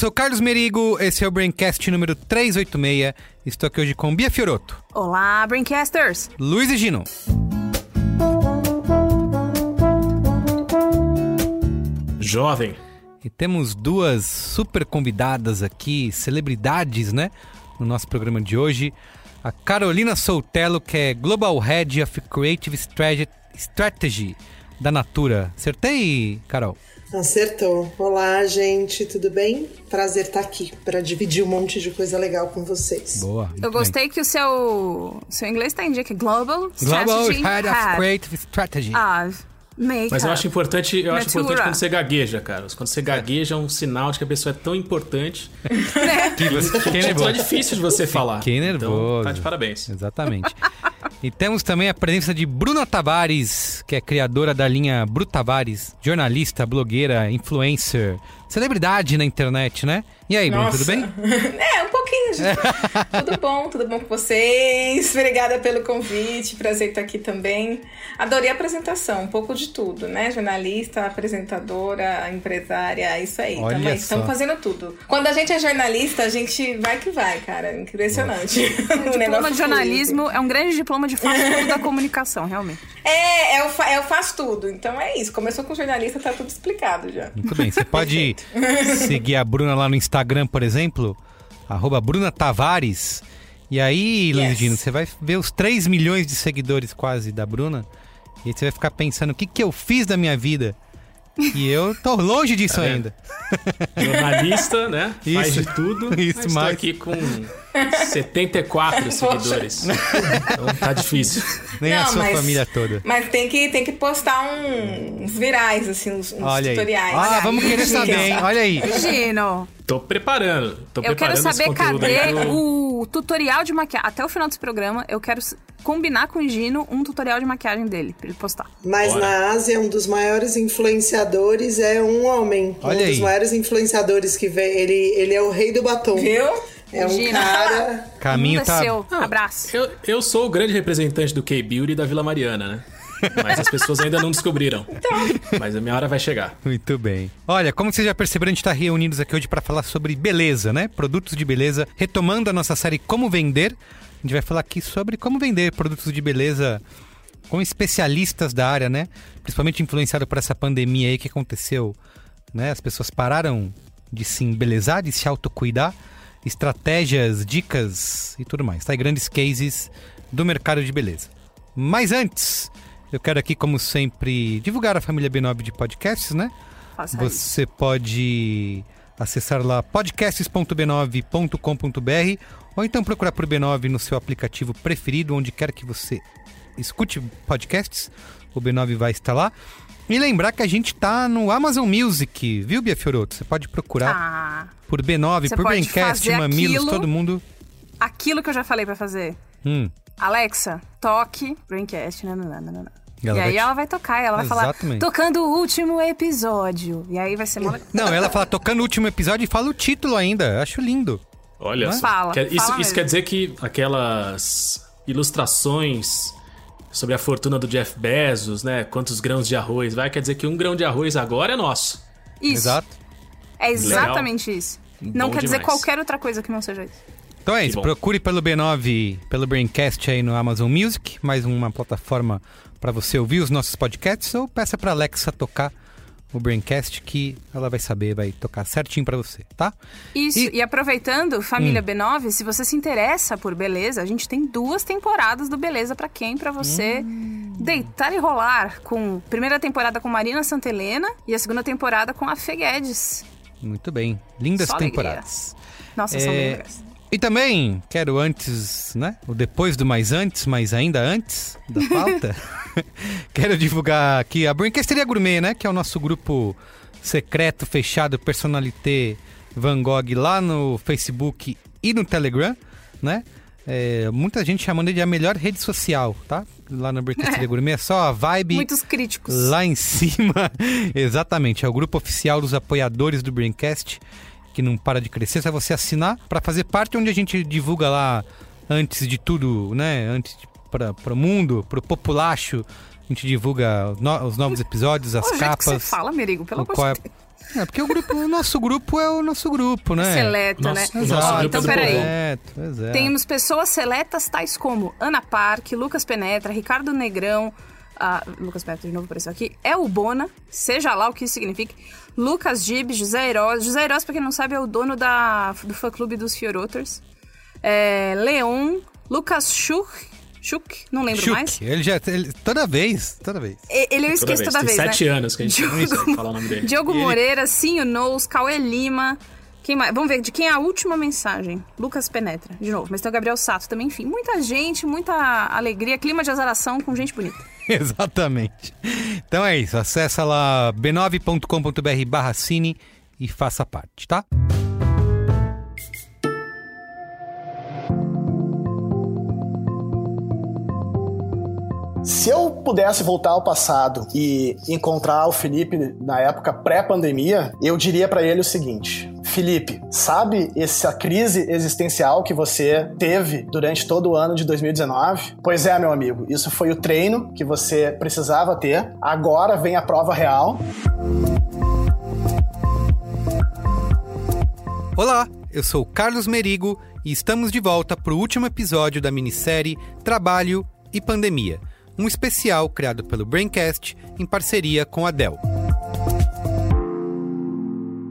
sou Carlos Merigo, esse é o Braincast número 386. Estou aqui hoje com Bia Fioroto, Olá, Braincasters! Luiz e Gino. Jovem. E temos duas super convidadas aqui, celebridades, né? No nosso programa de hoje. A Carolina Soutelo, que é Global Head of Creative Strate- Strategy da Natura. Acertei, Carol? Acertou. Olá, gente, tudo bem? Prazer estar aqui para dividir um monte de coisa legal com vocês. Boa. Eu bem. gostei que o seu, seu inglês tá em dia que é Global Global Strategy Head of. Creative Strategy. Ah, make Mas eu acho importante, eu acho importante quando você gagueja, cara. Quando você gagueja é um sinal de que a pessoa é tão importante. Que você fiquei Então é difícil de você falar. Fiquei nervoso. Então, tá de parabéns. Exatamente. e temos também a presença de Bruna Tavares, que é criadora da linha Bru Tavares, jornalista, blogueira, influencer, celebridade na internet, né? E aí, Bruno, tudo bem? É, um pouquinho de... tudo bom, tudo bom com vocês? Obrigada pelo convite, prazer estar aqui também. Adorei a apresentação, um pouco de tudo, né? Jornalista, apresentadora, empresária, isso aí. Olha Estamos fazendo tudo. Quando a gente é jornalista, a gente vai que vai, cara. Impressionante. O Diploma negócio de jornalismo é um grande diploma de faz tudo da comunicação, realmente. É, é o, fa- é o faz tudo. Então é isso. Começou com jornalista, tá tudo explicado já. Muito bem. Você pode seguir a Bruna lá no Instagram, por exemplo, arroba Bruna Tavares. E aí, Luiz Yes. Dino, você vai ver os 3 milhões de seguidores quase da Bruna. E aí você vai ficar pensando, o que, que eu fiz da minha vida? E eu tô longe disso Tá ainda. Jornalista, né? Faz Isso. de tudo. Isso, mas mas- aqui com 74 seguidores. Então tá difícil. Nem a Não, sua mas- família toda. Mas tem que, tem que postar um- uns virais, assim, uns, uns Olha aí. tutoriais. Ah, vamos querer saber, hein? Olha aí. Gino, Tô preparando. Tô eu quero preparando esse saber cadê pro- o tutorial de maquiagem. Até o final desse programa, eu quero combinar com o Gino um tutorial de maquiagem dele, pra ele postar. Mas Bora. na Ásia, um dos maiores influenciadores é um homem. Olha um dos aí. maiores influenciadores que vem. Ele, ele é o rei do batom. Viu? É um Gina. cara. Caminho o mundo tá. é seu. Abraço. Eu, eu sou o grande representante do K-Beauty da Vila Mariana, né? Mas as pessoas ainda não descobriram. Mas a minha hora vai chegar. Muito bem. Olha, como vocês já perceberam, a gente está reunidos aqui hoje para falar sobre beleza, né? Produtos de beleza. Retomando a nossa série Como Vender, a gente vai falar aqui sobre como vender produtos de beleza com especialistas da área, né? Principalmente influenciado por essa pandemia aí que aconteceu, né? As pessoas pararam de se embelezar, de se autocuidar, estratégias, dicas e tudo mais. Tá? E grandes cases do mercado de beleza. Mas antes, eu quero aqui, como sempre, divulgar a família B9 de podcasts, né? Faça. Você pode acessar lá podcasts.b9.com.br ou então procurar por B9 no seu aplicativo preferido, onde quer que você escute podcasts, o B9 vai estar lá. E lembrar que a gente tá no Amazon Music, viu, Bia Fioroto? Você pode procurar Ah, por B9, Você por Braincast, Mamilos, aquilo- todo mundo. aquilo que eu já falei pra fazer. Hum, Alexa, toque Braincast. Não, não, não, não, não. Ela e vai aí te- ela vai tocar, ela vai falar, Exatamente. tocando o último episódio. E aí vai ser legal. Não, ela fala tocando o último episódio e fala o título ainda. Acho lindo. Olha Não é? só. Fala, Quer- isso fala isso mesmo. quer dizer que aquelas ilustrações sobre a fortuna do Jeff Bezos, né? Quantos grãos de arroz vai, quer dizer que um grão de arroz agora é nosso. Isso. Exato. É exatamente isso. Não Bom quer dizer demais. qualquer outra coisa que não seja isso. Então é isso, procure pelo B9, pelo Braincast aí no Amazon Music, mais uma plataforma para você ouvir os nossos podcasts, ou peça para Alexa tocar o Braincast que ela vai saber, vai tocar certinho para você, tá? Isso. E- E, aproveitando, Hum. família B9, se você se interessa por beleza, a gente tem duas temporadas do Beleza pra quem? Pra você Hum. deitar e rolar com primeira temporada com Marina Santelena e a segunda temporada com a Fê Guedes. Muito bem, lindas Só alegria. temporadas. Nossa, são É, bem legais. E também quero antes, né? O depois do mais antes, mas ainda antes da pauta. quero divulgar aqui a Brinquesteria Gourmet, né? Que é o nosso grupo secreto, fechado, personalité Van Gogh lá no Facebook e no Telegram, né? É, muita gente chamando de a melhor rede social, tá? Lá no Braincast é. Gourmet, é só a vibe. Muitos críticos. Lá em cima. Exatamente, é o grupo oficial dos apoiadores do Braincast, que não para de crescer. É você assinar para fazer parte onde a gente divulga lá antes de tudo, né? Antes para o mundo, para o populacho. A gente divulga no, os novos episódios, as o capas. Que você fala, Merigo, pelo amor de é Deus. É, porque o, grupo, o nosso grupo é o nosso grupo, né? Seleta, né? Nosso grupo então, é peraí. Exato, exato. Temos pessoas seletas tais como Ana Park, Lucas Penetra, Ricardo Negrão, ah, Lucas Penetra de novo apareceu aqui, é o Bona, seja lá o que isso signifique, Lucas Gibbs, José Heróis. José Heróis, pra quem não sabe, é o dono da, do fã-clube dos Fioroters. É, Leon, Lucas Schuch, Chuk, não lembro Chuk. mais. Ele já. Ele, toda vez, toda vez. Ele eu esqueço toda vez. Tem vez sete né? anos que a gente Diogo, não falar o nome dele. Diogo Moreira, Sinho Nous, Cauê Lima. Quem mais? Vamos ver de quem é a última mensagem. Lucas Penetra, de novo. Mas tem o Gabriel Sato também. Enfim, muita gente, muita alegria, clima de azaração com gente bonita. Exatamente. Então é isso. Acessa lá b9.com.br barra cine e faça parte, tá? Se eu pudesse voltar ao passado e encontrar o Felipe na época pré-pandemia, eu diria para ele o seguinte: Felipe, sabe essa crise existencial que você teve durante todo o ano de 2019? Pois é, meu amigo, isso foi o treino que você precisava ter. Agora vem a prova real. Olá, eu sou Carlos Merigo e estamos de volta para o último episódio da minissérie Trabalho e Pandemia um especial criado pelo Braincast em parceria com a Dell.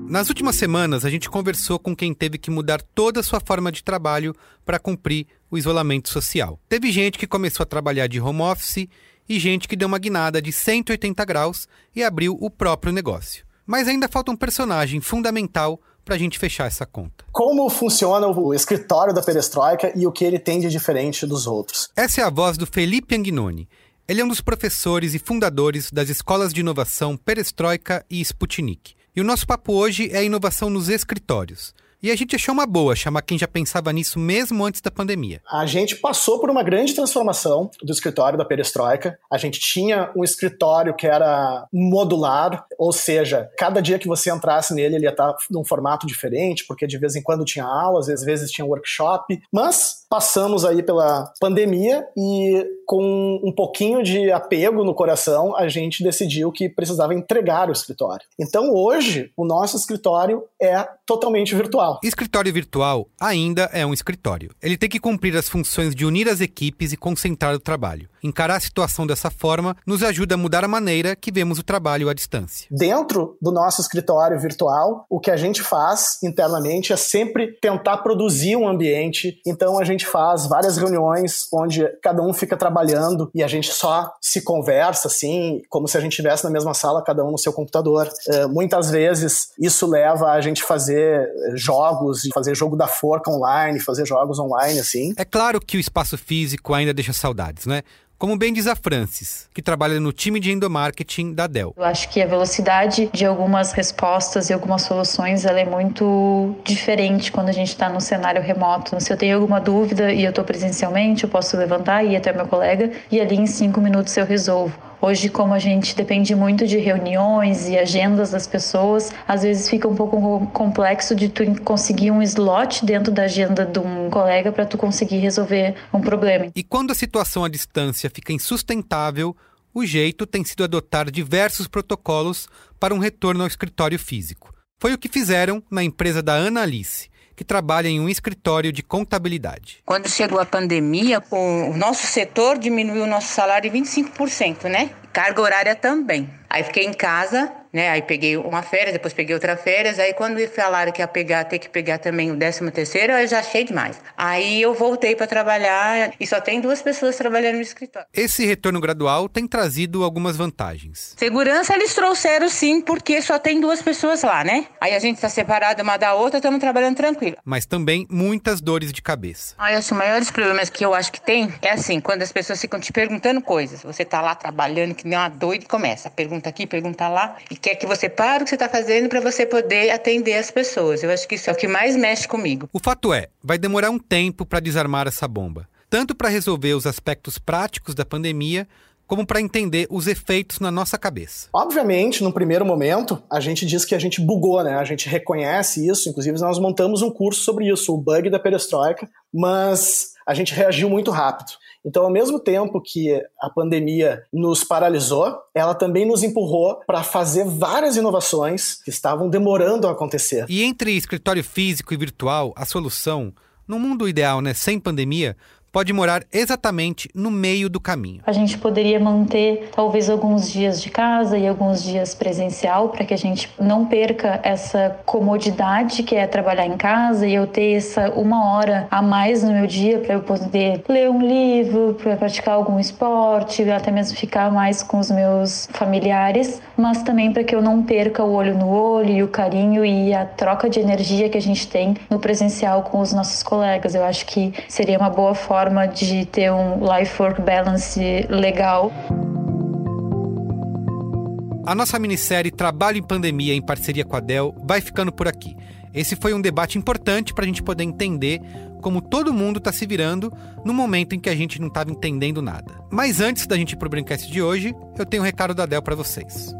Nas últimas semanas, a gente conversou com quem teve que mudar toda a sua forma de trabalho para cumprir o isolamento social. Teve gente que começou a trabalhar de home office e gente que deu uma guinada de 180 graus e abriu o próprio negócio. Mas ainda falta um personagem fundamental para a gente fechar essa conta. Como funciona o escritório da Perestroika e o que ele tem de diferente dos outros? Essa é a voz do Felipe Anguinoni. Ele é um dos professores e fundadores das escolas de inovação Perestroika e Sputnik. E o nosso papo hoje é a inovação nos escritórios. E a gente achou uma boa chamar quem já pensava nisso mesmo antes da pandemia. A gente passou por uma grande transformação do escritório da Perestroika. A gente tinha um escritório que era modular, ou seja, cada dia que você entrasse nele, ele ia estar num formato diferente, porque de vez em quando tinha aulas, às vezes tinha workshop. Mas passamos aí pela pandemia e com um pouquinho de apego no coração, a gente decidiu que precisava entregar o escritório. Então hoje, o nosso escritório é totalmente virtual. Escritório virtual ainda é um escritório. Ele tem que cumprir as funções de unir as equipes e concentrar o trabalho. Encarar a situação dessa forma nos ajuda a mudar a maneira que vemos o trabalho à distância. Dentro do nosso escritório virtual, o que a gente faz internamente é sempre tentar produzir um ambiente. Então a gente faz várias reuniões onde cada um fica trabalhando e a gente só se conversa assim, como se a gente estivesse na mesma sala, cada um no seu computador. Uh, muitas vezes isso leva a gente fazer jogos, fazer jogo da forca online, fazer jogos online assim. É claro que o espaço físico ainda deixa saudades, né? Como bem diz a Francis, que trabalha no time de endomarketing da Dell. Eu acho que a velocidade de algumas respostas e algumas soluções ela é muito diferente quando a gente está no cenário remoto. Se eu tenho alguma dúvida e eu estou presencialmente, eu posso levantar e ir até meu colega e ali em cinco minutos eu resolvo. Hoje, como a gente depende muito de reuniões e agendas das pessoas, às vezes fica um pouco complexo de tu conseguir um slot dentro da agenda de um colega para tu conseguir resolver um problema. E quando a situação à distância fica insustentável, o jeito tem sido adotar diversos protocolos para um retorno ao escritório físico. Foi o que fizeram na empresa da Ana Alice que trabalha em um escritório de contabilidade. Quando chegou a pandemia, o nosso setor diminuiu o nosso salário em 25%, né? Carga horária também. Aí fiquei em casa né? Aí peguei uma férias, depois peguei outra férias. Aí quando falaram que ia pegar, ter que pegar também o décimo terceiro, eu já achei demais. Aí eu voltei para trabalhar e só tem duas pessoas trabalhando no escritório. Esse retorno gradual tem trazido algumas vantagens. Segurança eles trouxeram sim, porque só tem duas pessoas lá, né? Aí a gente está separada uma da outra, estamos trabalhando tranquilo. Mas também muitas dores de cabeça. Aí os maiores problemas que eu acho que tem é assim, quando as pessoas ficam te perguntando coisas. Você tá lá trabalhando, que nem uma doida e começa. Pergunta aqui, pergunta lá. E quer que você pare o que você está fazendo para você poder atender as pessoas. Eu acho que isso é o que mais mexe comigo. O fato é, vai demorar um tempo para desarmar essa bomba. Tanto para resolver os aspectos práticos da pandemia, como para entender os efeitos na nossa cabeça. Obviamente, no primeiro momento, a gente diz que a gente bugou, né? A gente reconhece isso, inclusive nós montamos um curso sobre isso, o bug da perestroika, mas a gente reagiu muito rápido. Então, ao mesmo tempo que a pandemia nos paralisou, ela também nos empurrou para fazer várias inovações que estavam demorando a acontecer. E entre escritório físico e virtual, a solução, no mundo ideal, né, sem pandemia, pode morar exatamente no meio do caminho. A gente poderia manter talvez alguns dias de casa e alguns dias presencial para que a gente não perca essa comodidade que é trabalhar em casa e eu ter essa uma hora a mais no meu dia para eu poder ler um livro, para praticar algum esporte, até mesmo ficar mais com os meus familiares, mas também para que eu não perca o olho no olho e o carinho e a troca de energia que a gente tem no presencial com os nossos colegas. Eu acho que seria uma boa forma forma de ter um life-work balance legal. A nossa minissérie Trabalho em Pandemia em parceria com a Dell vai ficando por aqui. Esse foi um debate importante para a gente poder entender como todo mundo está se virando no momento em que a gente não estava entendendo nada. Mas antes da gente ir para o Brincast de hoje, eu tenho um recado da Dell para vocês.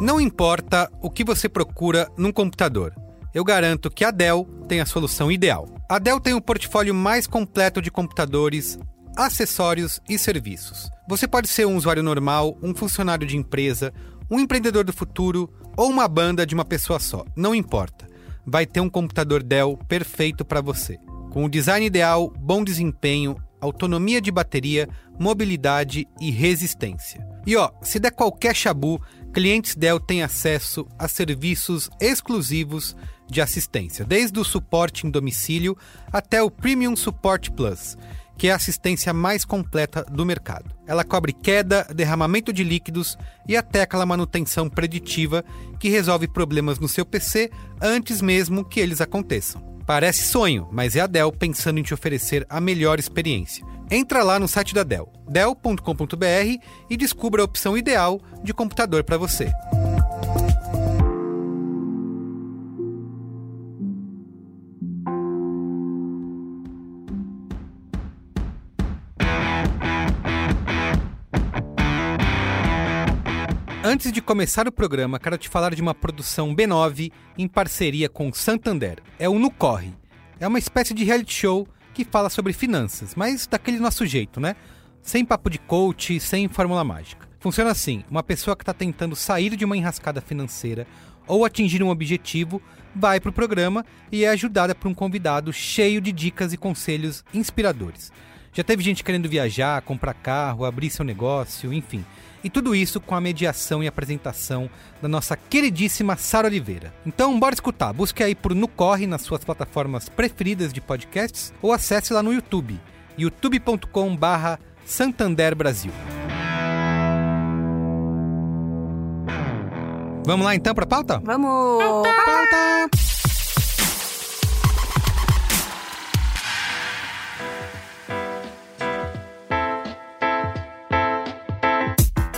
Não importa o que você procura num computador, eu garanto que a Dell tem a solução ideal. A Dell tem o portfólio mais completo de computadores, acessórios e serviços. Você pode ser um usuário normal, um funcionário de empresa, um empreendedor do futuro ou uma banda de uma pessoa só, não importa. Vai ter um computador Dell perfeito para você. Com o design ideal, bom desempenho, autonomia de bateria, mobilidade e resistência. E ó, se der qualquer chabu, clientes Dell têm acesso a serviços exclusivos de assistência, desde o suporte em domicílio até o Premium Support Plus, que é a assistência mais completa do mercado. Ela cobre queda, derramamento de líquidos e até aquela manutenção preditiva que resolve problemas no seu PC antes mesmo que eles aconteçam. Parece sonho, mas é a Dell pensando em te oferecer a melhor experiência. Entra lá no site da Dell, dell.com.br e descubra a opção ideal de computador para você. Antes de começar o programa, quero te falar de uma produção B9 em parceria com Santander. É o No Corre. É uma espécie de reality show que fala sobre finanças, mas daquele nosso jeito, né? Sem papo de coach, sem fórmula mágica. Funciona assim: uma pessoa que está tentando sair de uma enrascada financeira ou atingir um objetivo vai para o programa e é ajudada por um convidado cheio de dicas e conselhos inspiradores. Já teve gente querendo viajar, comprar carro, abrir seu negócio, enfim. E tudo isso com a mediação e apresentação da nossa queridíssima Sara Oliveira. Então, bora escutar. Busque aí por No Corre nas suas plataformas preferidas de podcasts ou acesse lá no YouTube, youtube.com/barra Santander Brasil. Vamos lá então para pauta? Vamos! Pauta!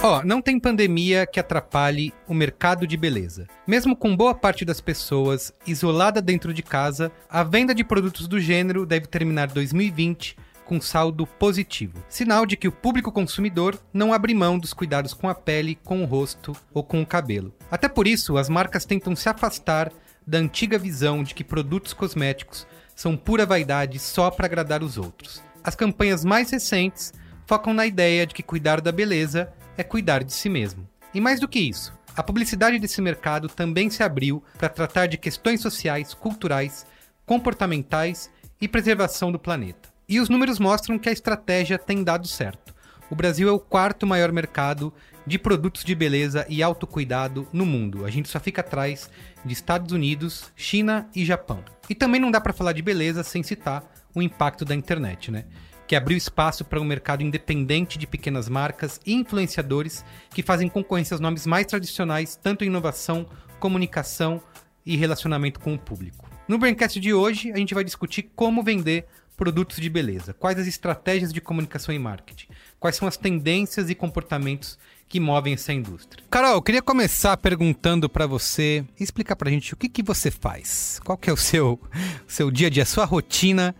Ó, oh, não tem pandemia que atrapalhe o mercado de beleza. Mesmo com boa parte das pessoas isolada dentro de casa, a venda de produtos do gênero deve terminar 2020 com saldo positivo, sinal de que o público consumidor não abre mão dos cuidados com a pele, com o rosto ou com o cabelo. Até por isso, as marcas tentam se afastar da antiga visão de que produtos cosméticos são pura vaidade só para agradar os outros. As campanhas mais recentes focam na ideia de que cuidar da beleza é cuidar de si mesmo. E mais do que isso, a publicidade desse mercado também se abriu para tratar de questões sociais, culturais, comportamentais e preservação do planeta. E os números mostram que a estratégia tem dado certo. O Brasil é o quarto maior mercado de produtos de beleza e autocuidado no mundo. A gente só fica atrás de Estados Unidos, China e Japão. E também não dá para falar de beleza sem citar o impacto da internet, né? Que abriu espaço para um mercado independente de pequenas marcas e influenciadores que fazem concorrência aos nomes mais tradicionais, tanto em inovação, comunicação e relacionamento com o público. No Braincast de hoje, a gente vai discutir como vender produtos de beleza? Quais as estratégias de comunicação e marketing? Quais são as tendências e comportamentos que movem essa indústria? Carol, eu queria começar perguntando para você, explicar pra gente o que, que você faz. Qual que é o seu, seu dia a dia, a sua rotina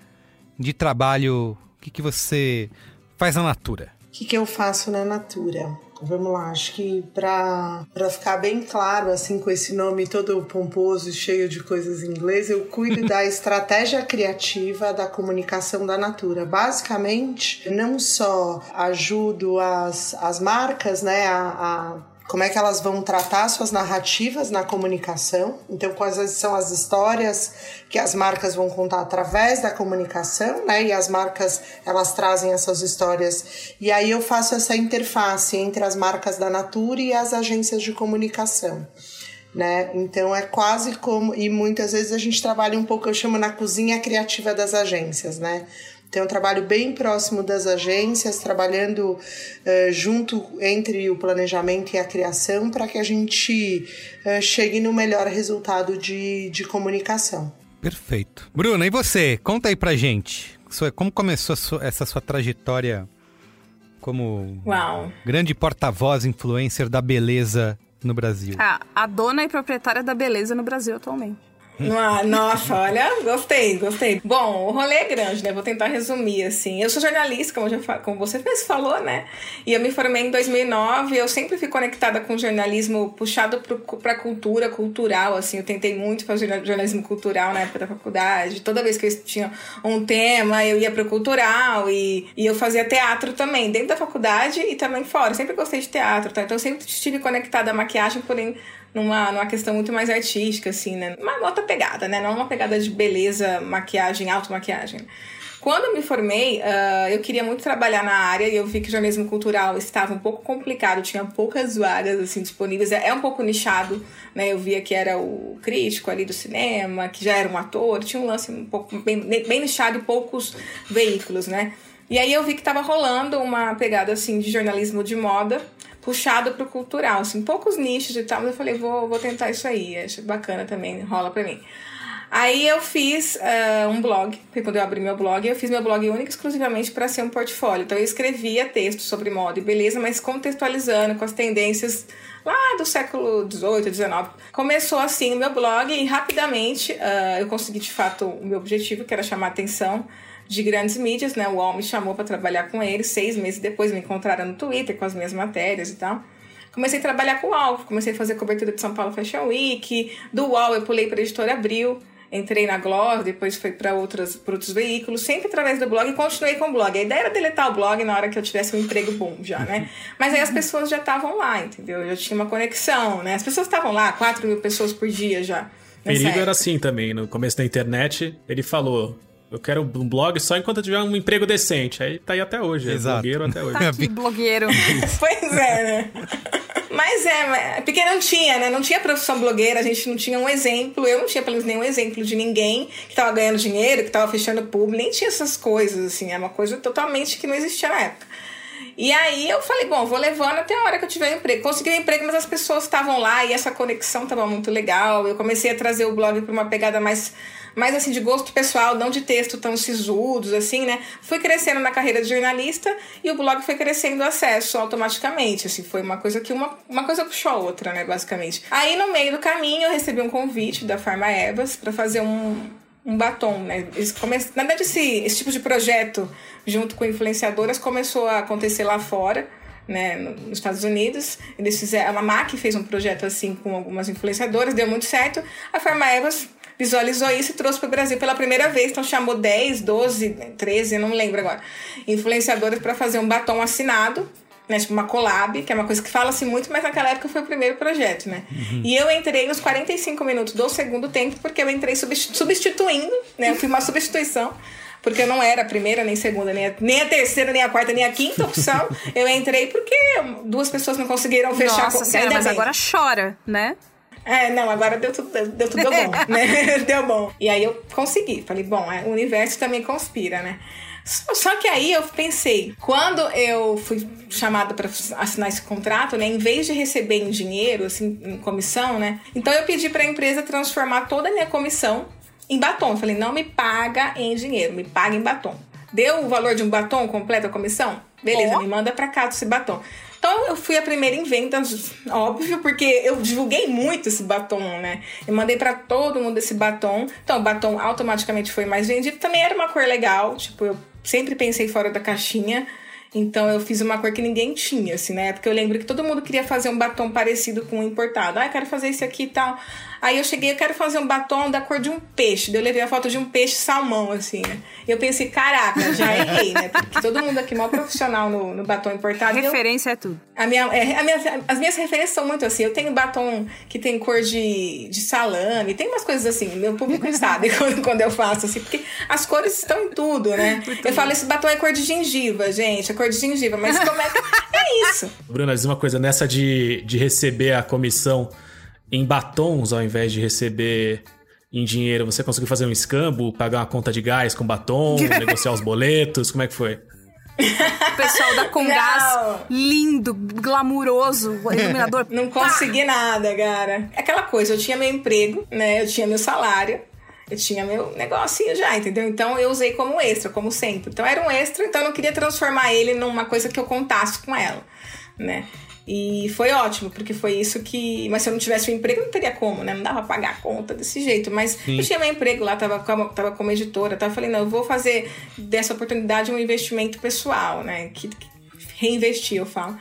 de trabalho, que, que você faz na Natura? O que, que eu faço na Natura? Vamos lá, acho que para ficar bem claro, assim, com esse nome todo pomposo e cheio de coisas em inglês, eu cuido da estratégia criativa da comunicação da Natura. Basicamente, não só ajudo as, as marcas, né, a, a como é que elas vão tratar suas narrativas na comunicação. Então, quais são as histórias que as marcas vão contar através da comunicação, né? E as marcas, elas trazem essas histórias. E aí eu faço essa interface entre as marcas da Natura e as agências de comunicação. Né? Então é quase como e muitas vezes a gente trabalha um pouco eu chamo na cozinha criativa das agências, né? Tem um trabalho bem próximo das agências, trabalhando uh, junto entre o planejamento e a criação para que a gente uh, chegue no melhor resultado de, de comunicação. Perfeito. Bruna, e você? Conta aí pra gente. Como começou essa sua trajetória como Uau. grande porta-voz, influencer da beleza no Brasil? Ah, a dona e proprietária da beleza no Brasil atualmente. Nossa, olha, gostei, gostei. Bom, o rolê é grande, né? Vou tentar resumir, assim. Eu sou jornalista, como, já, como você mesmo falou, né? E eu me formei em 2009 eu sempre fui conectada com jornalismo puxado para cultura, cultural, assim. Eu tentei muito fazer jornalismo cultural na época da faculdade. Toda vez que eu tinha um tema, eu ia pro cultural e, e eu fazia teatro também, dentro da faculdade e também fora. Eu sempre gostei de teatro, tá? Então eu sempre estive conectada à maquiagem, porém numa, numa questão muito mais artística, assim, né? Uma outra pegada, né? Não uma pegada de beleza, maquiagem, automaquiagem. Quando eu me formei, uh, eu queria muito trabalhar na área e eu vi que o jornalismo cultural estava um pouco complicado, tinha poucas vagas assim disponíveis, é, é um pouco nichado, né? Eu via que era o crítico ali do cinema, que já era um ator, tinha um lance um pouco bem, bem nichado e poucos veículos, né? E aí eu vi que estava rolando uma pegada assim de jornalismo de moda puxado pro cultural, assim, poucos nichos e tal, mas eu falei, vou, vou tentar isso aí, acho bacana também, rola pra mim. Aí eu fiz uh, um blog, foi quando eu abri meu blog, eu fiz meu blog único exclusivamente para ser um portfólio. Então eu escrevia textos sobre moda e beleza, mas contextualizando com as tendências lá do século XVIII, XIX. Começou assim o meu blog e rapidamente uh, eu consegui de fato o meu objetivo, que era chamar atenção de grandes mídias, né? O UOL me chamou para trabalhar com ele. Seis meses depois me encontraram no Twitter com as minhas matérias e tal. Comecei a trabalhar com o UOL, comecei a fazer cobertura de São Paulo Fashion Week. Do UOL eu pulei para a editora Abril, entrei na Gloss, depois fui para outros veículos, sempre através do blog e continuei com o blog. A ideia era deletar o blog na hora que eu tivesse um emprego bom já, né? Mas aí as pessoas já estavam lá, entendeu? Já tinha uma conexão, né? As pessoas estavam lá, 4 mil pessoas por dia já. Perigo era assim também, no começo da internet, ele falou: eu quero um blog só enquanto eu tiver um emprego decente. Aí tá aí até hoje. É Exato. blogueiro até hoje. Tá aqui, blogueiro. pois é, né? Mas é, porque não tinha, né? Não tinha profissão blogueira, a gente não tinha um exemplo. Eu não tinha, pelo menos, nenhum exemplo de ninguém que tava ganhando dinheiro, que tava fechando público, nem tinha essas coisas, assim. É uma coisa totalmente que não existia na época. E aí eu falei, bom, vou levando até a hora que eu tiver um emprego. Consegui um emprego, mas as pessoas estavam lá e essa conexão estava muito legal. Eu comecei a trazer o blog para uma pegada mais mais assim de gosto pessoal, não de texto tão sisudos assim, né? Fui crescendo na carreira de jornalista e o blog foi crescendo acesso automaticamente, assim, foi uma coisa que uma, uma coisa puxou a outra, né, basicamente. Aí no meio do caminho eu recebi um convite da Farma Evas para fazer um um batom, né? Na verdade, esse, esse tipo de projeto, junto com influenciadoras, começou a acontecer lá fora, né, nos Estados Unidos. Eles fizeram, a MAC fez um projeto assim com algumas influenciadoras, deu muito certo. A Farma Evas visualizou isso e trouxe para o Brasil pela primeira vez. Então chamou 10, 12, 13, eu não lembro agora, influenciadoras para fazer um batom assinado. Né, tipo uma collab, que é uma coisa que fala-se muito, mas naquela época foi o primeiro projeto, né? Uhum. E eu entrei nos 45 minutos do segundo tempo, porque eu entrei substituindo, né? Eu fui uma substituição porque eu não era a primeira, nem a segunda, nem a, nem a terceira, nem a quarta, nem a quinta opção. eu entrei porque duas pessoas não conseguiram fechar Nossa senhora, mas bem. agora chora, né? É, não, agora deu tudo, deu tudo bom, né? deu bom. E aí eu consegui. Falei, bom, é, o universo também conspira, né? Só que aí eu pensei, quando eu fui chamada para assinar esse contrato, né, em vez de receber em dinheiro, assim, em comissão, né, então eu pedi para a empresa transformar toda a minha comissão em batom. Eu falei, não me paga em dinheiro, me paga em batom. Deu o valor de um batom completo a comissão? Beleza, Ó. me manda pra cá esse batom. Então eu fui a primeira em vendas, óbvio, porque eu divulguei muito esse batom, né? Eu mandei pra todo mundo esse batom. Então o batom automaticamente foi mais vendido. Também era uma cor legal, tipo, eu sempre pensei fora da caixinha. Então eu fiz uma cor que ninguém tinha, assim, na época eu lembro que todo mundo queria fazer um batom parecido com o importado. Ah, eu quero fazer esse aqui e tal. Aí eu cheguei, eu quero fazer um batom da cor de um peixe. Daí eu levei a foto de um peixe salmão, assim, né? E eu pensei, caraca, já errei, né? Porque todo mundo aqui mal profissional no, no batom importado. E eu- Referência é tudo. a minha, é, a minha- as minhas referências são muito assim. Eu tenho batom que tem cor de, de salame, tem umas coisas assim. Meu público sabe quando, quando eu faço assim, porque as cores estão em tudo, né? Eu falo, esse batom é cor de gengiva, gente, é cor de gengiva, mas como é, é isso. Bruna, diz uma coisa, nessa de, de receber a comissão em batons ao invés de receber em dinheiro, você conseguiu fazer um escambo, pagar uma conta de gás com batom, negociar os boletos, como é que foi? O pessoal da Congás, Não. lindo, glamuroso, iluminador. Não consegui nada, cara. É Aquela coisa, eu tinha meu emprego, né? Eu tinha meu salário. Eu tinha meu negocinho já, entendeu? Então eu usei como extra, como sempre. Então era um extra, então eu não queria transformar ele numa coisa que eu contasse com ela, né? E foi ótimo, porque foi isso que. Mas se eu não tivesse um emprego, não teria como, né? Não dava pra pagar a conta desse jeito. Mas eu tinha meu emprego lá, tava como, tava como editora, tava falei, não, eu vou fazer dessa oportunidade um investimento pessoal, né? Que, que reinvestir, eu falo.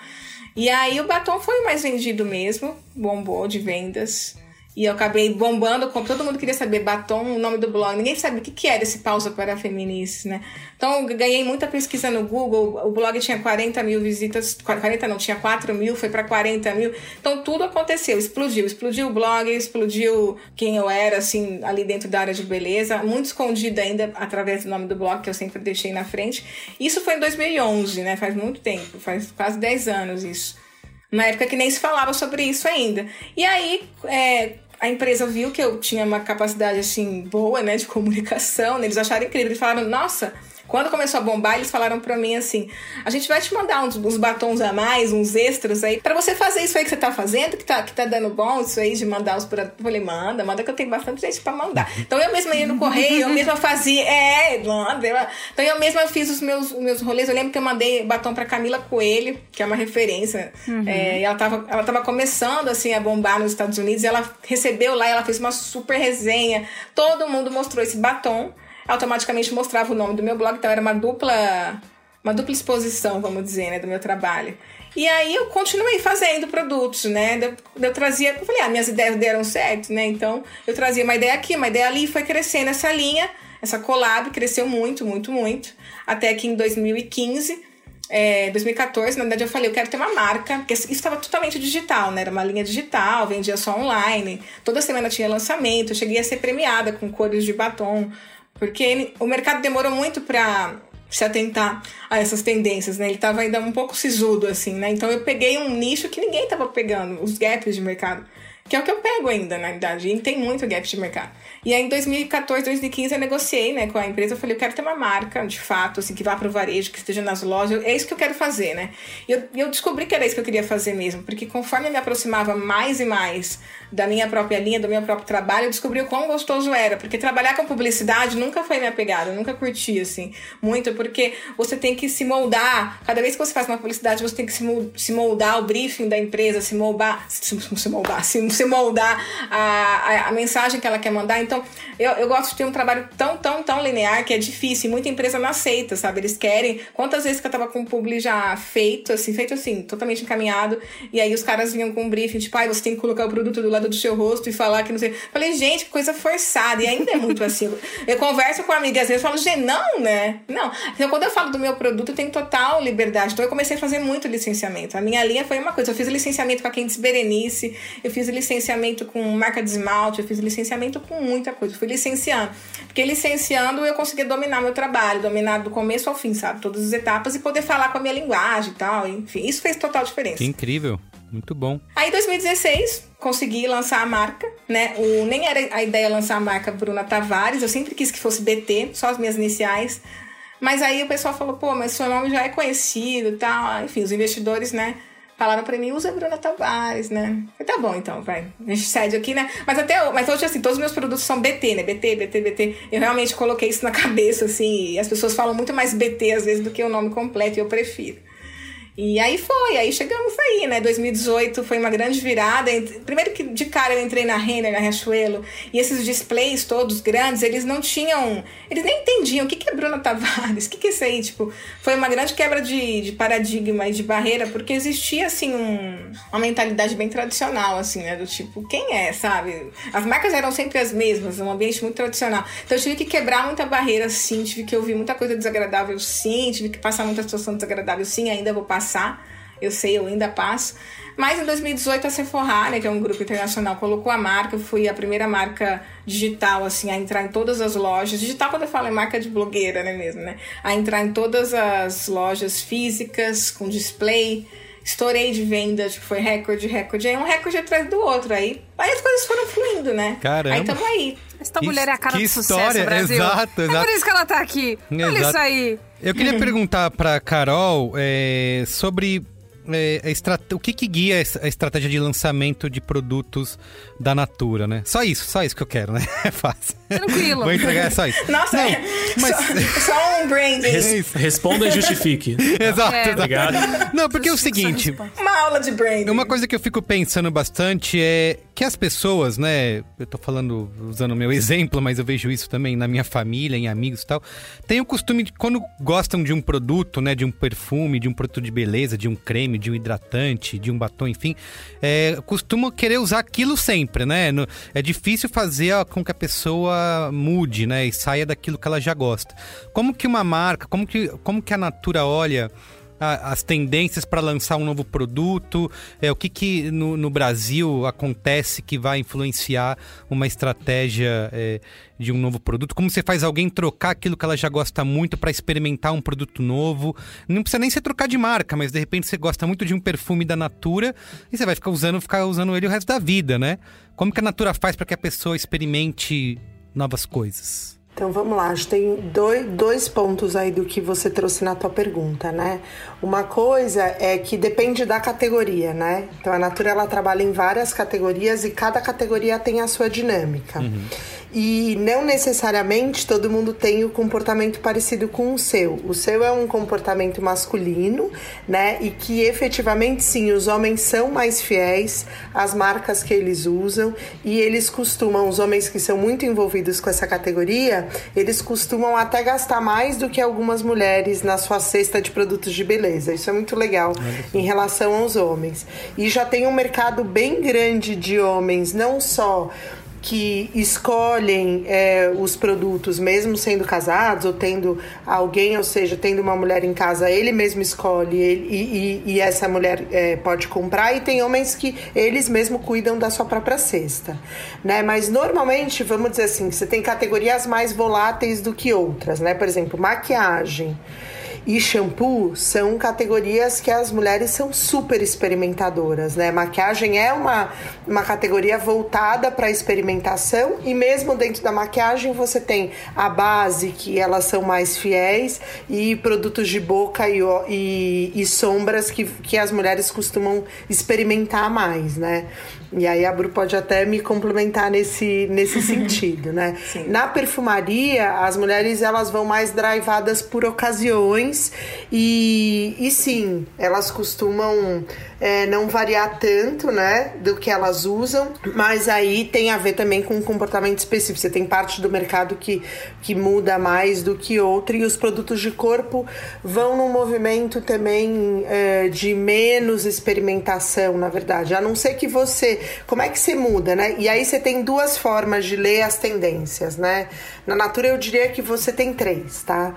E aí o batom foi mais vendido mesmo, bombou de vendas. E eu acabei bombando, como todo mundo queria saber batom, o nome do blog. Ninguém sabia o que, que era esse pausa para feministas, né? Então ganhei muita pesquisa no Google. O blog tinha 40 mil visitas, 40 não, tinha 4 mil, foi para 40 mil. Então tudo aconteceu, explodiu. Explodiu o blog, explodiu quem eu era, assim, ali dentro da área de beleza. Muito escondida ainda através do nome do blog, que eu sempre deixei na frente. Isso foi em 2011, né? Faz muito tempo, faz quase 10 anos isso. Na época que nem se falava sobre isso ainda. E aí, é, a empresa viu que eu tinha uma capacidade, assim, boa, né, de comunicação. né? Eles acharam incrível. Eles falaram, nossa... Quando começou a bombar, eles falaram pra mim assim: a gente vai te mandar uns, uns batons a mais, uns extras aí, pra você fazer isso aí que você tá fazendo, que tá, que tá dando bom, isso aí de mandar os produtos. Eu falei, manda, manda que eu tenho bastante gente pra mandar. Então eu mesma ia no correio, eu mesma fazia, é, manda. Então eu mesma fiz os meus, os meus rolês. Eu lembro que eu mandei batom pra Camila Coelho, que é uma referência. É, e ela tava, ela tava começando assim a bombar nos Estados Unidos, e ela recebeu lá, ela fez uma super resenha. Todo mundo mostrou esse batom automaticamente mostrava o nome do meu blog, então era uma dupla uma dupla exposição, vamos dizer, né, do meu trabalho. E aí eu continuei fazendo produtos, né? Eu, eu trazia, eu falei, ah, minhas ideias deram certo, né? Então eu trazia uma ideia aqui, uma ideia ali, foi crescendo essa linha, essa collab cresceu muito, muito, muito, até que em 2015 é, 2014, na verdade, eu falei, eu quero ter uma marca, porque isso estava totalmente digital, né? Era uma linha digital, vendia só online. Toda semana tinha lançamento, eu cheguei a ser premiada com cores de batom, porque o mercado demorou muito para se atentar a essas tendências, né? Ele estava ainda um pouco sisudo, assim, né? Então eu peguei um nicho que ninguém estava pegando, os gaps de mercado. Que é o que eu pego ainda, na verdade. E tem muito gap de mercado. E aí, em 2014, 2015, eu negociei né, com a empresa. Eu falei, eu quero ter uma marca, de fato, assim, que vá para o varejo, que esteja nas lojas. É isso que eu quero fazer, né? E eu, eu descobri que era isso que eu queria fazer mesmo. Porque conforme eu me aproximava mais e mais da minha própria linha, do meu próprio trabalho, eu descobri o quão gostoso era. Porque trabalhar com publicidade nunca foi minha pegada. Eu nunca curti, assim, muito. Porque você tem que se moldar. Cada vez que você faz uma publicidade, você tem que se mol- se moldar o briefing da empresa, se moldar... Se, se moldar, se, se moldar a, a, a mensagem que ela quer mandar. Então, eu, eu gosto de ter um trabalho tão, tão, tão linear que é difícil. E muita empresa não aceita, sabe? Eles querem. Quantas vezes que eu tava com o publi já feito, assim, feito assim, totalmente encaminhado. E aí os caras vinham com um briefing, tipo, ai, você tem que colocar o produto do lado do seu rosto e falar que não sei. Falei, gente, que coisa forçada. E ainda é muito assim. Eu, eu converso com amigas às vezes e falo, gente, não, né? Não. Então, quando eu falo do meu produto, eu tenho total liberdade. Então, eu comecei a fazer muito licenciamento. A minha linha foi uma coisa. Eu fiz licenciamento com a Quentes Berenice, eu fiz licenciamento com marca de esmalte, eu fiz licenciamento com muita coisa. Fui licenciando. Porque licenciando eu conseguia dominar meu trabalho, dominar do começo ao fim, sabe? Todas as etapas e poder falar com a minha linguagem e tal. Enfim, isso fez total diferença. Que incrível. Muito bom. Aí, em 2016, consegui lançar a marca, né? O, nem era a ideia lançar a marca Bruna Tavares, eu sempre quis que fosse BT, só as minhas iniciais. Mas aí o pessoal falou, pô, mas seu nome já é conhecido e tal. Enfim, os investidores, né? Falaram pra mim, usa Bruna Tavares, né? Eu, tá bom, então, vai. A gente cede aqui, né? Mas até mas hoje, assim, todos os meus produtos são BT, né? BT, BT, BT. Eu realmente coloquei isso na cabeça, assim, e as pessoas falam muito mais BT às vezes do que o nome completo, e eu prefiro. E aí foi, aí chegamos aí, né? 2018 foi uma grande virada. Primeiro que de cara eu entrei na Renner, na Riachuelo, e esses displays todos grandes, eles não tinham. Eles nem entendiam o que, que é Bruna Tavares, o que, que é isso aí? Tipo, foi uma grande quebra de, de paradigma e de barreira, porque existia, assim, um, uma mentalidade bem tradicional, assim, né? Do tipo, quem é, sabe? As marcas eram sempre as mesmas, um ambiente muito tradicional. Então eu tive que quebrar muita barreira, sim, tive que ouvir muita coisa desagradável, sim, tive que passar muita situação desagradável, sim, ainda vou passar passar. Eu sei, eu ainda passo. Mas em 2018 a Sephora, né, que é um grupo internacional, colocou a marca. Eu fui a primeira marca digital assim a entrar em todas as lojas. Digital quando eu falo é marca de blogueira, né mesmo, né? A entrar em todas as lojas físicas com display. Estourei de venda, tipo, foi recorde, recorde. Aí um recorde atrás do outro. Aí, aí as coisas foram fluindo, né? Caramba. Aí tamo aí. Que, mulher é a cara que do história, sucesso, Brasil. Exato, exato. É por isso que ela tá aqui. Exato. Olha isso aí. Eu queria perguntar pra Carol é, sobre é, o que, que guia a estratégia de lançamento de produtos da Natura, né? Só isso, só isso que eu quero, né? É fácil. Tranquilo. Vou entregar é só isso. Nossa, Não, é, mas... só, só um branding. Res, responda e justifique. exato, É. Obrigado. Não, porque é o seguinte, Uma aula de branding. uma coisa que eu fico pensando bastante é que as pessoas, né? Eu tô falando, usando o meu exemplo, mas eu vejo isso também na minha família, em amigos e tal. Tem o costume de, quando gostam de um produto, né? De um perfume, de um produto de beleza, de um creme, de um hidratante, de um batom, enfim, é, costumam querer usar aquilo sempre, né? No- é difícil fazer ó, com que a pessoa mude, né? E saia daquilo que ela já gosta. Como que uma marca, como que, como que a Natura olha as tendências para lançar um novo produto, é, o que, que no, no Brasil acontece que vai influenciar uma estratégia é, de um novo produto? Como você faz alguém trocar aquilo que ela já gosta muito para experimentar um produto novo? Não precisa nem ser trocar de marca, mas de repente você gosta muito de um perfume da Natura e você vai ficar usando, ficar usando ele o resto da vida, né? Como que a Natura faz para que a pessoa experimente novas coisas? Então vamos lá, acho que tem dois, dois pontos aí do que você trouxe na tua pergunta, né? Uma coisa é que depende da categoria, né? Então a Natura ela trabalha em várias categorias e cada categoria tem a sua dinâmica. E não necessariamente todo mundo tem o comportamento parecido com o seu. O seu é um comportamento masculino, né? E que efetivamente sim, os homens são mais fiéis às marcas que eles usam e eles costumam, os homens que são muito envolvidos com essa categoria, eles costumam até gastar mais do que algumas mulheres na sua cesta de produtos de beleza. Isso é muito legal em relação aos homens. E já tem um mercado bem grande de homens, não só que escolhem é, os produtos, mesmo sendo casados ou tendo alguém, ou seja, tendo uma mulher em casa, ele mesmo escolhe ele, e, e- e essa mulher é, pode comprar. E tem homens que eles mesmo cuidam da sua própria cesta, né? Mas normalmente, vamos dizer assim, você tem categorias mais voláteis do que outras, né? Por exemplo, maquiagem e shampoo são categorias que as mulheres são super experimentadoras, né? Maquiagem é uma, uma categoria voltada para experimentação e mesmo dentro da maquiagem você tem a base que elas são mais fiéis e produtos de boca e, e, e sombras que, que as mulheres costumam experimentar mais, né? E aí a Bru pode até me complementar nesse, nesse sentido, né? Na perfumaria, as mulheres elas vão mais drivadas por ocasiões e, e sim, elas costumam é, não variar tanto, né, do que elas usam, mas aí tem a ver também com um comportamento específico. Você tem parte do mercado que, que muda mais do que outra e os produtos de corpo vão num movimento também é, de menos experimentação, na verdade. A não ser que você. Como é que você muda, né? E aí você tem duas formas de ler as tendências, né? Na Natura eu diria que você tem três, tá?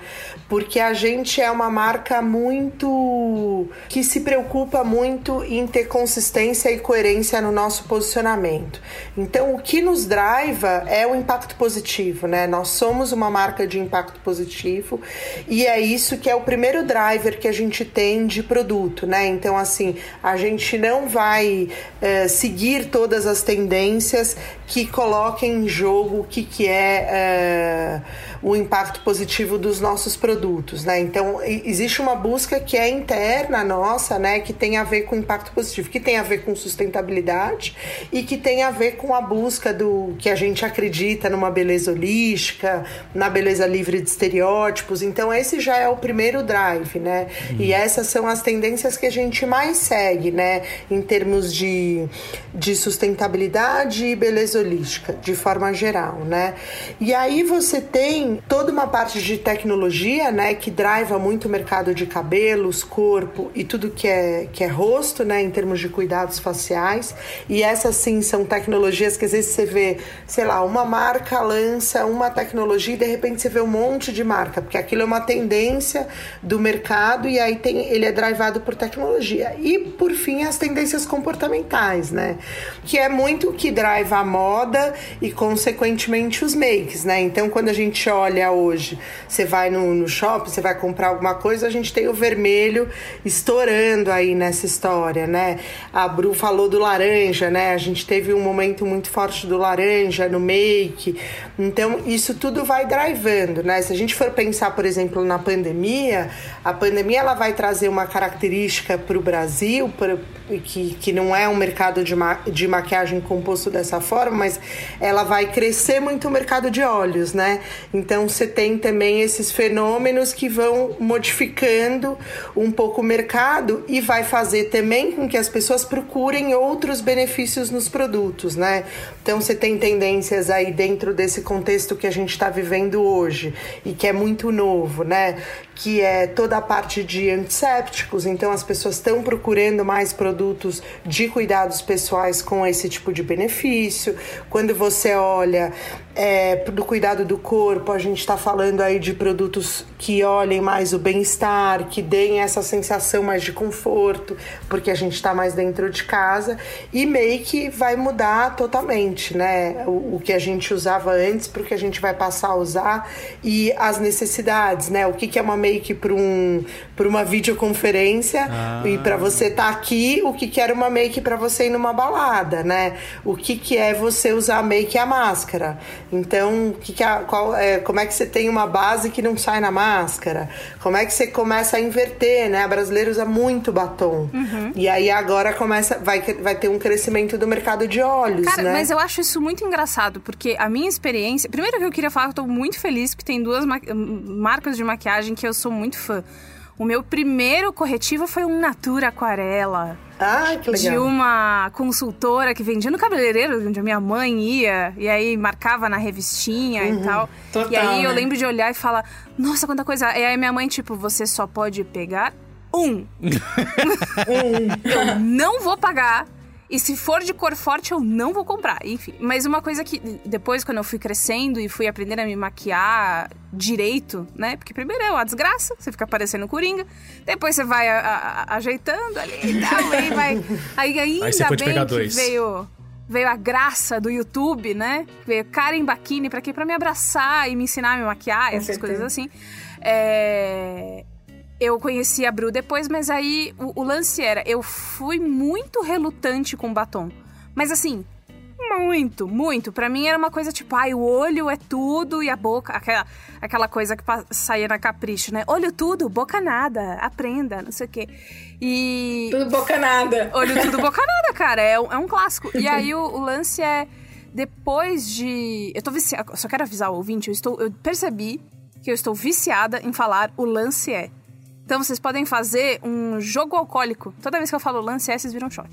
Porque a gente é uma marca muito. que se preocupa muito em ter consistência e coerência no nosso posicionamento. Então, o que nos driva é o impacto positivo, né? Nós somos uma marca de impacto positivo e é isso que é o primeiro driver que a gente tem de produto, né? Então, assim, a gente não vai eh, seguir todas as tendências que coloquem em jogo o que, que é eh, o impacto positivo dos nossos produtos, né? Então, existe uma busca que é interna nossa, né, que tem a ver com impacto positivo, que tem a ver com sustentabilidade e que tem a ver com a busca do que a gente acredita numa beleza holística, na beleza livre de estereótipos. Então, esse já é o primeiro drive, né? Uhum. E essas são as tendências que a gente mais segue, né, em termos de, de sustentabilidade e beleza holística, de forma geral, né? E aí você tem toda uma parte de tecnologia, né, que driva muito o mercado de cabelos, corpo e tudo que é, que é rosto, né, em termos de cuidados faciais. E essas sim são tecnologias que às vezes você vê, sei lá, uma marca lança uma tecnologia e de repente você vê um monte de marca, porque aquilo é uma tendência do mercado e aí tem, ele é drivado por tecnologia. E por fim, as tendências comportamentais, né, que é muito o que driva a moda e consequentemente os makes, né? Então quando a gente olha hoje, você vai no, no shopping, você vai comprar alguma coisa, a gente tem o vermelho estourando aí nessa história, né? A Bru falou do laranja, né? A gente teve um momento muito forte do laranja no make. Então, isso tudo vai drivando, né? Se a gente for pensar, por exemplo, na pandemia, a pandemia ela vai trazer uma característica para o Brasil, pra, que, que não é um mercado de, ma de maquiagem composto dessa forma, mas ela vai crescer muito o mercado de óleos, né? Então, você tem também esses fenômenos que vão modificando um pouco o mercado e vai fazer também com que as pessoas procurem outros benefícios nos produtos, né? Então você tem tendências aí dentro desse contexto que a gente está vivendo hoje e que é muito novo, né? Que é toda a parte de antissépticos, então as pessoas estão procurando mais produtos de cuidados pessoais com esse tipo de benefício. Quando você olha é, do cuidado do corpo, a gente está falando aí de produtos que olhem mais o bem-estar, que deem essa sensação mais de conforto, porque a gente está mais dentro de casa. E make vai mudar totalmente, né? O, o que a gente usava antes para o que a gente vai passar a usar e as necessidades, né? O que, que é uma make para um, uma videoconferência ah. e para você estar tá aqui, o que, que era uma make para você ir numa balada, né? O que, que é você usar a make e a máscara. Então, que que a, qual, é, como é que você tem uma base que não sai na máscara? Como é que você começa a inverter, né? A brasileira usa muito batom. Uhum. E aí agora começa, vai, vai ter um crescimento do mercado de óleos, Cara, né? mas eu acho isso muito engraçado, porque a minha experiência... Primeiro que eu queria falar, eu tô muito feliz que tem duas marcas de maquiagem que eu sou muito fã. O meu primeiro corretivo foi um Natura Aquarela. Ah, que legal. De uma consultora que vendia no cabeleireiro, onde a minha mãe ia, e aí marcava na revistinha uhum, e tal. Total, e aí né? eu lembro de olhar e falar, nossa, quanta coisa. E aí minha mãe, tipo, você só pode pegar um. um. eu não vou pagar e se for de cor forte, eu não vou comprar. Enfim. Mas uma coisa que depois, quando eu fui crescendo e fui aprendendo a me maquiar direito, né? Porque primeiro é uma desgraça, você fica parecendo coringa. Depois você vai a, a, ajeitando ali e tal. aí vai. Aí ainda aí bem que dois. veio veio a graça do YouTube, né? Veio Karen Bakini para quê? Para me abraçar e me ensinar a me maquiar, essas coisas assim. É eu conheci a Bru depois, mas aí o, o lance era, eu fui muito relutante com batom. Mas assim, muito, muito. Para mim era uma coisa tipo, ai, o olho é tudo e a boca, aquela, aquela coisa que saía na capricho, né? Olho tudo, boca nada, aprenda, não sei o quê. E. Tudo boca nada. Olho tudo, boca nada, cara. É, é um clássico. E aí o, o, lance é. Depois de. Eu tô viciada. Só quero avisar o ouvinte, eu, estou, eu percebi que eu estou viciada em falar o lance é. Então vocês podem fazer um jogo alcoólico. Toda vez que eu falo lance, é, vocês viram shot.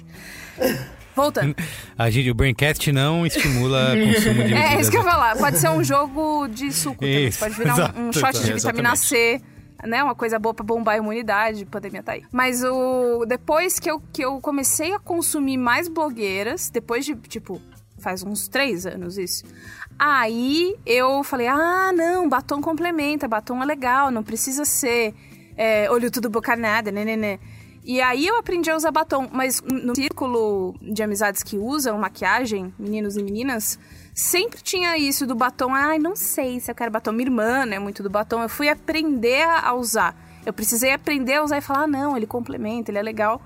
Voltando. A gente, o Braincast não estimula consumo de É, isso que eu ia falar. Pode ser um jogo de suco isso, Pode virar um, um shot de vitamina C né, uma coisa boa para bombar a imunidade, pandemia tá aí. Mas o depois que eu, que eu comecei a consumir mais blogueiras, depois de, tipo, faz uns três anos isso. Aí eu falei, ah, não, batom complementa, batom é legal, não precisa ser é, olho tudo boca nada, né, né, né. E aí eu aprendi a usar batom, mas no círculo de amizades que usam maquiagem, meninos e meninas, sempre tinha isso do batom. Ai, não sei se eu quero batom. Minha irmã, né, muito do batom. Eu fui aprender a usar. Eu precisei aprender a usar e falar, ah, não, ele complementa, ele é legal.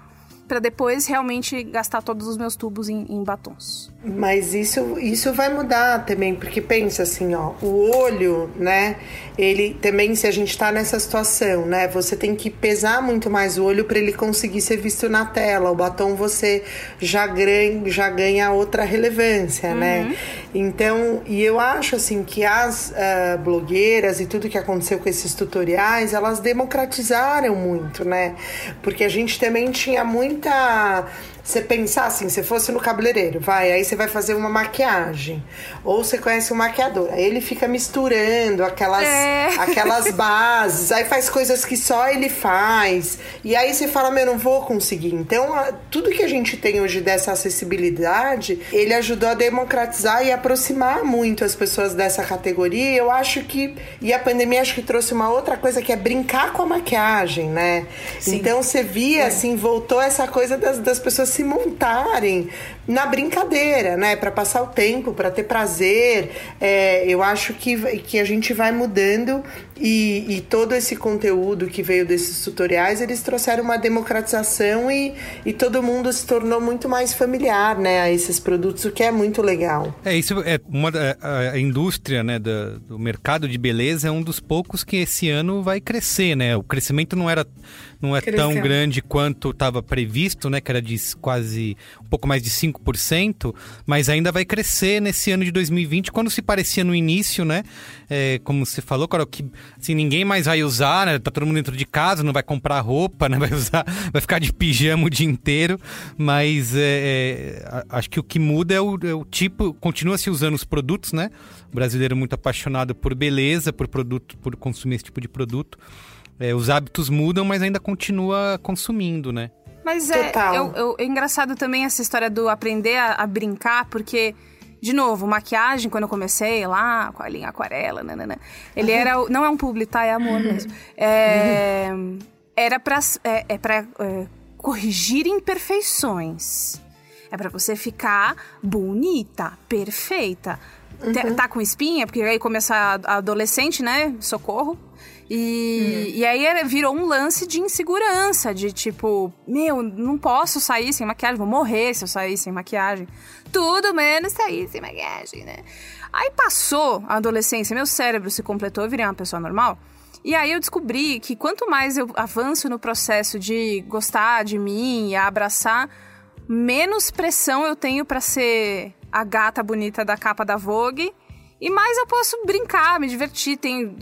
para depois realmente gastar todos os meus tubos em, em batons. Mas isso, isso vai mudar também, porque pensa assim, ó, o olho, né? Ele também, se a gente tá nessa situação, né? Você tem que pesar muito mais o olho para ele conseguir ser visto na tela. O batom você já ganha, já ganha outra relevância, né? uhum. né? Então, e eu acho assim que as uh, blogueiras e tudo que aconteceu com esses tutoriais, elas democratizaram muito, né? Porque a gente também tinha muita você pensar assim, se fosse no cabeleireiro, vai, aí você vai fazer uma maquiagem. Ou você conhece um maquiador, aí ele fica misturando aquelas, é. aquelas bases, aí faz coisas que só ele faz. E aí você fala, meu, não vou conseguir. Então, tudo que a gente tem hoje dessa acessibilidade, ele ajudou a democratizar e aproximar muito as pessoas dessa categoria. Eu acho que. E a pandemia acho que trouxe uma outra coisa que é brincar com a maquiagem, né? Sim. Então você via, é. assim, voltou essa coisa das, das pessoas se montarem na brincadeira, né? Para passar o tempo, para ter prazer. É, eu acho que, que a gente vai mudando e, e, todo esse conteúdo que veio desses tutoriais, eles trouxeram uma democratização e, e todo mundo se tornou muito mais familiar, né? A esses produtos, o que é muito legal. É, isso é uma a, a indústria, né, do, do mercado de beleza é um dos poucos que esse ano vai crescer, né? O crescimento não era não é Cresceu. tão grande quanto estava previsto, né? Que era de quase um pouco mais de 5%, mas ainda vai crescer nesse ano de 2020, quando se parecia no início, né? É, como você falou, Carol, que assim, ninguém mais vai usar, né? Tá todo mundo dentro de casa, não vai comprar roupa, né? Vai usar, vai ficar de pijama o dia inteiro. Mas é, é, acho que o que muda é o, é o tipo, continua se usando os produtos, né? O brasileiro é muito apaixonado por beleza, por produto, por consumir esse tipo de produto. É, os hábitos mudam, mas ainda continua consumindo, né? Mas é, eu, eu, é engraçado também essa história do aprender a, a, brincar, porque, de novo, maquiagem, quando eu comecei lá, com a linha aquarela, nanana, ele uhum. era. Não é um publi, tá? É amor mesmo. É, era pra, é, é pra é, corrigir imperfeições. É para você ficar bonita, perfeita. Uhum. Tá com espinha, porque aí começa a adolescente, né? Socorro. E, uhum. e aí virou um lance de insegurança, de tipo, meu, não posso sair sem maquiagem, vou morrer se eu sair sem maquiagem. Tudo menos sair sem maquiagem, né? Aí passou a adolescência, meu cérebro se completou, eu virei uma pessoa normal. E aí eu descobri que quanto mais eu avanço no processo de gostar de mim e abraçar, menos pressão eu tenho para ser a gata bonita da capa da Vogue e mais eu posso brincar, me divertir. Tem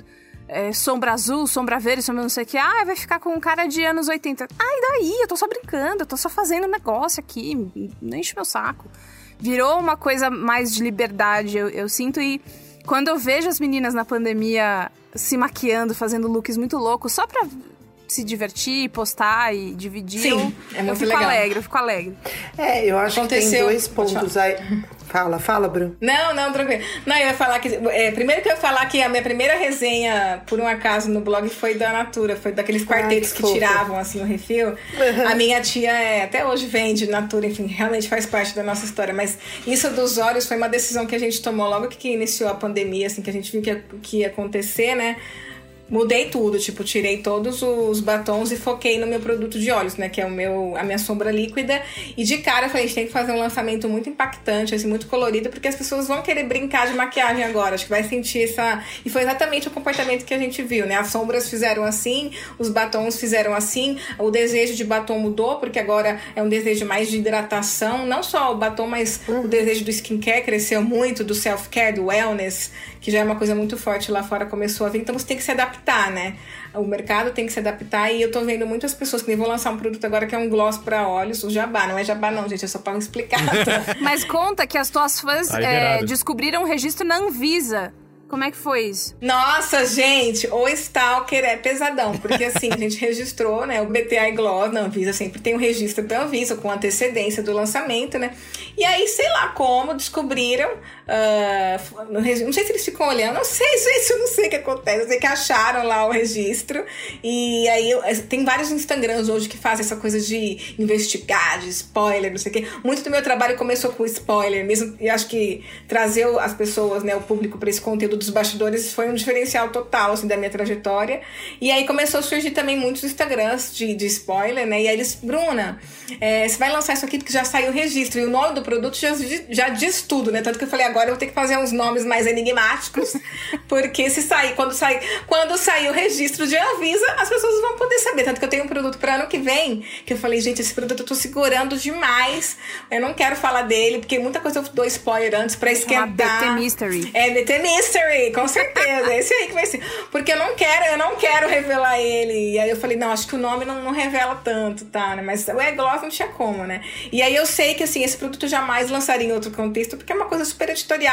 é, sombra azul, sombra verde, sombra não sei o que. Ah, vai ficar com um cara de anos 80. Ah, e daí? Eu tô só brincando, eu tô só fazendo um negócio aqui, não enche meu saco. Virou uma coisa mais de liberdade, eu, eu sinto. E quando eu vejo as meninas na pandemia se maquiando, fazendo looks muito loucos, só pra se divertir, postar e dividir. Sim, eu, é muito eu fico legal. alegre, eu fico alegre. É, eu acho Aconteceu. que tem dois pontos aí. Fala, fala, Bruno. Não, não, tranquilo. Não, eu ia falar que. É, primeiro que eu ia falar que a minha primeira resenha, por um acaso, no blog foi da Natura, foi daqueles quartetos Ai, que, que tiravam assim o refil. Uhum. A minha tia é, até hoje vende Natura, enfim, realmente faz parte da nossa história. Mas isso dos olhos foi uma decisão que a gente tomou logo que iniciou a pandemia, assim, que a gente viu que que ia acontecer, né? Mudei tudo, tipo, tirei todos os batons e foquei no meu produto de olhos, né, que é o meu a minha sombra líquida. E de cara eu falei, a gente tem que fazer um lançamento muito impactante, assim, muito colorido, porque as pessoas vão querer brincar de maquiagem agora, acho que vai sentir essa e foi exatamente o comportamento que a gente viu, né? As sombras fizeram assim, os batons fizeram assim, o desejo de batom mudou, porque agora é um desejo mais de hidratação, não só o batom, mas o desejo do skincare cresceu muito, do self-care, do wellness que já é uma coisa muito forte lá fora, começou a vir. Então você tem que se adaptar, né? O mercado tem que se adaptar e eu tô vendo muitas pessoas que nem vou lançar um produto agora que é um gloss para olhos, o jabá. Não é jabá, não, gente, é só para explicar. Mas conta que as tuas fãs é, descobriram um registro na Anvisa como é que foi isso? Nossa, gente, o Stalker é pesadão, porque assim, a gente registrou, né, o BTI Gloss na Anvisa, sempre tem um registro da Anvisa com antecedência do lançamento, né? E aí, sei lá como, descobriram, uh, não sei se eles ficam olhando, não sei, gente, eu não sei o que acontece, eu sei que acharam lá o registro, e aí tem vários Instagrams hoje que fazem essa coisa de investigar, de spoiler, não sei o quê. Muito do meu trabalho começou com spoiler mesmo, e acho que trazer as pessoas, né, o público para esse conteúdo dos bastidores foi um diferencial total, assim, da minha trajetória. E aí começou a surgir também muitos Instagrams de, de spoiler, né? E aí eles, Bruna, é, você vai lançar isso aqui porque já saiu o registro. E o nome do produto já, já diz tudo, né? Tanto que eu falei, agora eu vou ter que fazer uns nomes mais enigmáticos, porque se sair, quando sair, quando sair o registro de Anvisa, as pessoas vão poder saber. Tanto que eu tenho um produto para ano que vem, que eu falei, gente, esse produto eu tô segurando demais. Eu não quero falar dele, porque muita coisa eu dou spoiler antes pra esquentar. BT Mystery. É, BT Mystery, com certeza. esse aí que vai ser. Porque eu não quero, eu não quero revelar ele. E aí eu falei, não, acho que o nome não, não revela tanto, tá? Né? Mas o E-Gloss não tinha como, né? E aí eu sei que, assim, esse produto eu jamais lançaria em outro contexto, porque é uma coisa super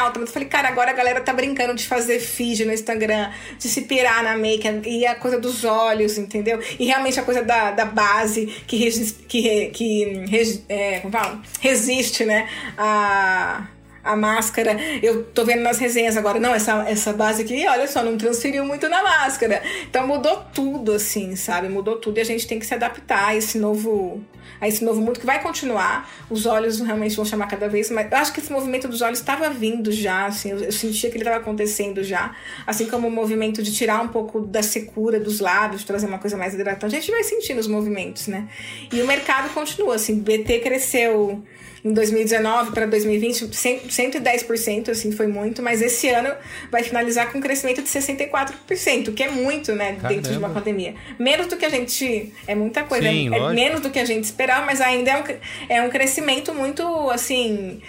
Então eu falei, cara, agora a galera tá brincando de fazer feed no Instagram, de se pirar na make, e a coisa dos olhos, entendeu? E realmente a coisa da, da base que, que, que é, como fala? resiste, né? A a máscara. Eu tô vendo nas resenhas agora, não, essa, essa base aqui, olha só, não transferiu muito na máscara. Então mudou tudo, assim, sabe? Mudou tudo e a gente tem que se adaptar a esse novo. A esse novo mundo que vai continuar, os olhos realmente vão chamar cada vez mais. Eu acho que esse movimento dos olhos estava vindo já, assim, eu, eu sentia que ele estava acontecendo já. Assim como o movimento de tirar um pouco da secura dos lábios, trazer uma coisa mais hidratante. A gente vai sentindo os movimentos, né? E o mercado continua, assim, BT cresceu em 2019 para 2020, 110%, assim, foi muito, mas esse ano vai finalizar com um crescimento de 64%, que é muito, né, Caramba. dentro de uma pandemia. Menos do que a gente. É muita coisa, Sim, é, é menos do que a gente esperava, mas ainda é um, é um crescimento muito, assim,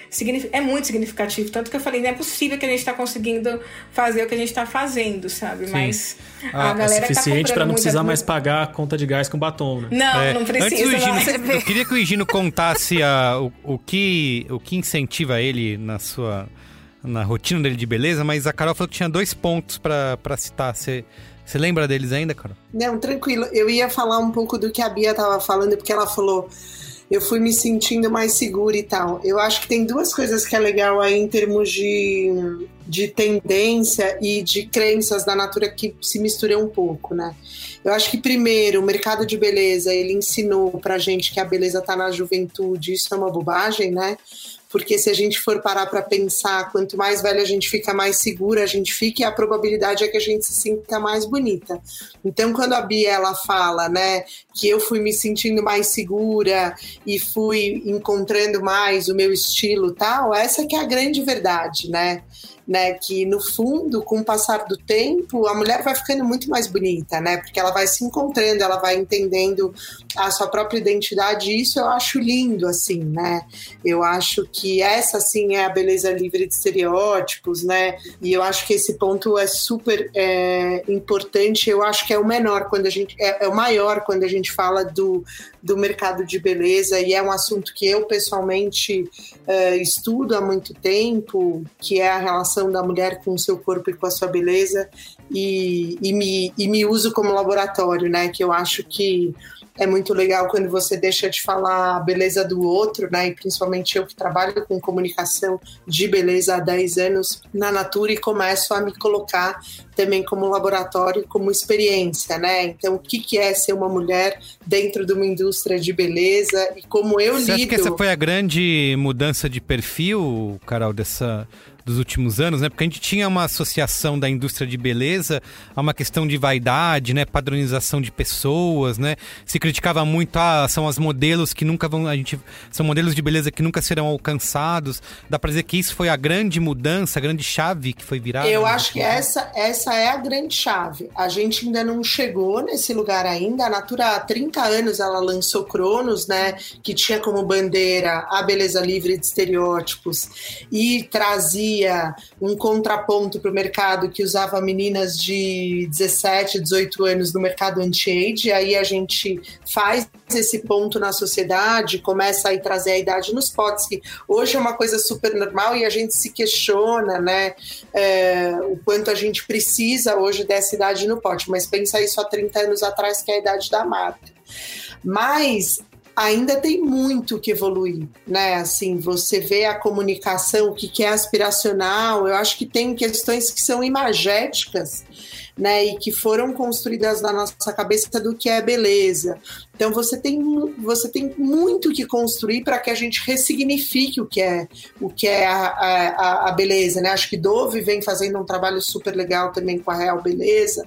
é muito significativo. Tanto que eu falei, não é possível que a gente está conseguindo fazer o que a gente está fazendo, sabe? Sim. Mas a, a galera é tá suficiente tá para não precisar mais pagar a conta de gás com batom, né? Não, é. não precisa. Antes Higino, eu queria que o Higino contasse a, o, o que, o que incentiva ele na sua na rotina dele de beleza, mas a Carol falou que tinha dois pontos para citar. Você você lembra deles ainda, Carol? Não, tranquilo. Eu ia falar um pouco do que a Bia estava falando, porque ela falou eu fui me sentindo mais segura e tal. Eu acho que tem duas coisas que é legal aí em termos de, de tendência e de crenças da natura que se misturam um pouco, né? Eu acho que primeiro o mercado de beleza ele ensinou pra gente que a beleza tá na juventude, isso é uma bobagem, né? Porque se a gente for parar para pensar, quanto mais velha a gente fica, mais segura a gente fica e a probabilidade é que a gente se sinta mais bonita. Então, quando a Bia ela fala, né, que eu fui me sentindo mais segura e fui encontrando mais o meu estilo, tal, essa que é a grande verdade, né? né? Que no fundo, com o passar do tempo, a mulher vai ficando muito mais bonita, né? Porque ela vai se encontrando, ela vai entendendo a sua própria identidade, e isso eu acho lindo, assim, né? Eu acho que essa, assim, é a beleza livre de estereótipos, né? E eu acho que esse ponto é super é, importante. Eu acho que é o menor quando a gente é, é o maior quando a gente fala do, do mercado de beleza e é um assunto que eu pessoalmente uh, estudo há muito tempo, que é a relação da mulher com o seu corpo e com a sua beleza e, e, me, e me uso como laboratório, né? Que eu acho que é muito legal quando você deixa de falar a beleza do outro, né? E principalmente eu que trabalho com comunicação de beleza há 10 anos na Natura e começo a me colocar também como laboratório, como experiência, né? Então, o que, que é ser uma mulher dentro de uma indústria de beleza e como eu Você lido... Acha que essa foi a grande mudança de perfil, Carol, dessa dos últimos anos, né? Porque a gente tinha uma associação da indústria de beleza a uma questão de vaidade, né? Padronização de pessoas, né? Se criticava muito, ah, são as modelos que nunca vão, a gente, são modelos de beleza que nunca serão alcançados. Dá para dizer que isso foi a grande mudança, a grande chave que foi virada. Eu acho que essa, essa é a grande chave. A gente ainda não chegou nesse lugar ainda. A Natura há 30 anos ela lançou Cronos, né? Que tinha como bandeira a beleza livre de estereótipos e trazia trazia um contraponto para o mercado que usava meninas de 17, 18 anos no mercado anti-age. Aí a gente faz esse ponto na sociedade, começa a trazer a idade nos potes, que hoje é uma coisa super normal e a gente se questiona, né, é, o quanto a gente precisa hoje dessa idade no pote. Mas pensa isso há 30 anos atrás, que é a idade da marca. Mas ainda tem muito que evoluir, né? Assim, você vê a comunicação, o que, é aspiracional, eu acho que tem questões que são imagéticas, né? E que foram construídas na nossa cabeça do que é beleza. Então você tem, você tem muito que construir para que a gente ressignifique o que é o que é a, a, a, beleza, né? Acho que Dove vem fazendo um trabalho super legal também com a Real Beleza,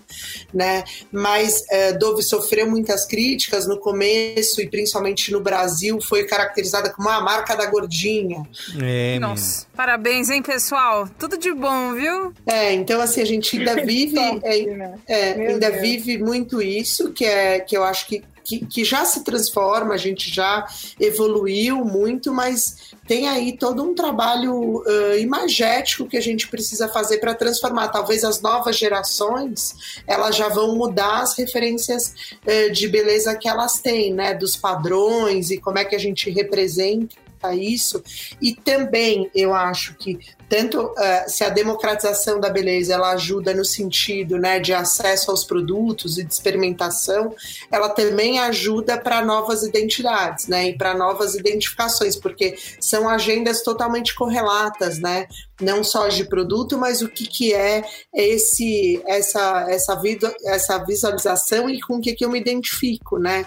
né? Mas é, Dove sofreu muitas críticas no começo e principalmente no Brasil foi caracterizada como a marca da gordinha. É, Nossa, parabéns, hein, pessoal? Tudo de bom, viu? É, então assim a gente ainda vive, é, é, ainda Deus. vive muito isso que é que eu acho que que, que já se transforma, a gente já evoluiu muito, mas tem aí todo um trabalho uh, imagético que a gente precisa fazer para transformar. Talvez as novas gerações elas já vão mudar as referências uh, de beleza que elas têm, né? Dos padrões e como é que a gente representa isso. E também eu acho que tanto uh, se a democratização da beleza ela ajuda no sentido né, de acesso aos produtos e de experimentação, ela também ajuda para novas identidades né, e para novas identificações, porque são agendas totalmente correlatas, né? não só de produto, mas o que, que é esse essa essa, vida, essa visualização e com o que, que eu me identifico, né?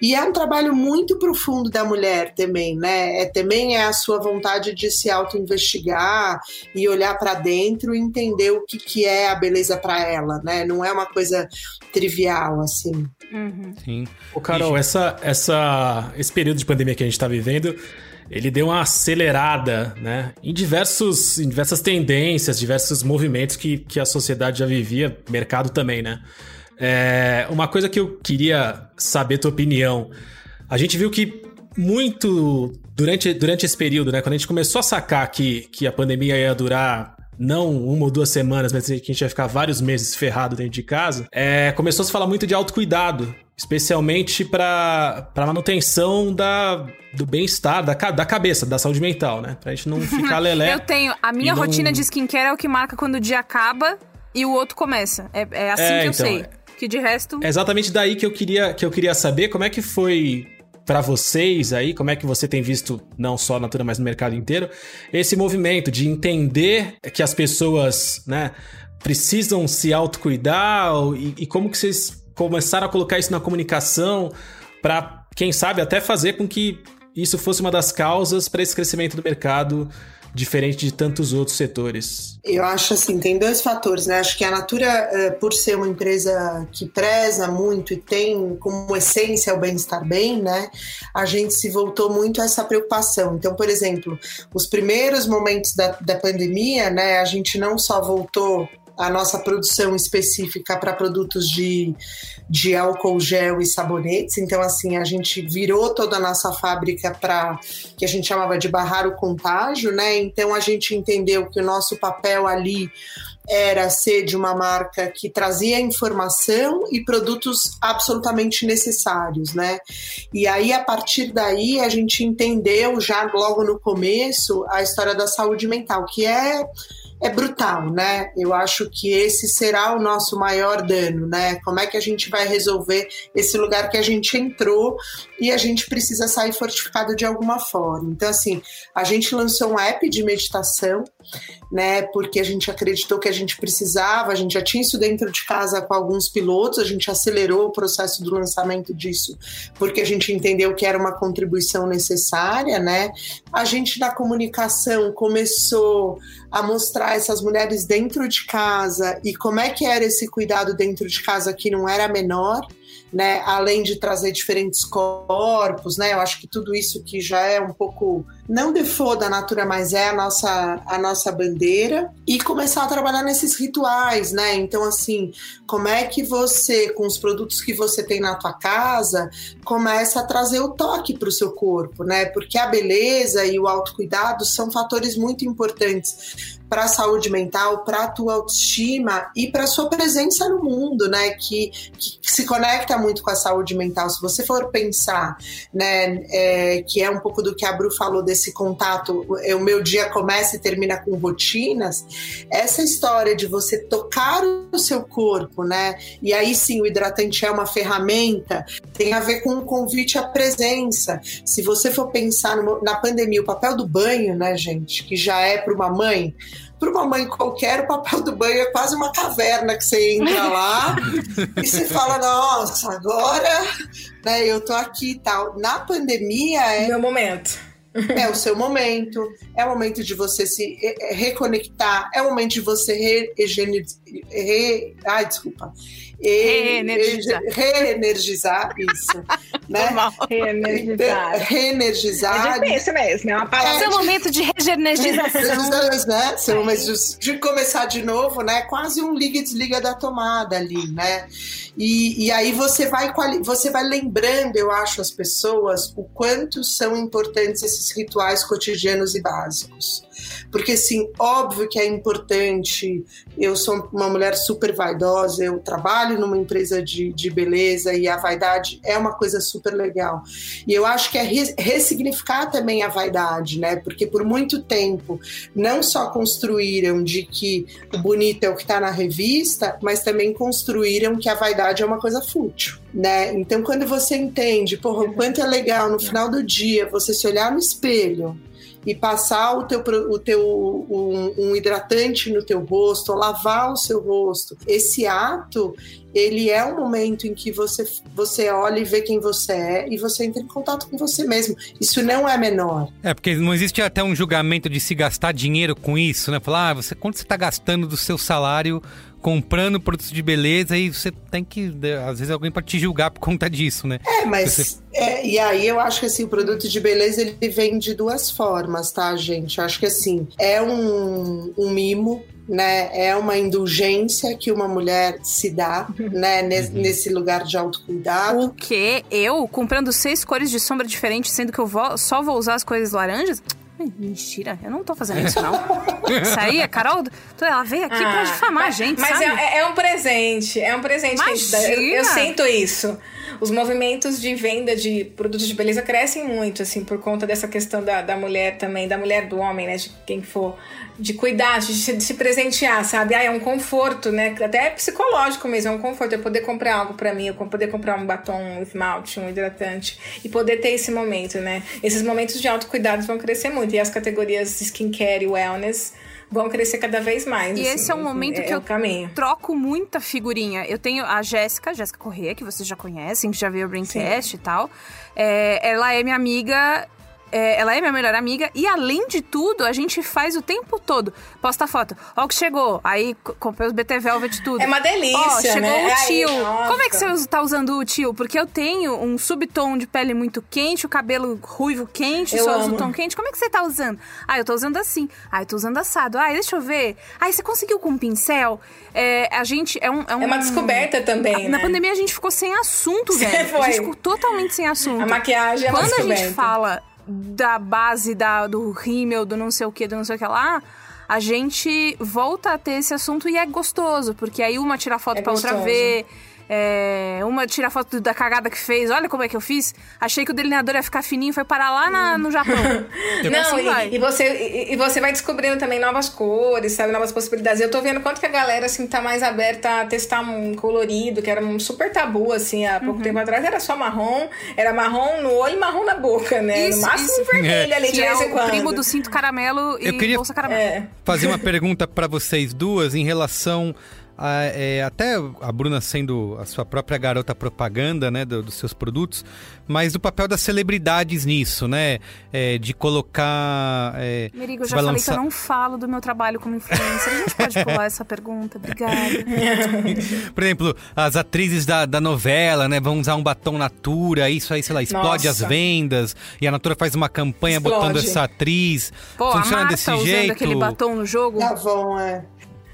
E é um trabalho muito profundo da mulher também, né? É, também é a sua vontade de se auto-investigar e olhar para dentro e entender o que, que é a beleza para ela, né? Não é uma coisa trivial, assim. Uhum. Sim. Ô, Carol, essa, essa, esse período de pandemia que a gente está vivendo ele deu uma acelerada né, em, diversos, em diversas tendências, diversos movimentos que, que a sociedade já vivia, mercado também, né? É, uma coisa que eu queria saber tua opinião. A gente viu que muito durante, durante esse período, né? Quando a gente começou a sacar que, que a pandemia ia durar não uma ou duas semanas, mas que a gente ia ficar vários meses ferrado dentro de casa, é, começou a se falar muito de autocuidado, especialmente para manutenção da, do bem-estar, da, da cabeça, da saúde mental, né? Pra gente não ficar lelé. Eu tenho. A minha rotina de skincare é o que marca quando o dia acaba e o outro começa. É, é assim é, que eu então, sei. Que de resto. É exatamente daí que eu queria, que eu queria saber como é que foi para vocês aí, como é que você tem visto, não só na Natura, mas no mercado inteiro, esse movimento de entender que as pessoas, né, precisam se autocuidar e, e como que vocês começaram a colocar isso na comunicação para, quem sabe, até fazer com que isso fosse uma das causas para esse crescimento do mercado diferente de tantos outros setores? Eu acho assim, tem dois fatores, né? Acho que a Natura, eh, por ser uma empresa que preza muito e tem como essência o bem-estar bem, né? A gente se voltou muito a essa preocupação. Então, por exemplo, os primeiros momentos da, da pandemia, né? A gente não só voltou a nossa produção específica para produtos de, de álcool gel e sabonetes. Então, assim, a gente virou toda a nossa fábrica para que a gente chamava de barrar o contágio, né? Então, a gente entendeu que o nosso papel ali era ser de uma marca que trazia informação e produtos absolutamente necessários, né? E aí, a partir daí, a gente entendeu já logo no começo a história da saúde mental, que é é brutal, né? Eu acho que esse será o nosso maior dano, né? Como é que a gente vai resolver esse lugar que a gente entrou e a gente precisa sair fortificado de alguma forma. Então, assim, a gente lançou um app de meditação, né? Porque a gente acreditou que a gente precisava, a gente já tinha isso dentro de casa com alguns pilotos, a gente acelerou o processo do lançamento disso, porque a gente entendeu que era uma contribuição necessária, né? A gente na comunicação começou a mostrar essas mulheres dentro de casa e como é que era esse cuidado dentro de casa que não era menor, né? Além de trazer diferentes corpos, né? Eu acho que tudo isso que já é um pouco não default da natura, mas é a nossa a nossa bandeira e começar a trabalhar nesses rituais, né? Então assim, como é que você com os produtos que você tem na tua casa começa a trazer o toque para o seu corpo, né? Porque a beleza e o autocuidado são fatores muito importantes para a saúde mental, para a tua autoestima e para a sua presença no mundo, né? Que, que, se conecta muito com a saúde mental. Se você for pensar, né, é, que é um pouco do que a Bru falou desse contato, o meu dia começa e termina com rotinas, essa história de você tocar o seu corpo, né? E aí sim, o hidratante é uma ferramenta, tem a ver com o um convite à presença. Se você for pensar no, na pandemia, o papel do banho, né, gente, que já é para uma mãe, para uma mãe qualquer, o papel do banho é quase uma caverna que você entra lá e você fala, nossa, agora né, eu tô aqui e tal. Na pandemia é. Meu momento. É o seu momento, é o momento de você se reconectar, é o momento de você re, re, ai, desculpa, Reenergizar. Reenergizar, isso. né? Reenergizar. Reenergizar. É difícil mesmo, é uma palavra. Seu momento de reenergização. né? Seu momento de, de, começar de novo, né? Quase um liga e desliga da tomada ali, né? E, e aí você vai, você vai lembrando, eu acho, as pessoas o quanto são importantes esses rituais cotidianos e básicos. Porque, assim, óbvio que é importante. Eu sou uma mulher super vaidosa, eu trabalho numa empresa de, de beleza e a vaidade é uma coisa super legal. E eu acho que é ressignificar também a vaidade, né? Porque por muito tempo não só construíram de que o bonito é o que está na revista, mas também construíram que a vaidade é uma coisa fútil. Né? Então, quando você entende, porra, o quanto é legal no final do dia você se olhar no espelho e passar o teu, o teu um, um hidratante no teu rosto, lavar o seu rosto. Esse ato, ele é um momento em que você, você olha e vê quem você é e você entra em contato com você mesmo. Isso não é menor. É, porque não existe até um julgamento de se gastar dinheiro com isso, né? Falar, ah, você, quanto você está gastando do seu salário comprando produtos de beleza e você tem que. Às vezes alguém pode te julgar por conta disso, né? É, mas. Você... É, e aí eu acho que assim, o produto de beleza ele vem de duas formas, tá, gente? Eu acho que assim, é um, um mimo né? É uma indulgência que uma mulher se dá, né? Nesse, uhum. nesse lugar de autocuidado. O que? Eu comprando seis cores de sombra diferentes, sendo que eu vou, só vou usar as cores laranjas? Mentira, eu não tô fazendo isso, não. isso aí, a Carol, ela veio aqui ah, pra difamar a gente, Mas sabe? É, é, um presente, é um presente. Imagina. Eu, eu sinto isso. Os movimentos de venda de produtos de beleza crescem muito, assim, por conta dessa questão da, da mulher também, da mulher, do homem, né, de quem for de cuidar, de se, de se presentear, sabe? Ah, é um conforto, né? Até psicológico mesmo, é um conforto. Eu poder comprar algo para mim, eu poder comprar um batom, um esmalte, um hidratante e poder ter esse momento, né? Esses momentos de autocuidado vão crescer muito. E as categorias skincare e wellness vão crescer cada vez mais. E assim, esse é um momento é, que é eu caminho. troco muita figurinha. Eu tenho a Jéssica, Jéssica Corrêa, que vocês já conhecem, que já veio o Braincast Sim. e tal. É, ela é minha amiga é, ela é minha melhor amiga e além de tudo, a gente faz o tempo todo. Posta foto. Ó o que chegou. Aí comprei os BT Velvet tudo. É uma delícia, Ó, chegou né? o tio. Aí, Como é que você tá usando o tio? Porque eu tenho um subtom de pele muito quente, o cabelo ruivo quente, eu só amo. uso tom quente. Como é que você tá usando? Ah, eu tô usando assim. Ah, eu tô usando assado. Ah, deixa eu ver. Ah, você conseguiu com um pincel? É, a gente é um, é um... É uma descoberta também, Na né? pandemia a gente ficou sem assunto, velho. Foi. A gente ficou totalmente sem assunto. A maquiagem é Quando a gente fala da base da, do rímel, do não sei o que, do não sei o que lá, a gente volta a ter esse assunto e é gostoso, porque aí uma tira foto é pra gostoso. outra ver. É, uma tira foto da cagada que fez, olha como é que eu fiz. Achei que o delineador ia ficar fininho, foi parar lá na, no Japão. Não, assim e, e, você, e, e, você vai descobrindo também novas cores, sabe? Novas possibilidades. Eu tô vendo quanto que a galera, assim, tá mais aberta a testar um colorido, que era um super tabu, assim, há pouco uhum. tempo atrás. Era só marrom, era marrom no olho e marrom na boca, né? Isso, no máximo isso. vermelho é. ali, de é vez em quando. o primo do cinto caramelo e eu queria bolsa caramelo. É. fazer uma pergunta para vocês duas em relação a, é, até a Bruna sendo a sua própria garota propaganda, né, do, dos seus produtos, mas o papel das celebridades nisso, né, é, de colocar... É, Merigo, eu já falei que eu não falo do meu trabalho como influencer. A gente pode pular essa pergunta? Obrigada. Por exemplo, as atrizes da, da novela, né, vão usar um batom Natura, isso aí, sei lá, explode Nossa. as vendas, e a Natura faz uma campanha explode. botando essa atriz. Pô, Funciona a Marta desse usando jeito. aquele batom no jogo. Tá bom, é.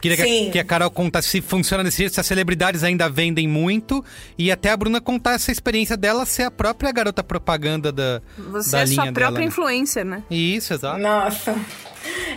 Queria que, que, a Carol contasse se funciona desse jeito, se as celebridades ainda vendem muito. E até a Bruna contar essa experiência dela ser a própria garota propaganda da, Você da é linha sua própria dela, né? influencer, né? Isso, exato. Nossa.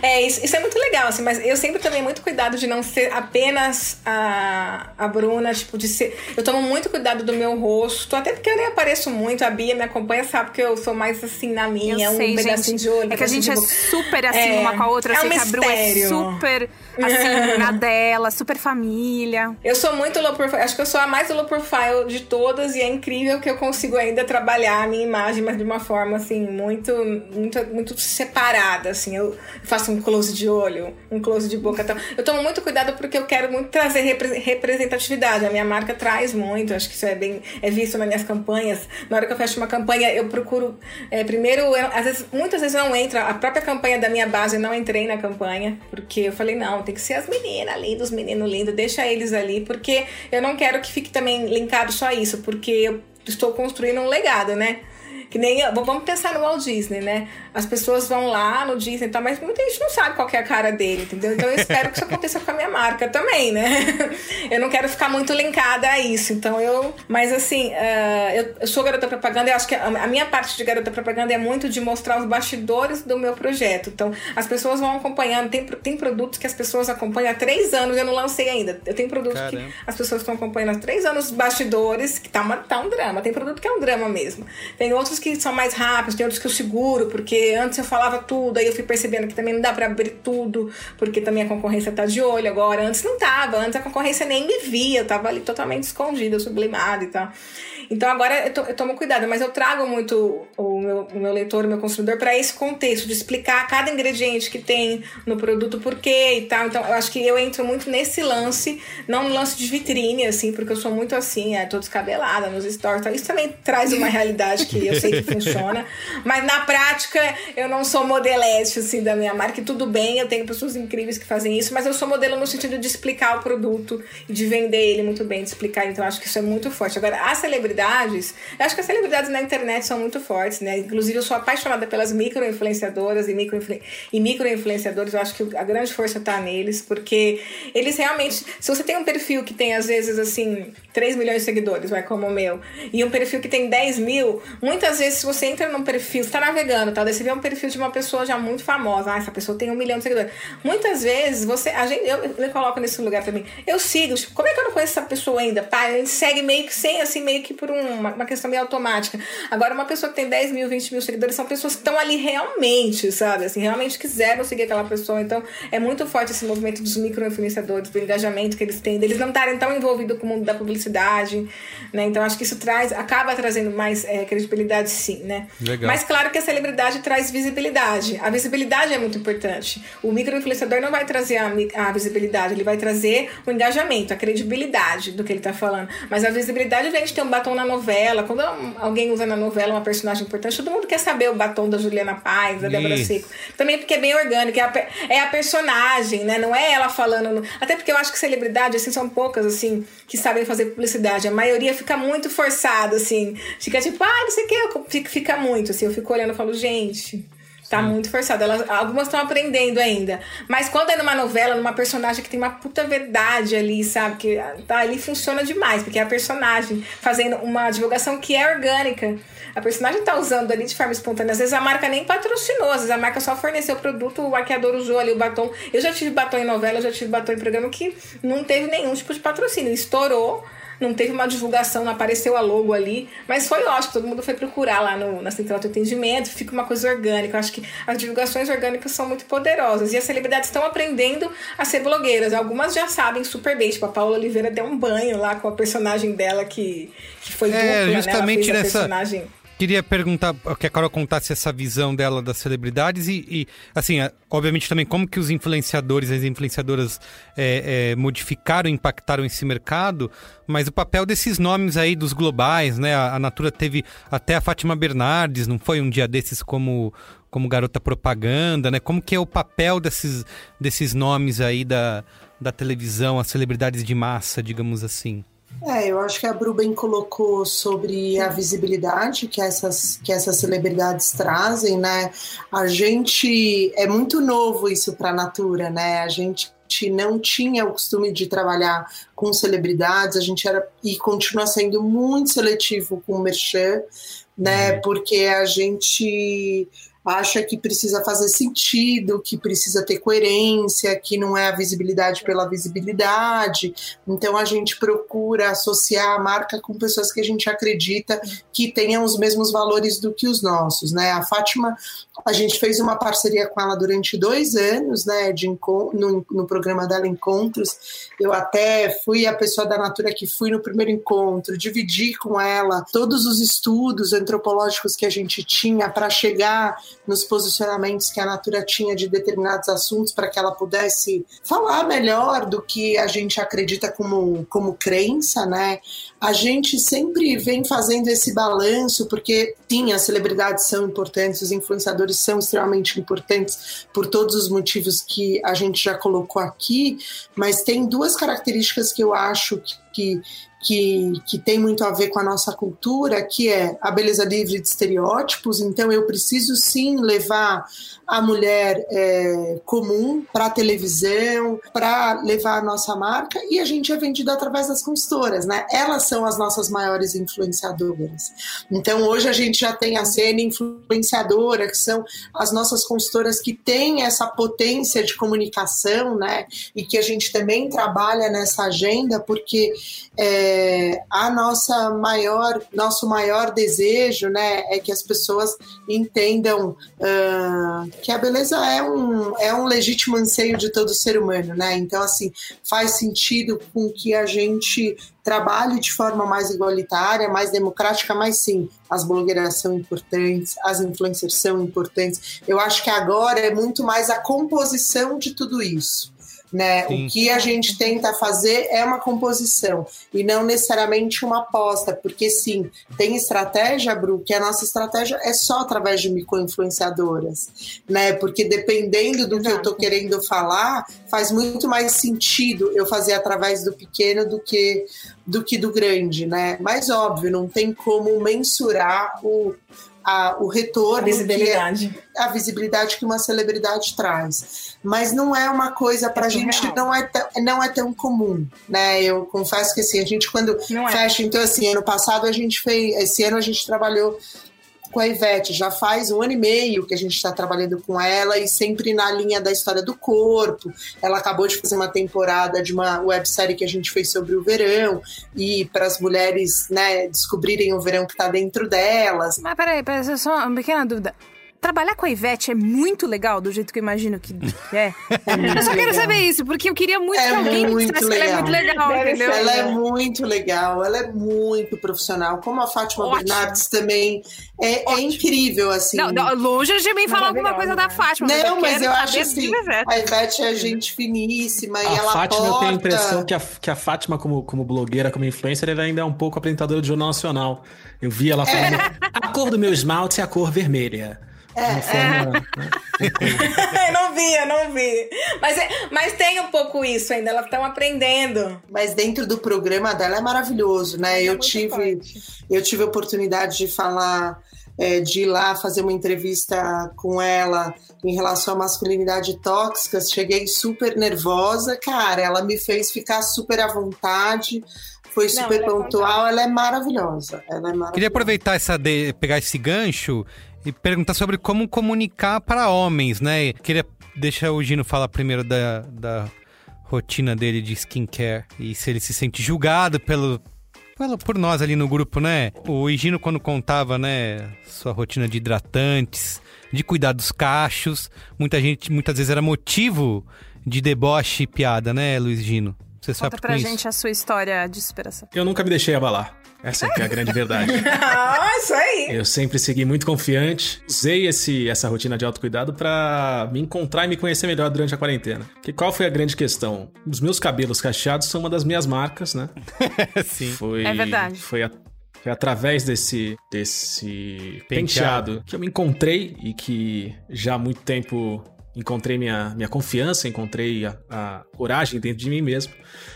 É, isso, isso, é muito legal, assim, mas eu sempre tomei muito cuidado de não ser apenas a, a Bruna, tipo, de ser. Eu tomo muito cuidado do meu rosto, até porque eu nem apareço muito, a Bia me acompanha, sabe que eu sou mais assim na minha, eu um sei, pedacinho gente. de olho. É que a gente é super assim é, uma com a outra, é assim, um a Bru é super assim, na dela, super família. Eu sou muito low profile, acho que eu sou a mais low profile de todas e é incrível que eu consigo ainda trabalhar a minha imagem, mas de uma forma assim, muito, muito, muito separada, assim. Eu faço faço um close de olho, um close de boca. Então, eu tomo muito cuidado porque eu quero muito trazer repre representatividade. A minha marca traz muito, acho que isso é bem é visto nas minhas campanhas. Na hora que eu fecho uma campanha, eu procuro. É, primeiro, eu, às vezes, muitas vezes não entra. A própria campanha da minha base, eu não entrei na campanha, porque eu falei, não, tem que ser as meninas lindas, os meninos lindos, deixa eles ali, porque eu não quero que fique também linkado só isso, porque eu estou construindo um legado, né? Que nem. Vamos pensar no Walt Disney, né? As pessoas vão lá no Disney e tal, mas muita gente não sabe qual é a cara dele, entendeu? Então eu espero que isso aconteça com a minha marca também, né? Eu não quero ficar muito linkada a isso. Então eu. Mas assim, uh, eu, eu, sou garota propaganda e acho que a, a, minha parte de garota propaganda é muito de mostrar os bastidores do meu projeto. Então as pessoas vão acompanhando. Tem, tem produtos que as pessoas acompanham há três anos, eu não lancei ainda. Eu tenho produtos Caramba. que as pessoas estão acompanhando há três anos bastidores, que tá, uma, tá um drama. Tem produto que é um drama mesmo. Tem outros que são mais rápidos, tem outros que eu seguro, porque antes eu falava tudo, aí eu fui percebendo que também não dá para abrir tudo, porque também a concorrência tá de olho agora. Antes não tava, antes a concorrência nem me via, eu tava ali totalmente escondida, sublimada e tal. Então agora eu, to, eu tomo cuidado, mas eu trago muito o meu, o meu leitor, o meu consumidor, para esse contexto, de explicar cada ingrediente que tem no produto, por quê e tal. Então eu acho que eu entro muito nesse lance, não no lance de vitrine, assim, porque eu sou muito assim, é, tô descabelada nos stories. Então, isso também traz uma realidade que eu sei que funciona. Mas na prática, eu não sou modelete, assim, da minha marca. E tudo bem, eu tenho pessoas incríveis que fazem isso, mas eu sou modelo no sentido de explicar o produto e de vender ele muito bem, de explicar. Então eu acho que isso é muito forte. Agora, a celebridade celebridades, eu acho que as celebridades na internet são muito fortes, né? Inclusive, eu sou apaixonada pelas micro-influenciadoras e micro-influenciadores. Micro eu acho que a grande força tá neles, porque eles realmente. Se você tem um perfil que tem, às vezes, assim, 3 milhões de seguidores, vai como o meu, e um perfil que tem 10 mil, muitas vezes, se você entra num perfil, você tá navegando, tá? Você vê um perfil de uma pessoa já muito famosa. Ah, essa pessoa tem um milhão de seguidores. Muitas vezes, você. A gente, eu me coloco nesse lugar também. Eu sigo, tipo, como é que eu não conheço essa pessoa ainda? Pá, a gente segue meio que sem, assim, meio que por por uma, uma questão meio automática. Agora, uma pessoa que tem 10 mil, 20 mil seguidores são pessoas que estão ali realmente, sabe? Assim, realmente quiseram seguir aquela pessoa. Então, é muito forte esse movimento dos micro-influenciadores, do engajamento que eles têm, deles não estarem tão envolvidos com o mundo da publicidade, né? Então, acho que isso traz, acaba trazendo mais é, credibilidade, sim, né? Legal. Mas, claro que a celebridade traz visibilidade. A visibilidade é muito importante. O micro-influenciador não vai trazer a, a visibilidade, ele vai trazer o engajamento, a credibilidade do que ele está falando. Mas a visibilidade vem de ter um batom na novela, quando alguém usa na novela uma personagem importante, todo mundo quer saber o batom da Juliana Paz, da Débora Seco. Também porque é bem orgânico, é a, é a, personagem, né? Não é ela falando. No... Até porque eu acho que celebridade, assim, são poucas, assim, que sabem fazer publicidade. A maioria fica muito forçada, assim. Fica tipo, ah, não sei o que, fica, fica muito, assim. Eu fico olhando e falo, gente. Tá muito forçado. Elas, algumas estão aprendendo ainda. Mas quando é numa novela, numa personagem que tem uma puta verdade ali, sabe? Que tá, ali funciona demais, porque é a personagem fazendo uma divulgação que é orgânica. A personagem tá usando ali de forma espontânea. Às vezes a marca nem patrocinou, às vezes a marca só forneceu o produto, o maquiador usou ali o batom. Eu já tive batom em novela, eu já tive batom em programa que não teve nenhum tipo de patrocínio. Estourou não teve uma divulgação, não apareceu a logo ali, mas foi ótimo, todo mundo foi procurar lá no, na central de atendimento, fica uma coisa orgânica. Eu acho que as divulgações orgânicas são muito poderosas e as celebridades estão aprendendo a ser blogueiras. Algumas já sabem super bem, tipo a Paula Oliveira deu um banho lá com a personagem dela que, que foi é, dupla, justamente né? Ela fez nessa... personagem queria perguntar que a Carol contasse essa visão dela das celebridades e, e assim, obviamente também como que os influenciadores, as influenciadoras é, é, modificaram, impactaram esse mercado, mas o papel desses nomes aí dos globais, né? A, a Natura teve até a Fátima Bernardes, não foi um dia desses como como garota propaganda, né? Como que é o papel desses, desses nomes aí da, da televisão, as celebridades de massa, digamos assim? É, eu acho que a Bruben colocou sobre a visibilidade que essas, que essas celebridades trazem, né? A gente é muito novo isso para a Natura, né? A gente não tinha o costume de trabalhar com celebridades, a gente era e continua sendo muito seletivo com o merchan, né? Uhum. Porque a gente acha que precisa fazer sentido, que precisa ter coerência, que não é a visibilidade pela visibilidade. Então a gente procura associar a marca com pessoas que a gente acredita que tenham os mesmos valores do que os nossos, né? A Fátima, a gente fez uma parceria com ela durante dois anos, né? De no, no programa dela Encontros. Eu até fui a pessoa da Natura que fui no primeiro encontro, dividi com ela todos os estudos antropológicos que a gente tinha para chegar nos posicionamentos que a Natura tinha de determinados assuntos para que ela pudesse falar melhor do que a gente acredita como, como crença, né? A gente sempre vem fazendo esse balanço, porque sim, as celebridades são importantes, os influenciadores são extremamente importantes por todos os motivos que a gente já colocou aqui, mas tem duas características que eu acho que, que que, que tem muito a ver com a nossa cultura, que é a beleza livre de estereótipos. Então, eu preciso sim levar a mulher é, comum para a televisão, para levar a nossa marca, e a gente é vendido através das consultoras, né? Elas são as nossas maiores influenciadoras. Então, hoje a gente já tem a cena influenciadora, que são as nossas consultoras que têm essa potência de comunicação, né? E que a gente também trabalha nessa agenda, porque é, a nossa maior, nosso maior desejo, né, é que as pessoas entendam uh, que a beleza é um, é um legítimo anseio de todo ser humano, né? Então, assim, faz sentido com que a gente trabalhe de forma mais igualitária, mais democrática, mas sim, as blogueiras são importantes, as influencers são importantes. Eu acho que agora é muito mais a composição de tudo isso né? Sim. O que a gente tenta fazer é uma composição e não necessariamente uma aposta, porque sim, tem estratégia, Bru, que a nossa estratégia é só através de microinfluenciadoras, né? Porque dependendo do Exato. que eu tô querendo falar, faz muito mais sentido eu fazer através do pequeno do que do que do grande, né? Mas óbvio, não tem como mensurar o a, o retorno. A visibilidade. É, a visibilidade que uma celebridade traz. Mas não é uma coisa para a é gente, não é, tão, não é tão comum, né? Eu confesso que assim, a gente quando não é. fecha, é. então assim, ano passado a gente fez, esse ano a gente trabalhou com a Ivete. Já faz um ano e meio que a gente está trabalhando com ela e sempre na linha da história do corpo. Ela acabou de fazer uma temporada de uma websérie que a gente fez sobre o verão e para as mulheres né, descobrirem o verão que está dentro delas. Mas peraí, peraí, só uma pequena dúvida trabalhar com a Ivete é muito legal, do jeito que eu imagino que é. é eu só quero saber isso, porque eu queria muito é que alguém me dissesse que ela é muito legal, entendeu? Ela é muito legal, ela é muito profissional. Como a Fátima Ótimo. Bernardes também é, é, incrível, assim. Não, não, longe de mim falar alguma coisa da Fátima. Não, mas, eu acho assim, a Ivete é gente finíssima a e ela Fátima, porta... eu tenho a impressão que a, que a Fátima, como, como blogueira, como influencer, ela ainda é um pouco apresentadora do Jornal Nacional. Eu vi ela falando, é. a cor do meu esmalte é a cor vermelha. É, forma, é. não vi, não vi. Mas, é, mas tem um pouco isso ainda, elas estão aprendendo. Mas dentro do programa dela é maravilhoso, né? É eu tive, eu tive a oportunidade de falar, é, de ir lá fazer uma entrevista com ela em relação à masculinidade tóxica. Cheguei super nervosa, cara. Ela me fez ficar super à vontade foi super Não, pontual, ela é maravilhosa. Ela é maravilhosa. Queria aproveitar essa de, pegar esse gancho e perguntar sobre como comunicar para homens, né? Queria deixar o Gino falar primeiro da, da rotina dele de skincare e se ele se sente julgado pelo, pelo por nós ali no grupo, né? O Gino quando contava, né, sua rotina de hidratantes, de cuidar dos cachos, muita gente muitas vezes era motivo de deboche e piada, né, Luiz Gino? Você Conta pra gente isso? a sua história de superação. Eu nunca me deixei abalar. Essa é, é a grande verdade. ah, isso aí! Eu sempre segui muito confiante. Usei esse, essa rotina de autocuidado para me encontrar e me conhecer melhor durante a quarentena. Que qual foi a grande questão? Os meus cabelos cacheados são uma das minhas marcas, né? Sim. Foi, é verdade. Foi a, foi através desse, desse penteado. penteado que eu me encontrei e que já há muito tempo encontrei minha, minha confiança, encontrei a, a, coragem dentro de mim mesmo.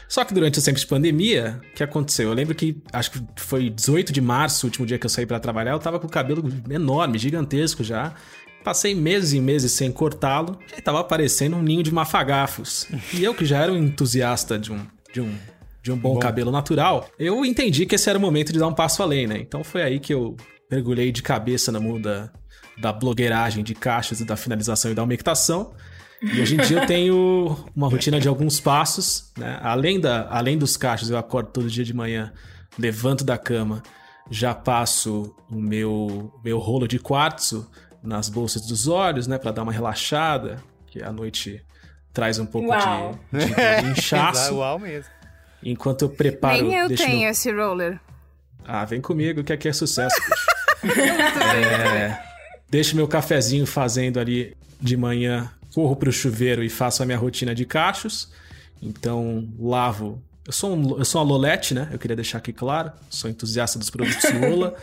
Só que durante os tempos de pandemia, o que aconteceu? Eu lembro que, acho que foi 18 de março, o último dia que eu saí para trabalhar, eu tava com o cabelo enorme, gigantesco já. Passei meses e meses sem cortá-lo, e tava aparecendo um ninho de mafagafos. E eu que já era um entusiasta de um, de um de um bom, bom, cabelo natural, eu entendi que esse era o momento de dar um passo além, né? Então foi aí que eu mergulhei de cabeça na muda da blogueiragem de caixas e da finalização e da umectação. E hoje em dia eu tenho uma rotina de alguns passos, né? Além, da, além dos cachos, eu acordo todo dia de manhã, levanto da cama, já passo o meu, meu rolo de quartzo nas bolsas dos olhos, né? para dar uma relaxada, que à noite traz um pouco Uau. de, de, de inchaço. Uau mesmo. Enquanto eu preparo... Nem eu tenho meu... esse roller. Ah, vem comigo que aqui é sucesso, é... deixo meu cafezinho fazendo ali de manhã, corro pro chuveiro e faço a minha rotina de cachos. Então, lavo. Eu sou, um, eu sou uma Lolete, né? Eu queria deixar aqui claro. Sou entusiasta dos produtos Lola.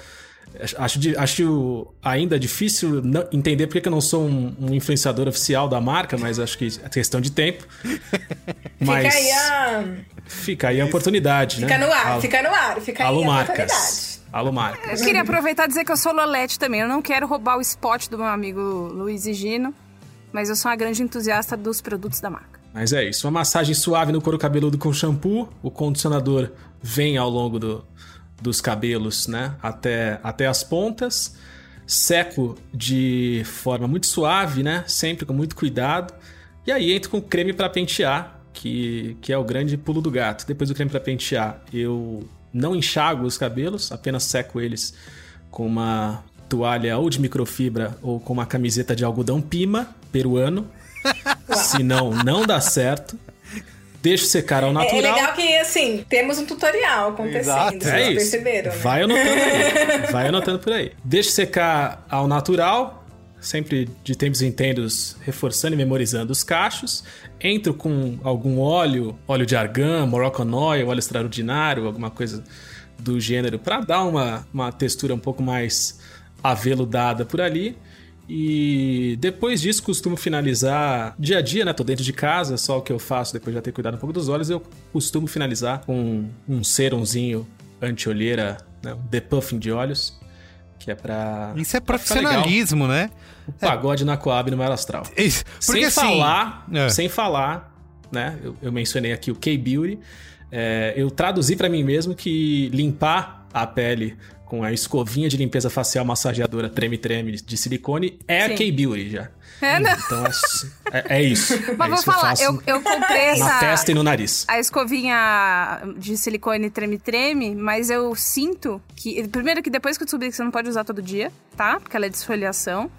Acho, acho ainda difícil entender porque eu não sou um, um, influenciador oficial da marca, mas acho que é questão de tempo. Mas fica aí a. Fica aí a oportunidade, fica né? no ar, fica no ar, fica Alô aí a marcas. oportunidade. Alô marcas. Eu queria aproveitar e dizer que eu sou Lolete também. Eu não quero roubar o spot do meu amigo Luiz e Gino, mas eu sou uma grande entusiasta dos produtos da marca. Mas é isso. Uma massagem suave no couro cabeludo com shampoo. O condicionador vem ao longo do, dos cabelos, né? Até, até as pontas. Seco de forma muito suave, né? Sempre com muito cuidado. E aí entro com creme para pentear, que, que é o grande pulo do gato. Depois do creme para pentear, eu não enxago os cabelos, apenas seco eles com uma toalha ou de microfibra ou com uma camiseta de algodão pima peruano. Senão, não dá certo. Deixa secar ao natural. É, é legal que, assim, temos um tutorial acontecendo, Exato. vocês é perceberam, né? Vai anotando aí. Vai anotando por aí. Deixa secar ao natural, sempre de tempos em tempos reforçando e memorizando os cachos. Entro com algum óleo, óleo de argan, Moroccan oil, óleo extraordinário, alguma coisa do gênero, para dar uma, uma textura um pouco mais aveludada por ali. E depois disso costumo finalizar dia a dia, né? Tô dentro de casa, só o que eu faço depois de já ter cuidado um pouco dos olhos, eu costumo finalizar com um serumzinho anti-olheira, né? um depuffing de olhos, que é pra. Isso é profissionalismo, né? O pagode é. na Coab no Mar Astral. Isso. Porque sem assim, falar, é. sem falar, né? Eu, eu mencionei aqui o K-Beauty. É, eu traduzi para mim mesmo que limpar a pele com a escovinha de limpeza facial massageadora treme-treme de silicone é Sim. a K-Beauty já. É, não. Então é, é, isso. Mas é vou isso falar, eu, eu, eu, comprei essa. Na testa e no nariz. A escovinha de silicone treme-treme, mas eu sinto que. Primeiro, que depois que eu descobri que você não pode usar todo dia, tá? Porque ela é desfoliação.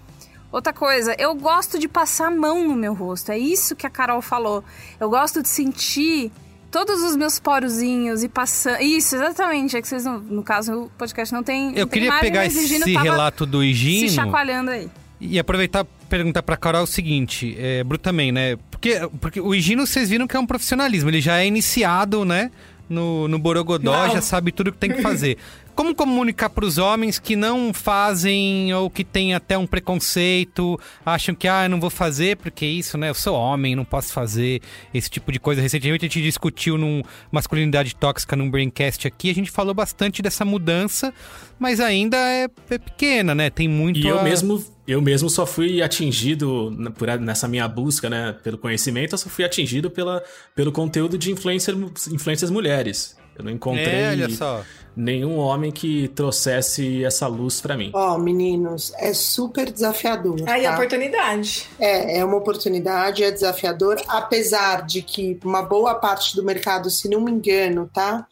Outra coisa, eu gosto de passar a mão no meu rosto. É isso que a Carol falou. Eu gosto de sentir todos os meus porozinhos e passando. Isso, exatamente. É que vocês, não, no caso, o podcast não tem. Eu não queria tem pegar esse relato do Higino. Se chacoalhando aí. E aproveitar perguntar pra Carol o seguinte, é, também, né? Porque, porque o Higino, vocês viram que é um profissionalismo, ele já é iniciado, né? No, no Borogodó, não. já sabe tudo que tem que fazer. Como comunicar para os homens que não fazem ou que têm até um preconceito, acham que, ah, eu não vou fazer porque isso, né? Eu sou homem, não posso fazer esse tipo de coisa. Recentemente a gente discutiu num Masculinidade Tóxica num Braincast aqui, a gente falou bastante dessa mudança, mas ainda é, é pequena, né? Tem muito. E eu a... mesmo eu mesmo só fui atingido por, nessa minha busca, né, pelo conhecimento, eu só fui atingido pela, pelo conteúdo de influencer, influências mulheres. Eu não encontrei é, nenhum homem que trouxesse essa luz para mim. Ó, oh, meninos, é super desafiador. Aí, tá? oportunidade. É, é uma oportunidade, é desafiador, apesar de que uma boa parte do mercado, se não me engano, tá?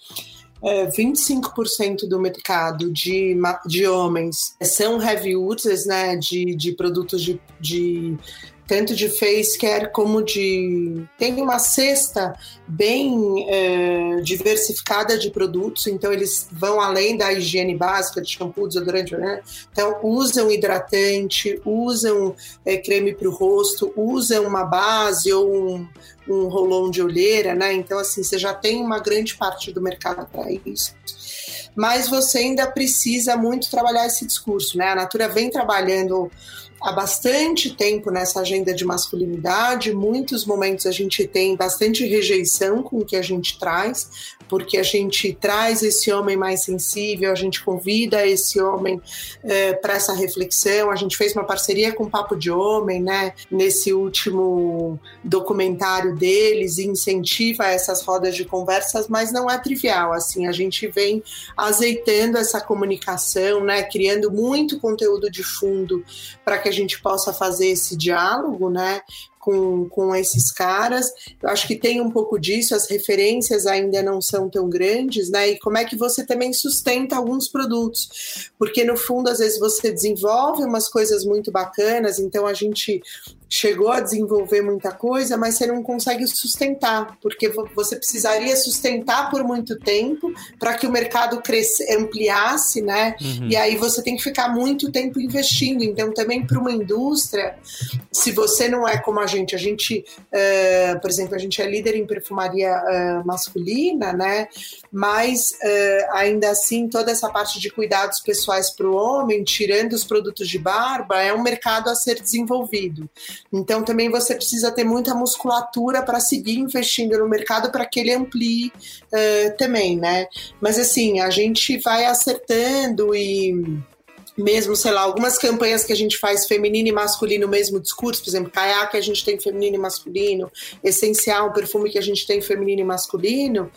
É, 25% do mercado de, de homens são heavy users, né, de, de produtos de, de tanto de face care como de. Tem uma cesta bem é, diversificada de produtos, então eles vão além da higiene básica de shampoo, desodorante, né? Então usam hidratante, usam é, creme para o rosto, usam uma base ou um, um rolão de olheira, né? Então, assim, você já tem uma grande parte do mercado para isso mas você ainda precisa muito trabalhar esse discurso, né? A Natura vem trabalhando há bastante tempo nessa agenda de masculinidade. Muitos momentos a gente tem bastante rejeição com o que a gente traz, porque a gente traz esse homem mais sensível, a gente convida esse homem é, para essa reflexão. A gente fez uma parceria com o Papo de Homem, né? Nesse último documentário deles, incentiva essas rodas de conversas, mas não é trivial. Assim, a gente vem azeitando essa comunicação, né? Criando muito conteúdo de fundo para que a gente possa fazer esse diálogo, né? com, com esses caras. Eu acho que tem um pouco disso, as referências ainda não são tão grandes, né? E como é que você também sustenta alguns produtos? Porque no fundo, às vezes, você desenvolve umas coisas muito bacanas, então a gente chegou a desenvolver muita coisa, mas você não consegue sustentar, porque você precisaria sustentar por muito tempo para que o mercado cresce, ampliasse, né? Uhum. E aí você tem que ficar muito tempo investindo. Então, também para uma indústria, se você não é como a gente, a gente, uh, por exemplo, a gente é líder em perfumaria uh, masculina, né? Mas uh, ainda assim, toda essa parte de cuidados pessoais para o homem, tirando os produtos de barba, é um mercado a ser desenvolvido. Então também você precisa ter muita musculatura para seguir investindo no mercado para que ele amplie uh, também, né? Mas assim, a gente vai acertando e mesmo, sei lá, algumas campanhas que a gente faz feminino e masculino, mesmo discurso, por exemplo, caiaque a gente tem feminino e masculino, essencial, um perfume que a gente tem feminino e masculino,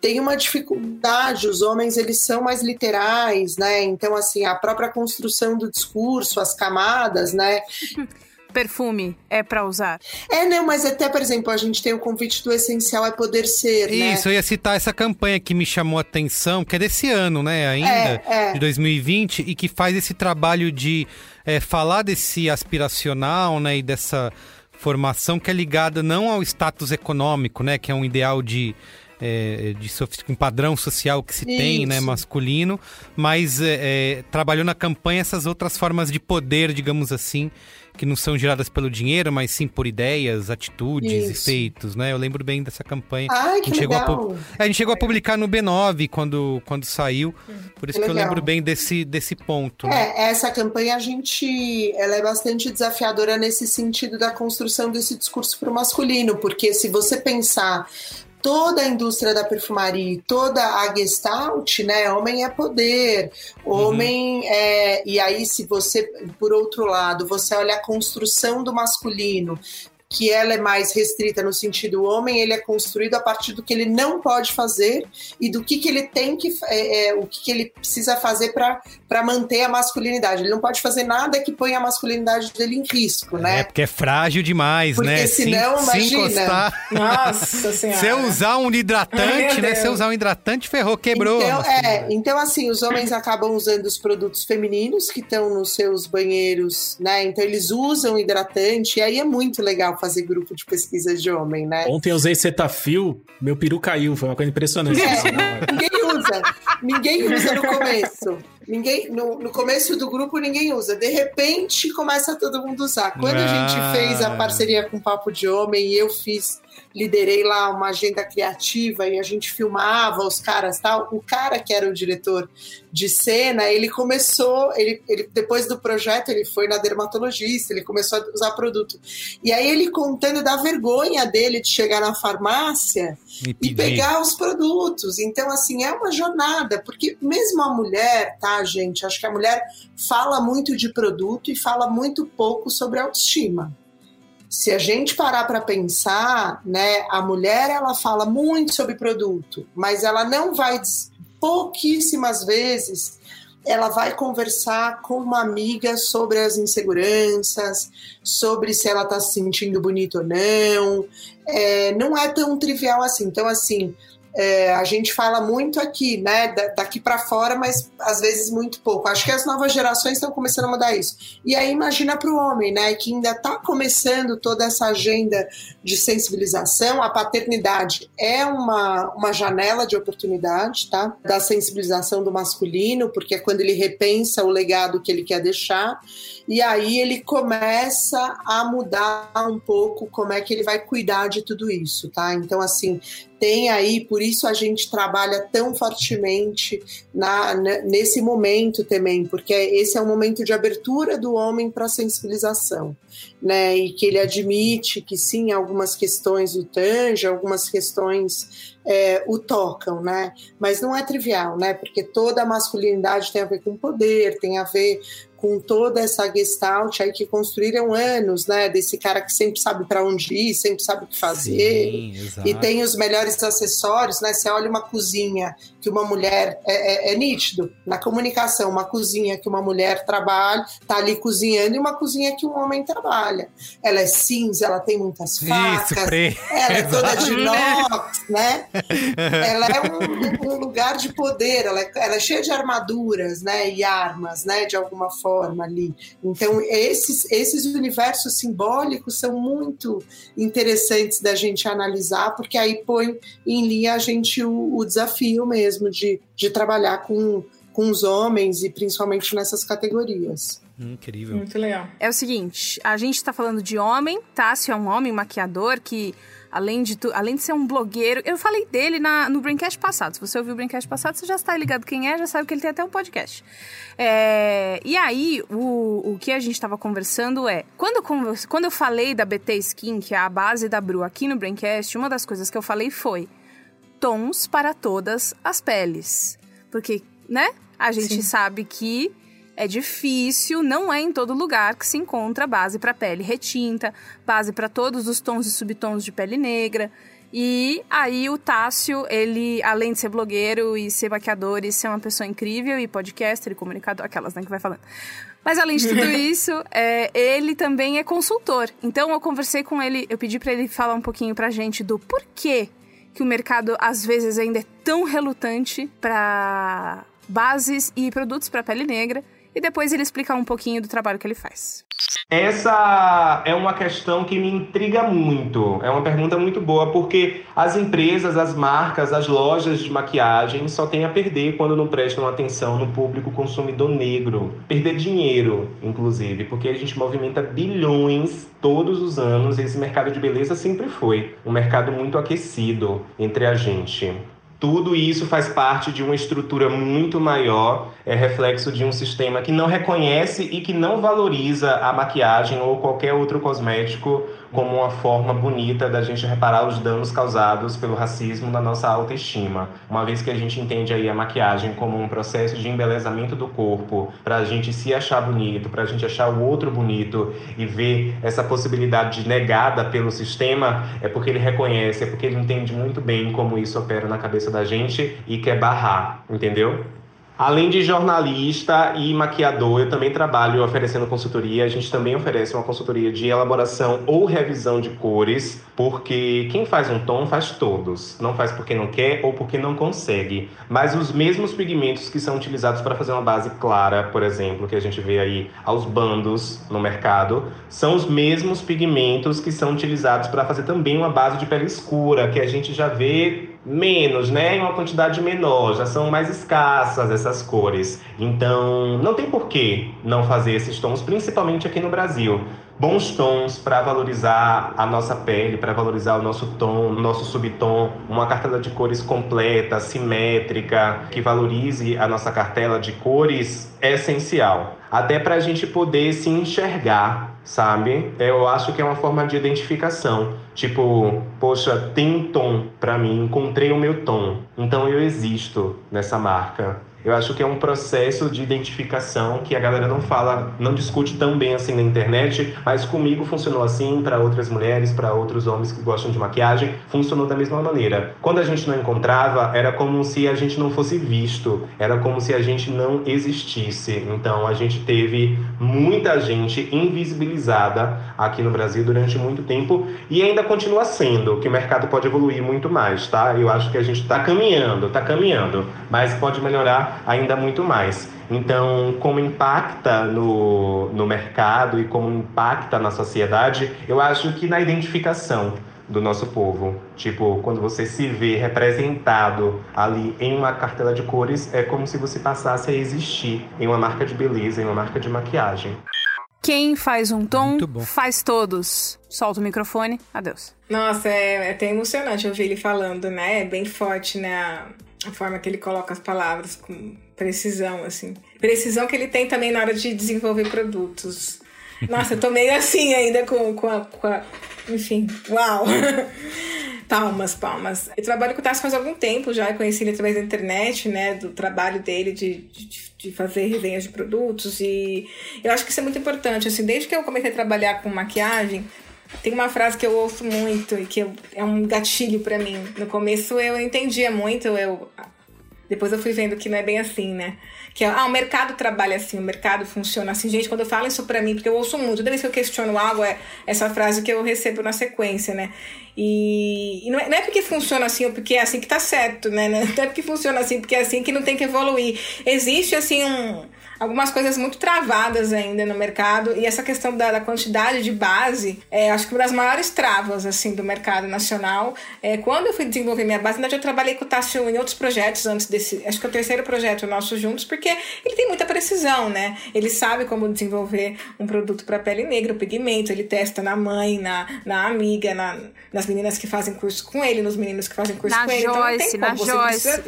tem uma dificuldade, os homens eles são mais literais, né? Então, assim, a própria construção do discurso, as camadas, né? perfume é para usar. É, não, mas até, por exemplo, a gente tem o convite do Essencial é Poder Ser, né? Isso, né? eu ia citar essa campanha que me chamou a atenção, que é desse ano, né, ainda, é, é. de 2020, e que faz esse trabalho de é, falar desse aspiracional, né, e dessa formação que é ligada não ao status econômico, né, que é um ideal de é, de um padrão social que se Isso. tem, né, masculino, mas é, é, trabalhou na campanha essas outras formas de poder, digamos assim, que não são geradas pelo dinheiro, mas sim por ideias, atitudes Isso. e feitos, né? Eu lembro bem dessa campanha. Ai, que a gente legal. Chegou a, a, gente chegou a publicar no B9 quando, quando saiu, por isso que, que eu lembro bem desse, desse ponto. Né? É, essa campanha a gente, ela é bastante desafiadora nesse sentido da construção desse discurso para o masculino, porque se você pensar toda a indústria da perfumaria, toda a gestalt, né? Homem é poder, homem uhum. é. E aí, se você, por outro lado, você olha a construção do masculino, que ela é mais restrita no sentido homem, ele é construído a partir do que ele não pode fazer e do que, que ele tem que é, é, o que, que ele precisa fazer para manter a masculinidade. Ele não pode fazer nada que ponha a masculinidade dele em risco, né? É porque é frágil demais, porque né? Porque senão, se, imagina. Se encostar, Nossa senhora. Se usar um hidratante, né? Se usar um hidratante, ferrou, quebrou. Então, é, então assim, os homens acabam usando os produtos femininos que estão nos seus banheiros, né? Então eles usam hidratante e aí é muito legal fazer grupo de pesquisa de homem, né? Ontem eu usei Cetafil, meu peru caiu, foi uma coisa impressionante. É, ninguém usa, ninguém usa no começo. Ninguém, no, no, começo do grupo ninguém usa. De repente começa todo mundo a usar. Quando ah. a gente ah. fez a parceria com Papo de Homem e eu fiz liderei lá uma agenda criativa e a gente filmava os caras tal. O cara que era o diretor de cena, ele começou, ele, ele depois do projeto ele foi na dermatologista, ele começou a usar produto. E aí ele contando da vergonha dele de chegar na farmácia e, e pegar os produtos. Então assim, é uma jornada, porque mesmo a mulher, tá, gente, acho que a mulher fala muito de produto e fala muito pouco sobre autoestima se a gente parar para pensar, né, a mulher ela fala muito sobre produto, mas ela não vai pouquíssimas vezes ela vai conversar com uma amiga sobre as inseguranças, sobre se ela está se sentindo bonita ou não. É, não é tão trivial assim. Então, assim, é, a gente fala muito aqui, né, daqui para fora, mas às vezes muito pouco. Acho que as novas gerações estão começando a mudar isso. E aí imagina para o homem, né, que ainda está começando toda essa agenda de sensibilização. A paternidade é uma, uma janela de oportunidade, tá, da sensibilização do masculino, porque é quando ele repensa o legado que ele quer deixar. E aí ele começa a mudar um pouco como é que ele vai cuidar de tudo isso, tá? Então, assim, tem aí, por isso a gente trabalha tão fortemente na, nesse momento também, porque esse é um momento de abertura do homem para sensibilização, né? E que ele admite que sim, algumas questões o tangem, algumas questões é, o tocam, né? Mas não é trivial, né? Porque toda a masculinidade tem a ver com poder, tem a ver com toda essa gestalt aí que construíram anos, né? Desse cara que sempre sabe para onde ir, sempre sabe o que fazer. Sim, e tem os melhores acessórios, né? Você olha uma cozinha que uma mulher é, é, é, nítido na comunicação, uma cozinha que uma mulher trabalha, tá ali cozinhando, e uma cozinha que um homem trabalha. Ela é cinza, ela tem muitas facas, Isso, ela é toda de inox, né? ela é um, um, lugar de poder, ela é, ela é cheia de armaduras, né? E armas, né? De alguma forma ali. Então, esses, esses universos simbólicos são muito interessantes da gente analisar, porque aí põe em linha a gente o, o desafio mesmo mesmo de, de trabalhar com, com os homens e principalmente nessas categorias. Incrível. Muito legal. É o seguinte, a gente está falando de homem, Tássio é um homem maquiador que, além de, tu, além de ser um blogueiro, eu falei dele na, no Braincast passado. Se você ouviu o Braincast passado, você já está ligado quem é, já sabe que ele tem até um podcast. É, e aí, o, o que a gente estava conversando é, quando, quando eu falei da BT Skin, que é a base da Bru aqui no Braincast, uma das coisas que eu falei foi tons para todas as peles. Porque, né? A gente Sim. sabe que é difícil, não é em todo lugar que se encontra base para pele retinta, base para todos os tons e subtons de pele negra. E aí o Tássio, ele, além de ser blogueiro e ser maquiador e ser uma pessoa incrível e podcaster e comunicador, aquelas, né, que vai falando. Mas além de tudo isso, é, ele também é consultor. Então eu conversei com ele, eu pedi para ele falar um pouquinho pra gente do porquê que o mercado às vezes ainda é tão relutante para bases e produtos para pele negra e depois ele explica um pouquinho do trabalho que ele faz. Essa é uma questão que me intriga muito. É uma pergunta muito boa, porque as empresas, as marcas, as lojas de maquiagem só têm a perder quando não prestam atenção no público consumidor negro. Perder dinheiro, inclusive, porque a gente movimenta bilhões todos os anos e esse mercado de beleza sempre foi um mercado muito aquecido entre a gente. Tudo isso faz parte de uma estrutura muito maior, é reflexo de um sistema que não reconhece e que não valoriza a maquiagem ou qualquer outro cosmético como uma forma bonita da gente reparar os danos causados pelo racismo na nossa autoestima. Uma vez que a gente entende aí a maquiagem como um processo de embelezamento do corpo, para a gente se achar bonito, para a gente achar o outro bonito e ver essa possibilidade negada pelo sistema, é porque ele reconhece, é porque ele entende muito bem como isso opera na cabeça da gente e quer barrar, entendeu? Além de jornalista e maquiador, eu também trabalho oferecendo consultoria. A gente também oferece uma consultoria de elaboração ou revisão de cores, porque quem faz um tom faz todos. Não faz porque não quer ou porque não consegue. Mas os mesmos pigmentos que são utilizados para fazer uma base clara, por exemplo, que a gente vê aí aos bandos no mercado, são os mesmos pigmentos que são utilizados para fazer também uma base de pele escura, que a gente já vê menos, né? Em uma quantidade menor, já são mais escassas essas cores. Então, não tem por que não fazer esses tons, principalmente aqui no Brasil. Bons tons para valorizar a nossa pele, para valorizar o nosso tom, o nosso subtom, uma cartela de cores completa, simétrica, que valorize a nossa cartela de cores é essencial. Até para a gente poder se enxergar sabe? Eu acho que é uma forma de identificação. Tipo, poxa, tem um tom para mim, encontrei o meu tom. Então eu existo nessa marca. Eu acho que é um processo de identificação que a galera não fala, não discute tão bem assim na internet, mas comigo funcionou assim, para outras mulheres, para outros homens que gostam de maquiagem, funcionou da mesma maneira. Quando a gente não encontrava, era como se a gente não fosse visto, era como se a gente não existisse. Então a gente teve muita gente invisibilizada aqui no Brasil durante muito tempo e ainda continua sendo, que o mercado pode evoluir muito mais, tá? Eu acho que a gente está caminhando, está caminhando, mas pode melhorar ainda muito mais. Então, como impacta no, no mercado e como impacta na sociedade, eu acho que na identificação do nosso povo. Tipo, quando você se vê representado ali em uma cartela de cores, é como se você passasse a existir em uma marca de beleza, em uma marca de maquiagem. Quem faz um tom, faz todos. Solta o microfone, adeus. Nossa, é, é até emocionante ouvir ele falando, né? É bem forte, né? A forma que ele coloca as palavras com precisão, assim. Precisão que ele tem também na hora de desenvolver produtos. Nossa, eu tô meio assim ainda com, com, a, com a. Enfim, uau! Palmas, palmas. Eu trabalho com o Tassi faz algum tempo já, conheci ele através da internet, né? Do trabalho dele de, de, de, fazer resenhas de produtos. E eu acho que isso é muito importante. Assim, desde que eu comecei a trabalhar com maquiagem, tem uma frase que eu ouço muito e que eu, é um gatilho para mim. No começo eu entendia muito, eu depois eu fui vendo que não é bem assim, né? Que é, ah, o mercado trabalha assim, o mercado funciona assim. Gente, quando eu falo isso pra mim, porque eu ouço muito, toda vez que eu questiono algo, é essa frase que eu recebo na sequência, né? E, e não, é, não, é, porque funciona assim ou porque é assim que tá certo, né? Não é porque funciona assim porque é assim que não tem que evoluir. Existe, assim, um algumas coisas muito travadas ainda no mercado e essa questão da, da quantidade de base é acho que uma das maiores travas assim do mercado nacional é quando eu fui desenvolver minha base, na verdade eu trabalhei com o Tássio em outros projetos antes desse, acho que é o terceiro projeto nosso juntos, porque ele tem muita precisão, né? Ele sabe como desenvolver um produto para pele negra, o pigmento, ele testa na mãe, na, na amiga, na, nas meninas que fazem curso com ele, nos meninos que fazem curso na com ele. Joyce, então, na Joyce. Precisa,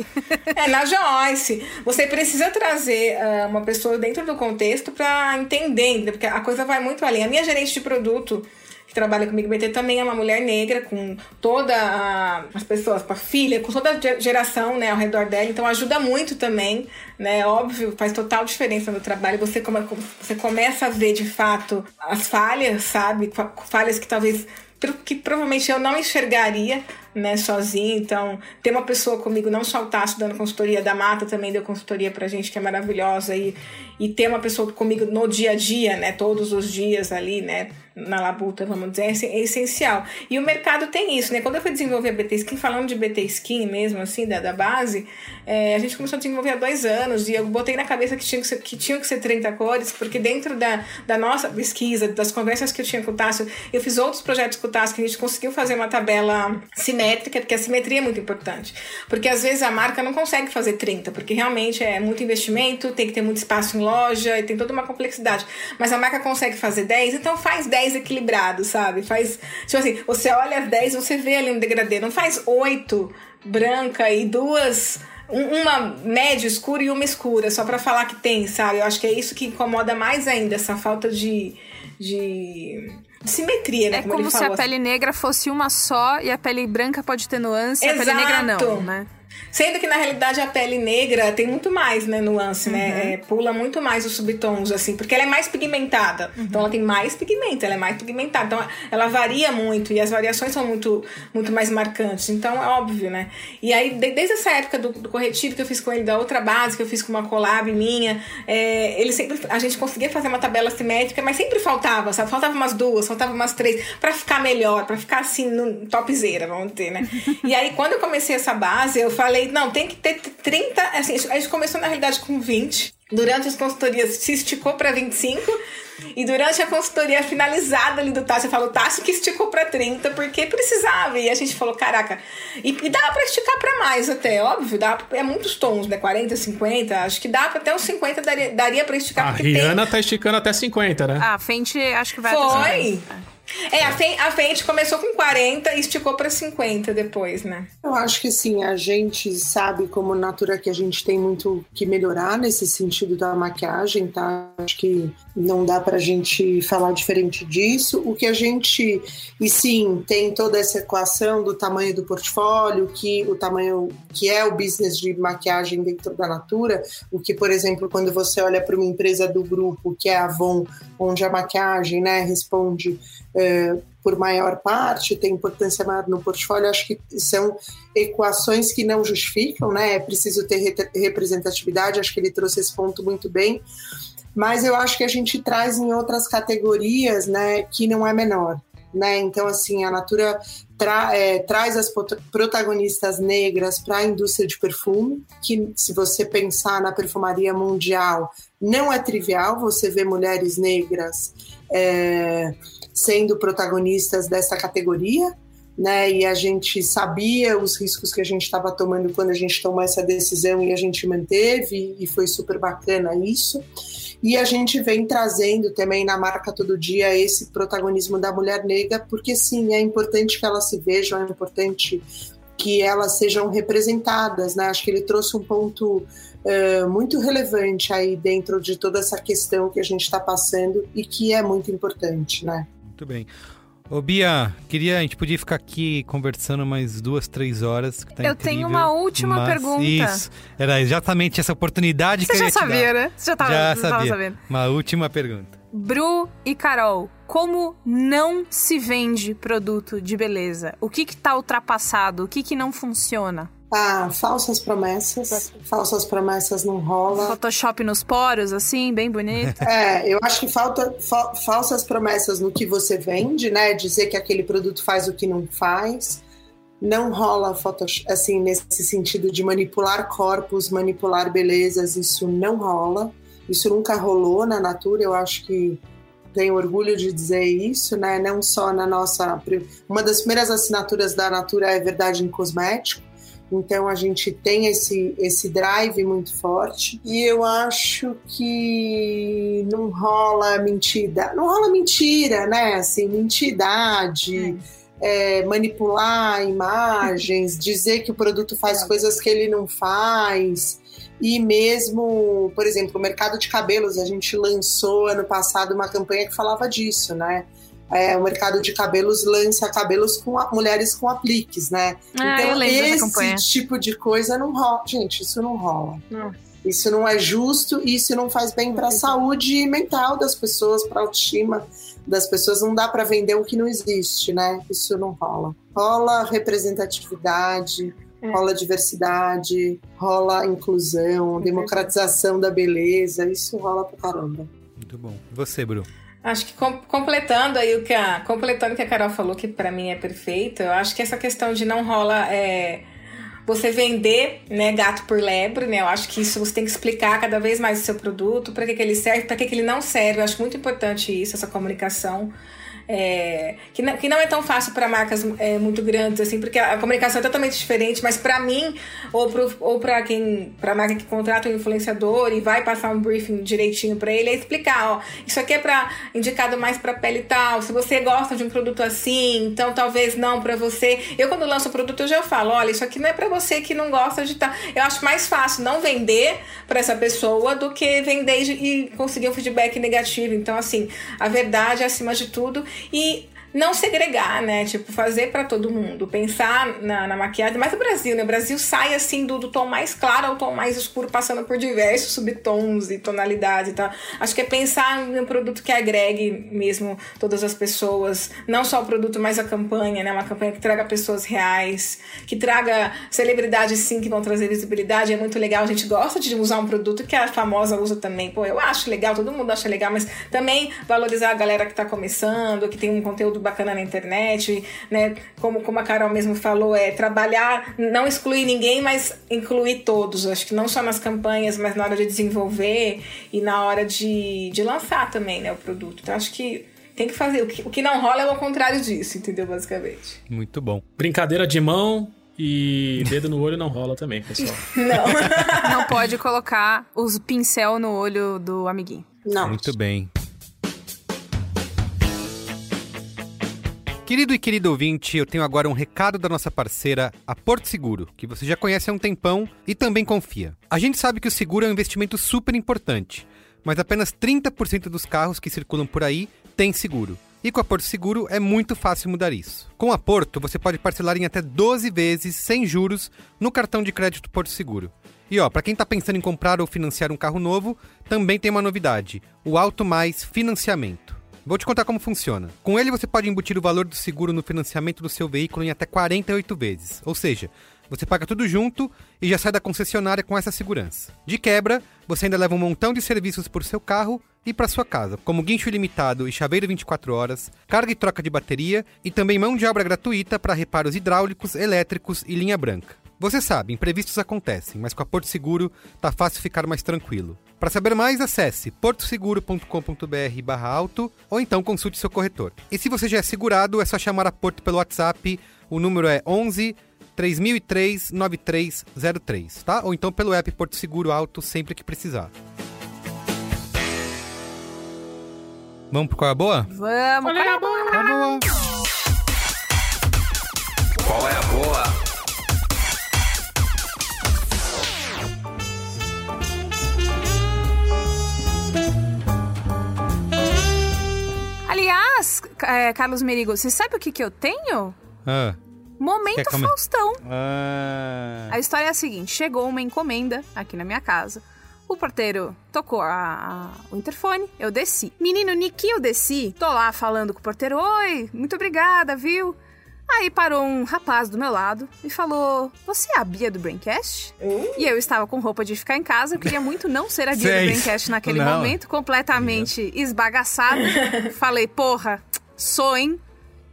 é, na Joyce. Você precisa trazer uh, uma pessoa pessoa dentro do contexto para entender, porque a coisa vai muito além. A minha gerente de produto que trabalha comigo BT também é uma mulher negra com toda a, as pessoas, com a filha, com toda a geração, né, ao redor dela. Então ajuda muito também, né? Óbvio, faz total diferença no trabalho. Você você começa a ver de fato as falhas, sabe? Falhas que talvez que provavelmente eu não enxergaria né, sozinha. Então, ter uma pessoa comigo, não só o Tasso dando consultoria, da Mata também deu consultoria pra gente, que é maravilhosa, e, e ter uma pessoa comigo no dia a dia, né, todos os dias ali, né, na labuta, vamos dizer, é, é essencial. E o mercado tem isso, né? Quando eu fui desenvolver a BT Skin, falando de BT Skin mesmo, assim, da, da base, é, a gente começou a desenvolver há dois anos e eu botei na cabeça que tinha que ser, que tinham que ser 30 cores, porque dentro da, da nossa pesquisa, das conversas que eu tinha com o Tássio, eu fiz outros projetos com o Tássio que a gente conseguiu fazer uma tabela simétrica, porque a simetria é muito importante. Porque às vezes a marca não consegue fazer 30, porque realmente é muito investimento, tem que ter muito espaço em loja e tem toda uma complexidade. Mas a marca consegue fazer 10, então faz 10 equilibrado, sabe? Faz. Tipo assim, você olha as 10, você vê ali um degradê. Não faz 8 branca e duas uma média escura e uma escura, só para falar que tem, sabe? Eu acho que é isso que incomoda mais ainda, essa falta de, de simetria, né? É como, como se a pele negra fosse uma só e a pele branca pode ter nuance e a pele negra não, né? Sendo que na realidade a pele negra tem muito mais, né, nuance, né? uhum. né? É, pula muito mais os subtons, assim, porque ela é mais pigmentada. Uhum. Então ela tem mais pigmento, ela é mais pigmentada. Então ela varia muito e as variações são muito, muito mais marcantes. Então é óbvio, né? E aí, desde essa época do, do corretivo que eu fiz com ele, da outra base que eu fiz com uma collab minha, é, ele sempre. A gente conseguia fazer uma tabela simétrica, mas sempre faltava, sabe? Faltava umas duas, faltava umas três, para ficar melhor, para ficar assim, no topzera, vamos dizer, né? e aí, quando eu comecei essa base, eu falei falei, não, tem que ter 30. Assim, a gente começou na realidade com 20. Durante as consultorias se esticou para 25. E durante a consultoria finalizada ali do Tássio, eu falo, Tássio que esticou para 30, porque precisava. E a gente falou, caraca. E, e dá para esticar para mais até, óbvio. Dá, é muitos tons, né? 40, 50. Acho que dá pra até uns 50 daria, daria para esticar. A Rihanna tem... tá esticando até 50, né? Ah, a Fenty acho que vai Foi. até 50. É, a Fenty, a começou com 40 e esticou para 50 depois, né? Eu acho que sim, a gente sabe como natura que a gente tem muito que melhorar nesse sentido da maquiagem, tá? Acho que não dá pra gente falar diferente disso. O que a gente, e sim, tem toda essa equação do tamanho do portfólio, que o tamanho que é o business de maquiagem dentro da Natura, o que, por exemplo, quando você olha para uma empresa do grupo, que é a Avon, onde a maquiagem, né, responde é, por maior parte, tem importância maior no portfólio, acho que são equações que não justificam, né? É preciso ter representatividade, acho que ele trouxe esse ponto muito bem. Mas eu acho que a gente traz em outras categorias, né, que não é menor. Né? Então, assim, a Natura tra é, traz as protagonistas negras para a indústria de perfume, que se você pensar na perfumaria mundial, não é trivial você ver mulheres negras é, sendo protagonistas dessa categoria, né? E a gente sabia os riscos que a gente estava tomando quando a gente tomou essa decisão e a gente manteve, e foi super bacana isso. E a gente vem trazendo também na marca todo dia esse protagonismo da mulher negra, porque sim, é importante que elas se vejam, é importante que elas sejam representadas, né? Acho que ele trouxe um ponto uh, muito relevante aí dentro de toda essa questão que a gente está passando e que é muito importante, né? Muito bem. Ô Bia, queria, a gente podia ficar aqui conversando mais duas, três horas. Que tá Eu incrível, tenho uma última mas pergunta. Isso, era exatamente essa oportunidade Você que eu já ia te dar. sabia, né? Você já tava, já você tava sabia. sabendo. Uma última pergunta. Bru e Carol, como não se vende produto de beleza? O que que tá ultrapassado? O que que não funciona? Ah, falsas promessas. Falsas promessas não rola. Photoshop nos poros, assim, bem bonito. É, eu acho que falta fa- falsas promessas no que você vende, né? Dizer que aquele produto faz o que não faz. Não rola Photoshop, assim, nesse sentido de manipular corpos, manipular belezas, isso não rola. Isso nunca rolou na Natura, eu acho que tenho orgulho de dizer isso, né? Não só na nossa. Uma das primeiras assinaturas da Natura é Verdade em Cosmético. Então a gente tem esse, esse drive muito forte. E eu acho que não rola mentira. Não rola mentira, né? Assim, mentidade. é, manipular imagens, dizer que o produto faz coisas que ele não faz. E mesmo, por exemplo, o mercado de cabelos, a gente lançou ano passado uma campanha que falava disso, né? É, o mercado de cabelos lança cabelos com a- mulheres com apliques, né? Ah, dessa esse tipo de coisa não rola. Gente, isso não rola. Isso não é justo e isso não faz bem para a saúde mental das pessoas, para a autoestima das pessoas. Não dá para vender o que não existe, né? Isso não rola. Rola representatividade, rola diversidade, rola inclusão, democratização da beleza. Isso rola pra caramba. Muito bom. E você, Bru? Acho que com- completando aí o que a completando o que a Carol falou que pra mim é perfeito, eu acho que essa questão de não rola é, você vender, né, gato por lebre, né? Eu acho que isso você tem que explicar cada vez mais o seu produto, para que, que ele serve, para que, que ele não serve. Eu acho muito importante isso, essa comunicação. É, que, não, que não é tão fácil para marcas é, muito grandes, assim, porque a, comunicação é totalmente diferente, mas para mim, ou para ou pra quem, pra marca que contrata um influenciador e vai passar um briefing direitinho para ele, é explicar, ó, isso aqui é para indicado mais para pele tal, se você gosta de um produto assim, então talvez não para você. Eu quando lanço o produto eu já falo, olha, isso aqui não é para você que não gosta de tal. Eu acho mais fácil não vender para essa pessoa do que vender e conseguir um feedback negativo. Então assim, a verdade é acima de tudo e não segregar, né? Tipo, fazer para todo mundo. Pensar na, na maquiagem. Mas o Brasil, né? O Brasil sai assim do, do tom mais claro ao tom mais escuro, passando por diversos subtons e tonalidades e tal. Acho que é pensar em um produto que agregue mesmo todas as pessoas. Não só o produto, mas a campanha, né? Uma campanha que traga pessoas reais, que traga celebridades sim que vão trazer visibilidade. É muito legal. A gente gosta de usar um produto que a famosa usa também. Pô, eu acho legal, todo mundo acha legal, mas também valorizar a galera que tá começando, que tem um conteúdo bacana na internet, né? Como, como a Carol mesmo falou, é trabalhar, não excluir ninguém, mas incluir todos. Acho que não só nas campanhas, mas na hora de desenvolver e na hora de, de lançar também, né, o produto. Então acho que tem que fazer. O que, o que não rola é o contrário disso, entendeu? Basicamente. Muito bom. Brincadeira de mão e dedo no olho não rola também, pessoal. Não. Não pode colocar os pincel no olho do amiguinho. Não. Muito bem. Querido e querido ouvinte, eu tenho agora um recado da nossa parceira, a Porto Seguro, que você já conhece há um tempão e também confia. A gente sabe que o seguro é um investimento super importante, mas apenas 30% dos carros que circulam por aí têm seguro. E com a Porto Seguro é muito fácil mudar isso. Com a Porto, você pode parcelar em até 12 vezes sem juros no cartão de crédito Porto Seguro. E ó, para quem tá pensando em comprar ou financiar um carro novo, também tem uma novidade: o Auto Mais Financiamento. Vou te contar como funciona. Com ele você pode embutir o valor do seguro no financiamento do seu veículo em até 48 vezes. Ou seja, você paga tudo junto e já sai da concessionária com essa segurança. De quebra, você ainda leva um montão de serviços por seu carro e para sua casa, como guincho ilimitado e chaveiro 24 horas, carga e troca de bateria e também mão de obra gratuita para reparos hidráulicos, elétricos e linha branca. Você sabe, imprevistos acontecem, mas com a Porto Seguro tá fácil ficar mais tranquilo. Para saber mais, acesse portoseguro.com.br/auto ou então consulte seu corretor. E se você já é segurado, é só chamar a Porto pelo WhatsApp. O número é 11 3003 9303, tá? Ou então pelo app Porto Seguro Auto sempre que precisar. Vamos pro qual é a boa? Vamos, qual é a boa? Qual é a boa? Qual é a boa? Aliás, é, Carlos Merigo, você sabe o que, que eu tenho? Ah. Momento? Faustão. Ah. A história é a seguinte: chegou uma encomenda aqui na minha casa. O porteiro tocou a- a- o interfone, eu desci. Menino Niki, eu desci. Tô lá falando com o porteiro: Oi, muito obrigada, viu? Aí parou um rapaz do meu lado e falou: Você é a Bia do Braincast? E eu estava com roupa de ficar em casa, eu queria muito não ser a Bia Sei. do Braincast naquele Não. momento, completamente esbagaçada. Falei: Porra, sou, hein?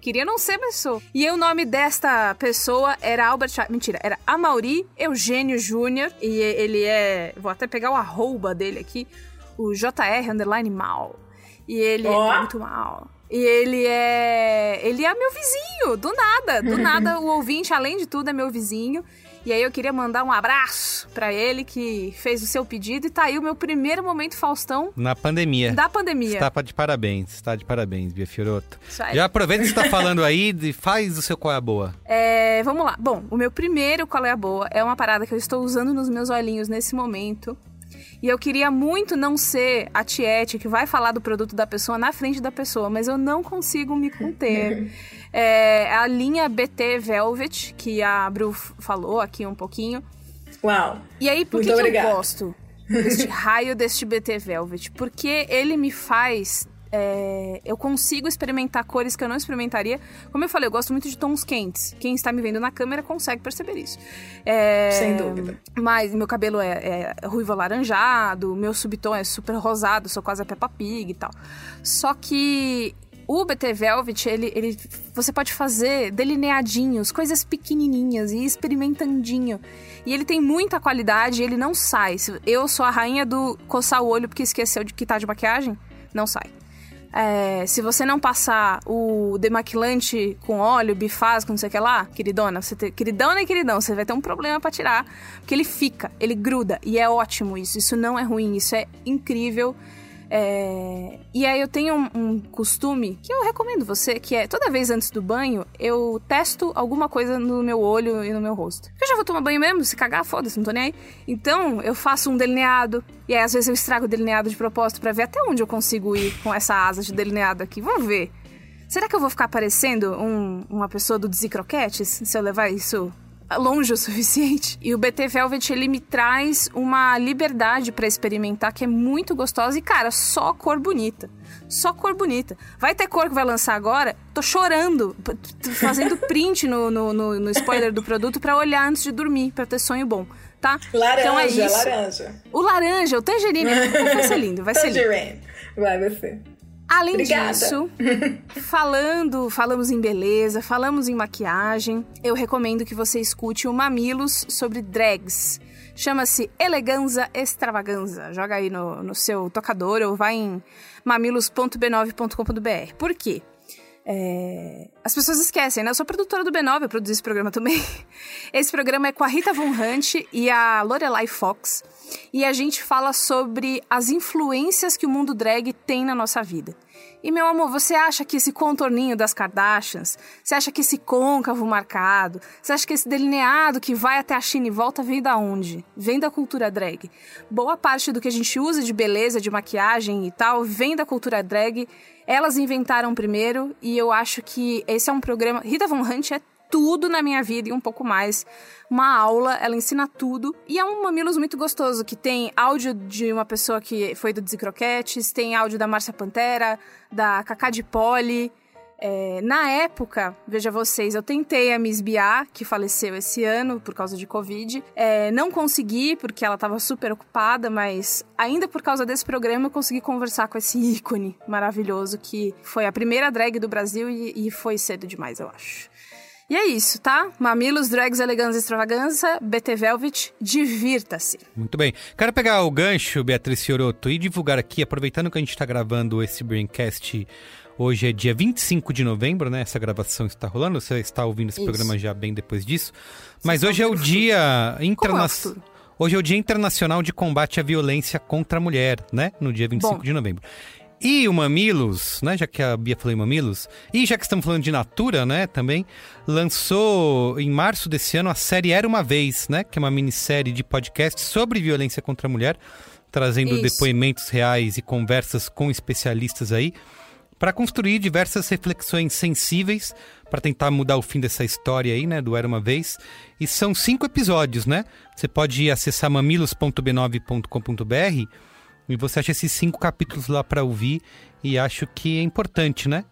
Queria não ser, mas sou. E aí o nome desta pessoa era Albert... Mentira, era Amauri Eugênio Júnior. E ele é... Vou até pegar o arroba dele aqui. O JR Underline Mal. E ele Ó. é muito mal. E ele é... Ele é meu vizinho, do nada. Do nada, o ouvinte, além de tudo, é meu vizinho. E aí eu queria mandar um abraço pra ele, que fez o seu pedido. E tá aí o meu primeiro momento Faustão Na pandemia. da pandemia. Está de parabéns, está de parabéns, Bia Fioroto. Já aproveita que você tá falando aí e faz o seu qual é a boa. É, vamos lá. Bom, o meu primeiro qual é a boa é uma parada que eu estou usando nos meus olhinhos nesse momento. E eu queria muito não ser a tiete que vai falar do produto da pessoa na frente da pessoa, mas eu não consigo me conter. é a linha BT Velvet, que a Bru falou aqui um pouquinho. Uau. E aí, por que, que eu gosto deste raio deste BT Velvet? Porque ele me faz. É, eu consigo experimentar cores que eu não experimentaria. Como eu falei, eu gosto muito de tons quentes. Quem está me vendo na câmera consegue perceber isso. É, Sem dúvida. Mas meu cabelo é, é ruivo alaranjado, meu subtom é super rosado, sou quase a Peppa Pig e tal. Só que o BT Velvet, ele, ele, você pode fazer delineadinhos, coisas pequenininhas e experimentandinho. E ele tem muita qualidade, ele não sai. Eu sou a rainha do coçar o olho porque esqueceu de que tá de maquiagem, não sai. É, se você não passar o demaquilante com óleo, bifaz, com não sei o que lá, queridona, você te, queridona e queridão, você vai ter um problema pra tirar, porque ele fica, ele gruda, e é ótimo isso, isso não é ruim, isso é incrível. É, E aí eu tenho um, um costume que eu recomendo você, que é toda vez antes do banho, eu testo alguma coisa no meu olho e no meu rosto. Eu já vou tomar banho mesmo, se cagar, foda-se, não tô nem aí. Então eu faço um delineado, e aí às vezes eu estrago o delineado de propósito pra ver até onde eu consigo ir com essa asa de delineado aqui. Vamos ver. Será que eu vou ficar parecendo um- uma pessoa do Dizicroquetes se eu levar isso longe o suficiente? E o BT Velvet, ele me traz uma liberdade pra experimentar que é muito gostosa e, cara, só cor bonita. Só cor bonita. Vai ter cor que vai lançar agora? Tô chorando, fazendo print no, no, no- no spoiler do produto pra olhar antes de dormir, pra ter sonho bom, tá? Laranja, então é isso. laranja. O laranja, o tangerine, vai ser lindo, vai ser lindo. Tangerine. Vai, você. Além Obrigada. disso, falando, falamos em beleza, falamos em maquiagem, eu recomendo que você escute o Mamilos sobre drags. Chama-se Eleganza Extravaganza. Joga aí no, no seu tocador ou vai em mamilos.b9.com.br. Por quê? É, As pessoas esquecem, né? Eu sou produtora do B9, eu produzo esse programa também. Esse programa é com a Rita Von Hunt e a Lorelai Fox. E a gente fala sobre as influências que o mundo drag tem na nossa vida. E, meu amor, você acha que esse contorninho das Kardashians, você acha que esse côncavo marcado, você acha que esse delineado que vai até a China e volta vem da onde? Vem da cultura drag. Boa parte do que a gente usa de beleza, de maquiagem e tal, vem da cultura drag. Elas inventaram primeiro e eu acho que esse é um programa. Rita Von Hunt é tudo na minha vida e um pouco mais. Uma aula, ela ensina tudo. E é um Mamilos muito gostoso, que tem áudio de uma pessoa que foi do Dizicroquetes, tem áudio da Márcia Pantera, da Cacá de Poli. É, na época, veja vocês, eu tentei a Miss Bia, que faleceu esse ano por causa de Covid. É, não consegui, porque ela estava super ocupada, mas ainda por causa desse programa eu consegui conversar com esse ícone maravilhoso que foi a primeira drag do Brasil e, e foi cedo demais, eu acho. E é isso, tá? Mamilos, Drags, Elegância, Extravagança, BT Velvet, divirta-se. Muito bem. Quero pegar o gancho, Beatriz Fioroto, e divulgar aqui, aproveitando que a gente está gravando esse Braincast. Hoje é dia 25 de novembro, né? Essa gravação está rolando. Você está ouvindo esse Isso. programa já bem depois disso. Mas hoje é o dia internacional. futuro? Hoje é o Dia Internacional de Combate à Violência contra a Mulher, né? No dia 25 Bom. de novembro. E o Mamilos, né? Já que a Bia falou em Mamilos, e já que estamos falando de Natura, né? Também lançou em março desse ano a série Era uma Vez, né? Que é uma minissérie de podcast sobre violência contra a mulher, trazendo Isso. depoimentos reais e conversas com especialistas aí. para construir diversas reflexões sensíveis para tentar mudar o fim dessa história aí, né, do Era Uma Vez. E são cinco episódios, né? Você pode acessar mamilos.b9.com.br e você acha esses cinco capítulos lá para ouvir e acho que é importante, né?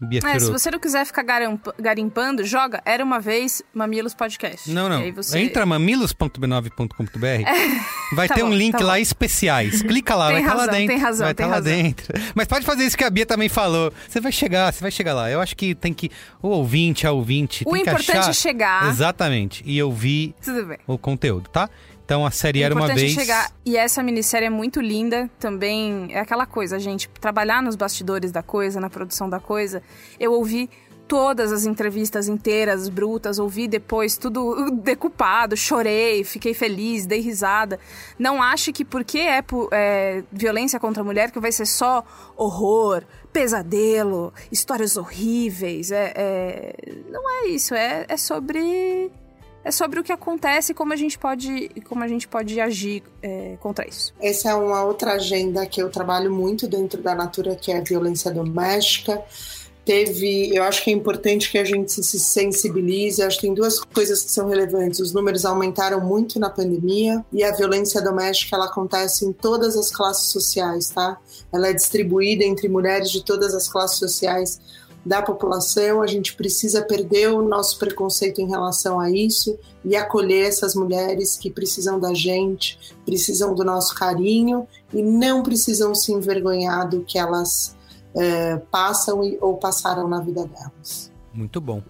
Bia É, se você não quiser ficar garimpa- garimpando, joga Era Uma Vez Mamilos Podcast. Não, não. Você... Entra mamilos.b9.com.br. Vai Tá ter um bom, link tá lá bom. especiais. Clica lá, Tem vai estar lá razão, dentro. tem razão, vai tem tá lá razão. dentro. Mas pode fazer isso que a Bia também falou. Você vai chegar, você vai chegar lá. Eu acho que tem que. O ouvinte, a ouvinte. O importante achar... é chegar. Exatamente. E ouvir o conteúdo, tá? Então a série O era uma vez. é chegar. E essa minissérie é muito linda. Também é aquela coisa, gente. Trabalhar nos bastidores da coisa, na produção da coisa. Eu ouvi todas as entrevistas inteiras, brutas, ouvi depois tudo decupado, chorei, fiquei feliz, dei risada. Não ache que porque é, é violência contra a mulher que vai ser só horror, pesadelo, histórias horríveis. É, é- Não é isso, é, é sobre é sobre o que acontece e como a gente pode, como a gente pode agir é, contra isso. Essa é uma outra agenda que eu trabalho muito dentro da Natura, que é a violência doméstica. Teve, eu acho que é importante que a gente se sensibilize. Acho que tem duas coisas que são relevantes. Os números aumentaram muito na pandemia e a violência doméstica ela acontece em todas as classes sociais, tá? Ela é distribuída entre mulheres de todas as classes sociais da população. A gente precisa perder o nosso preconceito em relação a isso e acolher essas mulheres que precisam da gente, precisam do nosso carinho e não precisam se envergonhar do que elas eh, passam e- ou passaram na vida delas. Muito bom.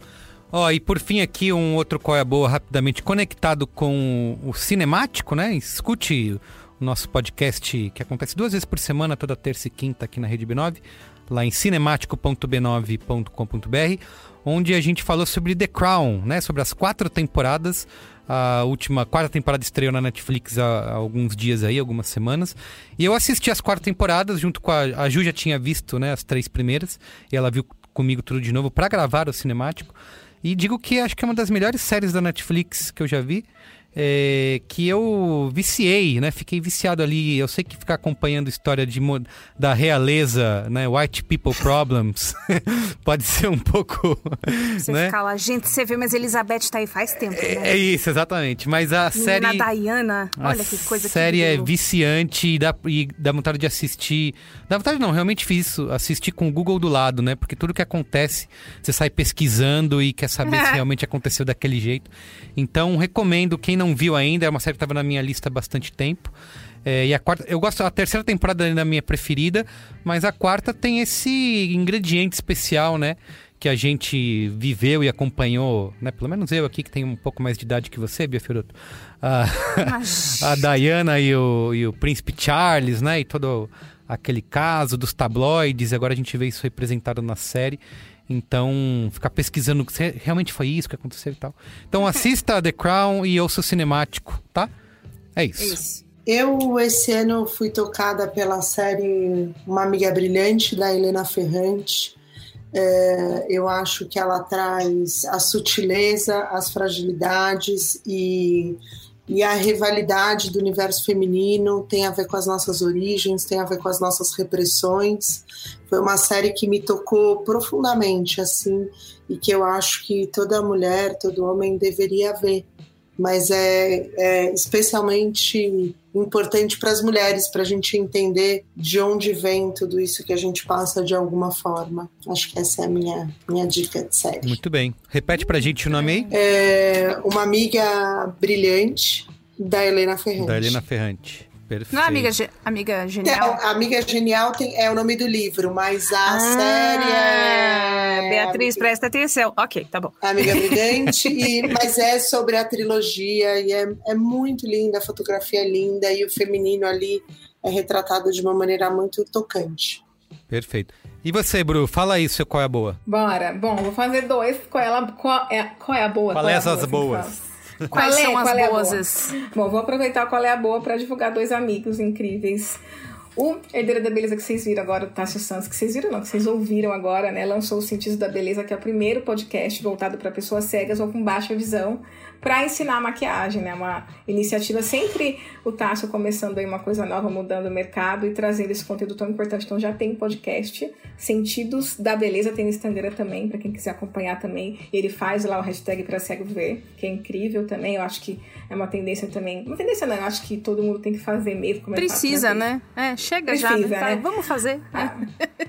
Ó, e por fim aqui um outro qual é a boa rapidamente conectado com o cinemático, né? Escute o nosso podcast que acontece duas vezes por semana, toda terça e quinta aqui na Rede B9, lá em cinemático.b9.com.br, onde a gente falou sobre The Crown, né? Sobre as quatro temporadas. A última quarta temporada estreou na Netflix há, há alguns dias aí, algumas semanas. E eu assisti as quatro temporadas junto com a, a Ju já tinha visto, né, as três primeiras, e ela viu comigo tudo de novo para gravar o cinemático. E digo que acho que é uma das melhores séries da Netflix que eu já vi. É, que eu viciei, né? Fiquei viciado ali. Eu sei que ficar acompanhando história de, da realeza, né? White people problems, pode ser um pouco. Você né? ficar lá, gente, você vê, mas Elizabeth tá aí faz tempo, né? É isso, exatamente. Mas a série. Menina Diana, olha a que coisa série que é viciante e dá, e dá vontade de assistir. Dá vontade não, realmente fiz isso. Assistir com o Google do lado, né? Porque tudo que acontece, você sai pesquisando e quer saber se realmente aconteceu daquele jeito. Então, recomendo. Quem não viu ainda, é uma série que estava na minha lista há bastante tempo. É, e a quarta, eu gosto, a terceira temporada ainda é a minha preferida, mas a quarta tem esse ingrediente especial, né? Que a gente viveu e acompanhou, né? Pelo menos eu aqui, que tenho um pouco mais de idade que você, Bia Fiorotto. Ah, a Diana e o, e o príncipe Charles, né? E todo aquele caso dos tabloides. Agora a gente vê isso representado na série. Então, ficar pesquisando se realmente foi isso que aconteceu e tal. Então, assista The Crown e ouça o cinemático, tá? É isso. Isso. Eu, esse ano, fui tocada pela série Uma Amiga Brilhante, da Helena Ferrante. É, eu acho que ela traz a sutileza, as fragilidades e, e a rivalidade do universo feminino. Tem a ver com as nossas origens, tem a ver com as nossas repressões. Foi uma série que me tocou profundamente, assim, e que eu acho que toda mulher, todo homem deveria ver mas é, é especialmente importante para as mulheres, para a gente entender de onde vem tudo isso que a gente passa de alguma forma. Acho que essa é a minha, minha dica de série. Muito bem. Repete pra gente o nome aí. É uma amiga brilhante da Helena Ferrante. Da Helena Ferrante. Perfeito. Não é amiga, ge- amiga genial? Amiga Genial tem, é o nome do livro, mas a Ah, série é. Beatriz, presta atenção. Ok, tá bom. Amiga Brilhante, e, mas é sobre a trilogia e é, é muito linda, a fotografia é linda e o feminino ali é retratado de uma maneira muito tocante. Perfeito. E você, Bru? Fala aí, seu qual é a boa? Bora. Bom, vou fazer dois. Qual é a, qual é, qual é a boa? Qual é a as boa, boas? Quais Qual é- são as é boas? Bom, vou aproveitar qual é a boa para divulgar dois amigos incríveis. O Herdeiro da Beleza que vocês viram agora, o Tássio Santos, que vocês viram não, que vocês ouviram agora, né? Lançou o Sentido da Beleza, que é o primeiro podcast voltado para pessoas cegas ou com baixa visão, para ensinar maquiagem, né? Uma iniciativa sempre o Tássio começando aí uma coisa nova, mudando o mercado e trazendo esse conteúdo tão importante. Então já tem podcast Sentidos da Beleza, tem no Instagram também, para quem quiser acompanhar também. Ele faz lá o hashtag para cego ver, que é incrível também. Eu acho que é uma tendência também. Uma tendência não, eu acho que todo mundo tem que fazer mesmo. Como Precisa, né? É, chega Precisa, já. Né? Né? Vamos fazer. Ah,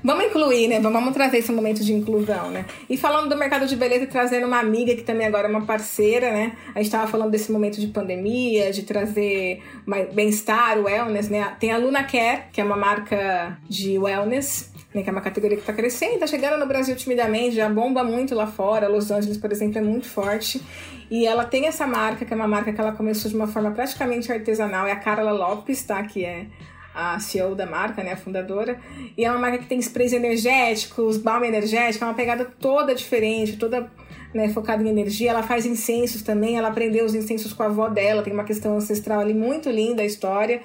vamos incluir, né? Vamos trazer esse momento de inclusão, né? E falando do mercado de beleza e trazendo uma amiga que também agora é uma parceira, né? A gente estava falando desse momento de pandemia, de trazer bem-estar, wellness, né? Tem a Luna Care, que é uma marca de wellness né, que é uma categoria que está crescendo, está chegando no Brasil timidamente, já bomba muito lá fora. Los Angeles, por exemplo, é muito forte. E ela tem essa marca, que é uma marca que ela começou de uma forma praticamente artesanal, é a Carla Lopes, tá? Que é a CEO da marca, né, a fundadora. E é uma marca que tem sprays energéticos, balm energético, é uma pegada toda diferente, toda né, focada em energia. Ela faz incensos também, ela aprendeu os incensos com a avó dela, tem uma questão ancestral ali muito linda a história.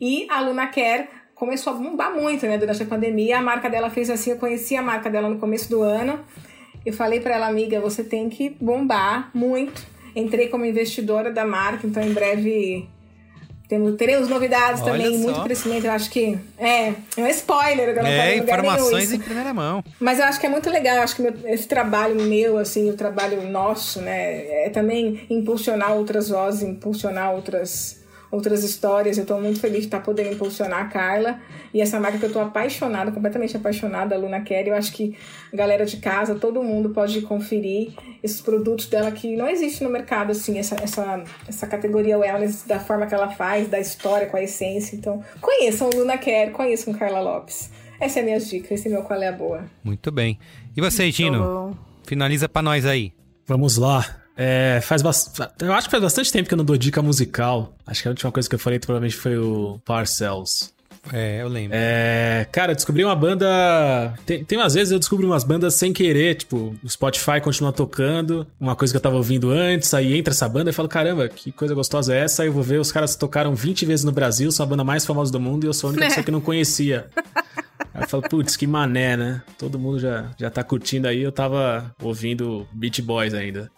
E a Luna Care começou a bombar muito, né, durante a pandemia. A marca dela fez assim, eu conheci a marca dela no começo do ano. Eu falei para ela, amiga, você tem que bombar muito. Entrei como investidora da marca, então em breve temos, teremos novidades Olha também, só. muito crescimento. Eu acho que é, é um spoiler. Eu não é, informações em primeira mão. Mas eu acho que é muito legal. Eu acho que meu, esse trabalho meu, assim, o trabalho nosso, né, é também impulsionar outras vozes, impulsionar outras outras histórias. Eu estou muito feliz de estar podendo impulsionar a Carla e essa marca que eu estou apaixonada, completamente apaixonada, a Luna Care. Eu acho que a galera de casa, todo mundo pode conferir esses produtos dela que não existe no mercado, assim, essa, essa, essa categoria wellness da forma que ela faz, da história, com a essência. Então, conheçam Luna Care, conheçam Carla Lopes. Essa é a minha dica, esse é meu qual é a boa. Muito bem. E você, Gino? Finaliza para nós aí. Vamos lá. É, faz bastante. Eu acho que faz bastante tempo que eu não dou dica musical. Acho que a última coisa que eu falei provavelmente foi o Parcells. É, eu lembro. É, cara, descobri uma banda. Tem, tem umas vezes eu descubro umas bandas sem querer, tipo, o Spotify continua tocando, uma coisa que eu tava ouvindo antes, aí entra essa banda e falo, caramba, que coisa gostosa é essa? Aí eu vou ver, os caras tocaram 20 vezes no Brasil, são a banda mais famosa do mundo e eu sou a única pessoa que não conhecia. Aí eu falo, putz, que mané, né? Todo mundo já, já tá curtindo aí, eu tava ouvindo Beach Boys ainda.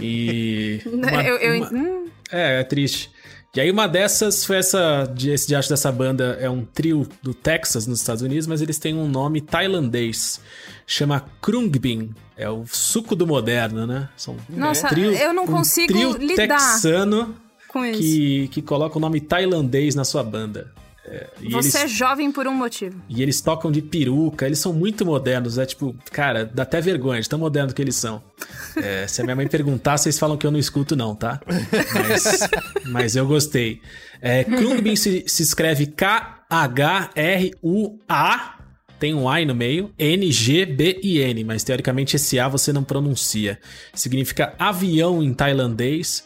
E. Uma, eu, eu... Uma... Hum. É, é triste. E aí uma dessas foi essa, esse arte dessa banda é um trio do Texas, nos Estados Unidos, mas eles têm um nome tailandês. Chama Krungbin. É o suco do moderno, né? São Nossa, um trio, eu não consigo um trio lidar texano com isso. Que, que coloca o nome tailandês na sua banda. É, Você eles, é jovem por um motivo. E eles tocam de peruca, eles são muito modernos. É tipo, cara, dá até vergonha de tão moderno que eles são. É, se a minha mãe perguntar, vocês falam que eu não escuto, não, tá? Mas, mas eu gostei. É, Krungbin se, se escreve K-H-R-U-A. Tem um A no meio, N-G-B-I-N, mas teoricamente esse A você não pronuncia. Significa avião em tailandês.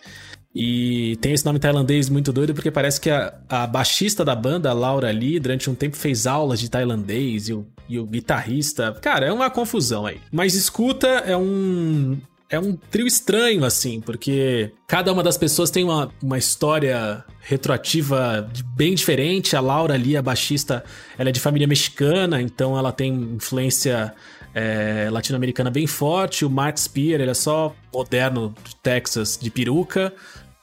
E tem esse nome tailandês muito doido porque parece que a, a baixista da banda, Laura Lee, durante um tempo fez aulas de tailandês e o, e o guitarrista. Cara, é uma confusão aí. Mas escuta é um. É um trio estranho, assim, porque cada uma das pessoas tem uma, uma história retroativa bem diferente. A Laura ali, a baixista, ela é de família mexicana, então ela tem influência é, latino-americana bem forte. O Matt Spear, ele é só moderno de Texas, de peruca.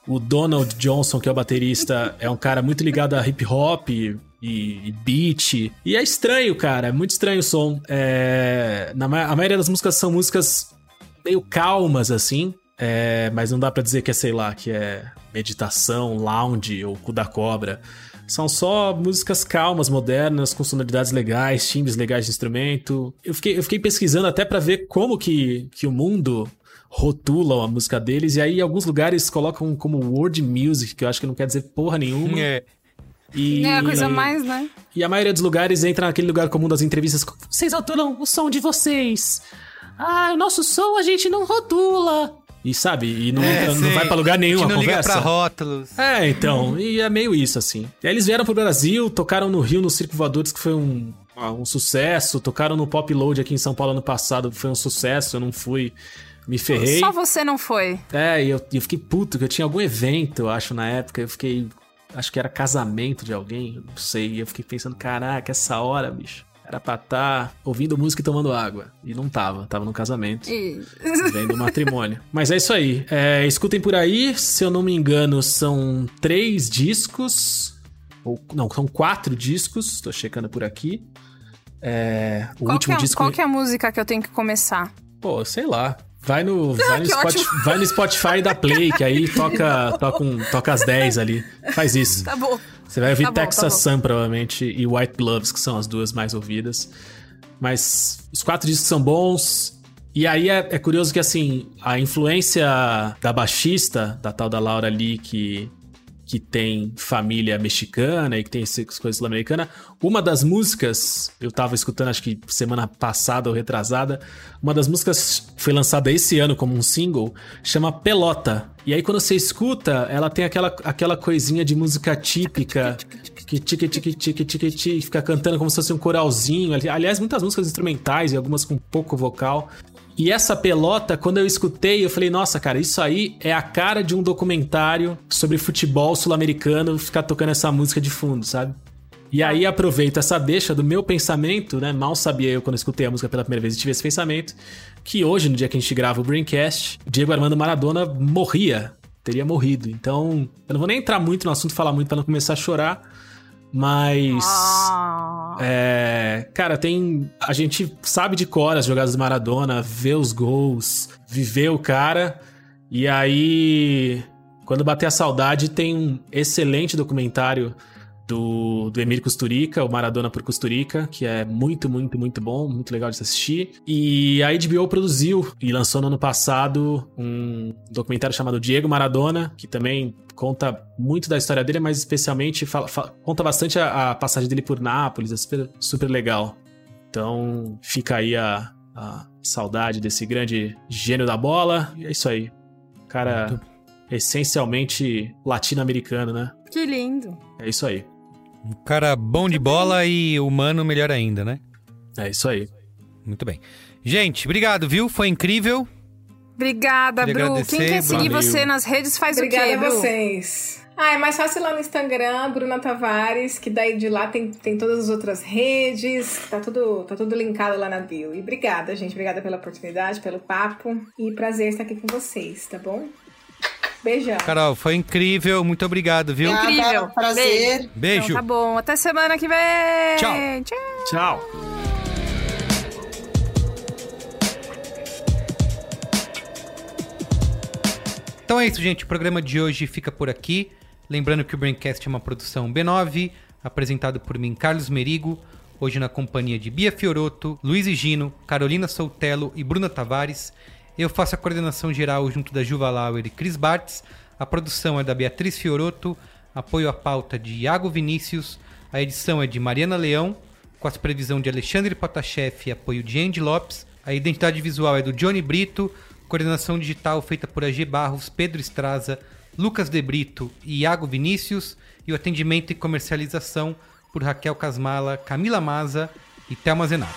O Donald Johnson, que é o baterista, é um cara muito ligado a hip hop e, e beat. E é estranho, cara. É muito estranho o som. É, na, a maioria das músicas são músicas meio calmas, assim. É, mas não dá para dizer que é, sei lá, que é meditação, lounge ou cu da cobra. São só músicas calmas, modernas, com sonoridades legais, timbres legais de instrumento. Eu fiquei, eu fiquei pesquisando até para ver como que, que o mundo rotulam a música deles, e aí em alguns lugares colocam como world music, que eu acho que não quer dizer porra nenhuma. É. E, é a coisa mais, né? E a maioria dos lugares entra naquele lugar comum das entrevistas. Vocês rotulam o som de vocês. Ah, o nosso som a gente não rotula. E sabe, e não, é, não vai pra lugar nenhum a, a não conversa. Liga pra rótulos. É, então, e é meio isso, assim. E aí eles vieram pro Brasil, tocaram no Rio, no Circo Voadores, que foi um, um sucesso. Tocaram no Pop Load aqui em São Paulo ano passado, que foi um sucesso, eu não fui me ferrei. Só você não foi. É, e eu, eu fiquei puto, que eu tinha algum evento, eu acho, na época. Eu fiquei. acho que era casamento de alguém, não sei. E eu fiquei pensando, caraca, essa hora, bicho. Era pra estar tá ouvindo música e tomando água. E não tava, tava no casamento. E... Vendo matrimônio. Mas é isso aí. É, escutem por aí, se eu não me engano, são três discos. Ou, não, são quatro discos. Tô checando por aqui. É, o qual último que é, disco. Qual que é a música que eu tenho que começar? Pô, sei lá. Vai no, vai, no Spotify, vai no Spotify dá play, que aí toca, toca, um, toca as 10 ali. Faz isso. Tá bom. Você vai ouvir Tá bom, tá Texas bom. Sun, provavelmente, e White Gloves, que são as duas mais ouvidas. Mas os quatro discos são bons. E aí é, é curioso que, assim, a influência da baixista, da tal da Laura Lee, que, que tem família mexicana e que tem essas coisas sul-americana, uma das músicas, eu tava escutando, acho que semana passada ou retrasada, uma das músicas foi lançada esse ano como um single, chama Pelota. E aí quando você escuta, ela tem aquela, aquela coisinha de música típica, que tique tique tique tique tique, fica cantando como se fosse um coralzinho. Ali- Aliás, muitas músicas instrumentais e algumas com pouco vocal. E essa pelota, quando eu escutei, eu falei, nossa, cara, isso aí é a cara de um documentário sobre futebol sul-americano ficar tocando essa música de fundo, sabe? E aí aproveito essa deixa do meu pensamento, né? Mal sabia eu quando escutei a música pela primeira vez e tive esse pensamento, que hoje, no dia que a gente grava o Braincast, Diego Armando Maradona morria, teria morrido. Então, eu não vou nem entrar muito no assunto, falar muito pra não começar a chorar, mas Ah. É, cara, tem. A gente sabe de cor as jogadas do Maradona, vê os gols, viver o cara. E aí, quando bater a saudade, tem um excelente documentário do, do Emílio Costurica, o Maradona por Costurica, que é muito, muito, muito bom, muito legal de se assistir. E a HBO produziu e lançou no ano passado um documentário chamado Diego Maradona, que também conta muito da história dele, mas especialmente fala- fa- conta bastante a, a passagem dele por Nápoles, é super, super legal. Então fica aí a, a saudade desse grande gênio da bola. E é isso aí. Cara, essencialmente latino-americano, né? Que lindo. É isso aí. Um cara bom de bola e humano melhor ainda, né? É isso aí. Muito bem. Gente, obrigado, viu? Foi incrível. Obrigada, Queria Bru. Quem quer seguir valeu. você nas redes faz Obrigada o quê, a Bru? vocês. Ah, é mais fácil lá no Instagram, Bruna Tavares, que daí de lá tem, tem todas as outras redes, tá tudo, tá tudo linkado lá na bio. E obrigada, gente. Obrigada pela oportunidade, pelo papo. E prazer estar aqui com vocês, tá bom? Beijão. Carol, foi incrível. Muito obrigado, viu? Obrigada, Incrível. Prazer. Beijo. Então tá bom. Até semana que vem. Tchau. Tchau. Tchau. Então é isso, gente. O programa de hoje fica por aqui. Lembrando que o Braincast é uma produção B9, apresentado por mim, Carlos Merigo, hoje na companhia de Bia Fioroto, Luiz Gino, Carolina Soutelo e Bruna Tavares. Eu faço a coordenação geral junto da Juva Lauer e Cris Bartz. A produção é da Beatriz Fioroto, apoio à pauta de Iago Vinícius, a edição é de Mariana Leão, com a supervisão de Alexandre Potashev e apoio de Andy Lopes. A identidade visual é do Johnny Brito, coordenação digital feita por AG Barros, Pedro Estraza, Lucas De Brito e Iago Vinícius, e o atendimento e comercialização por Raquel Casmala, Camila Maza e Thelma Zenato.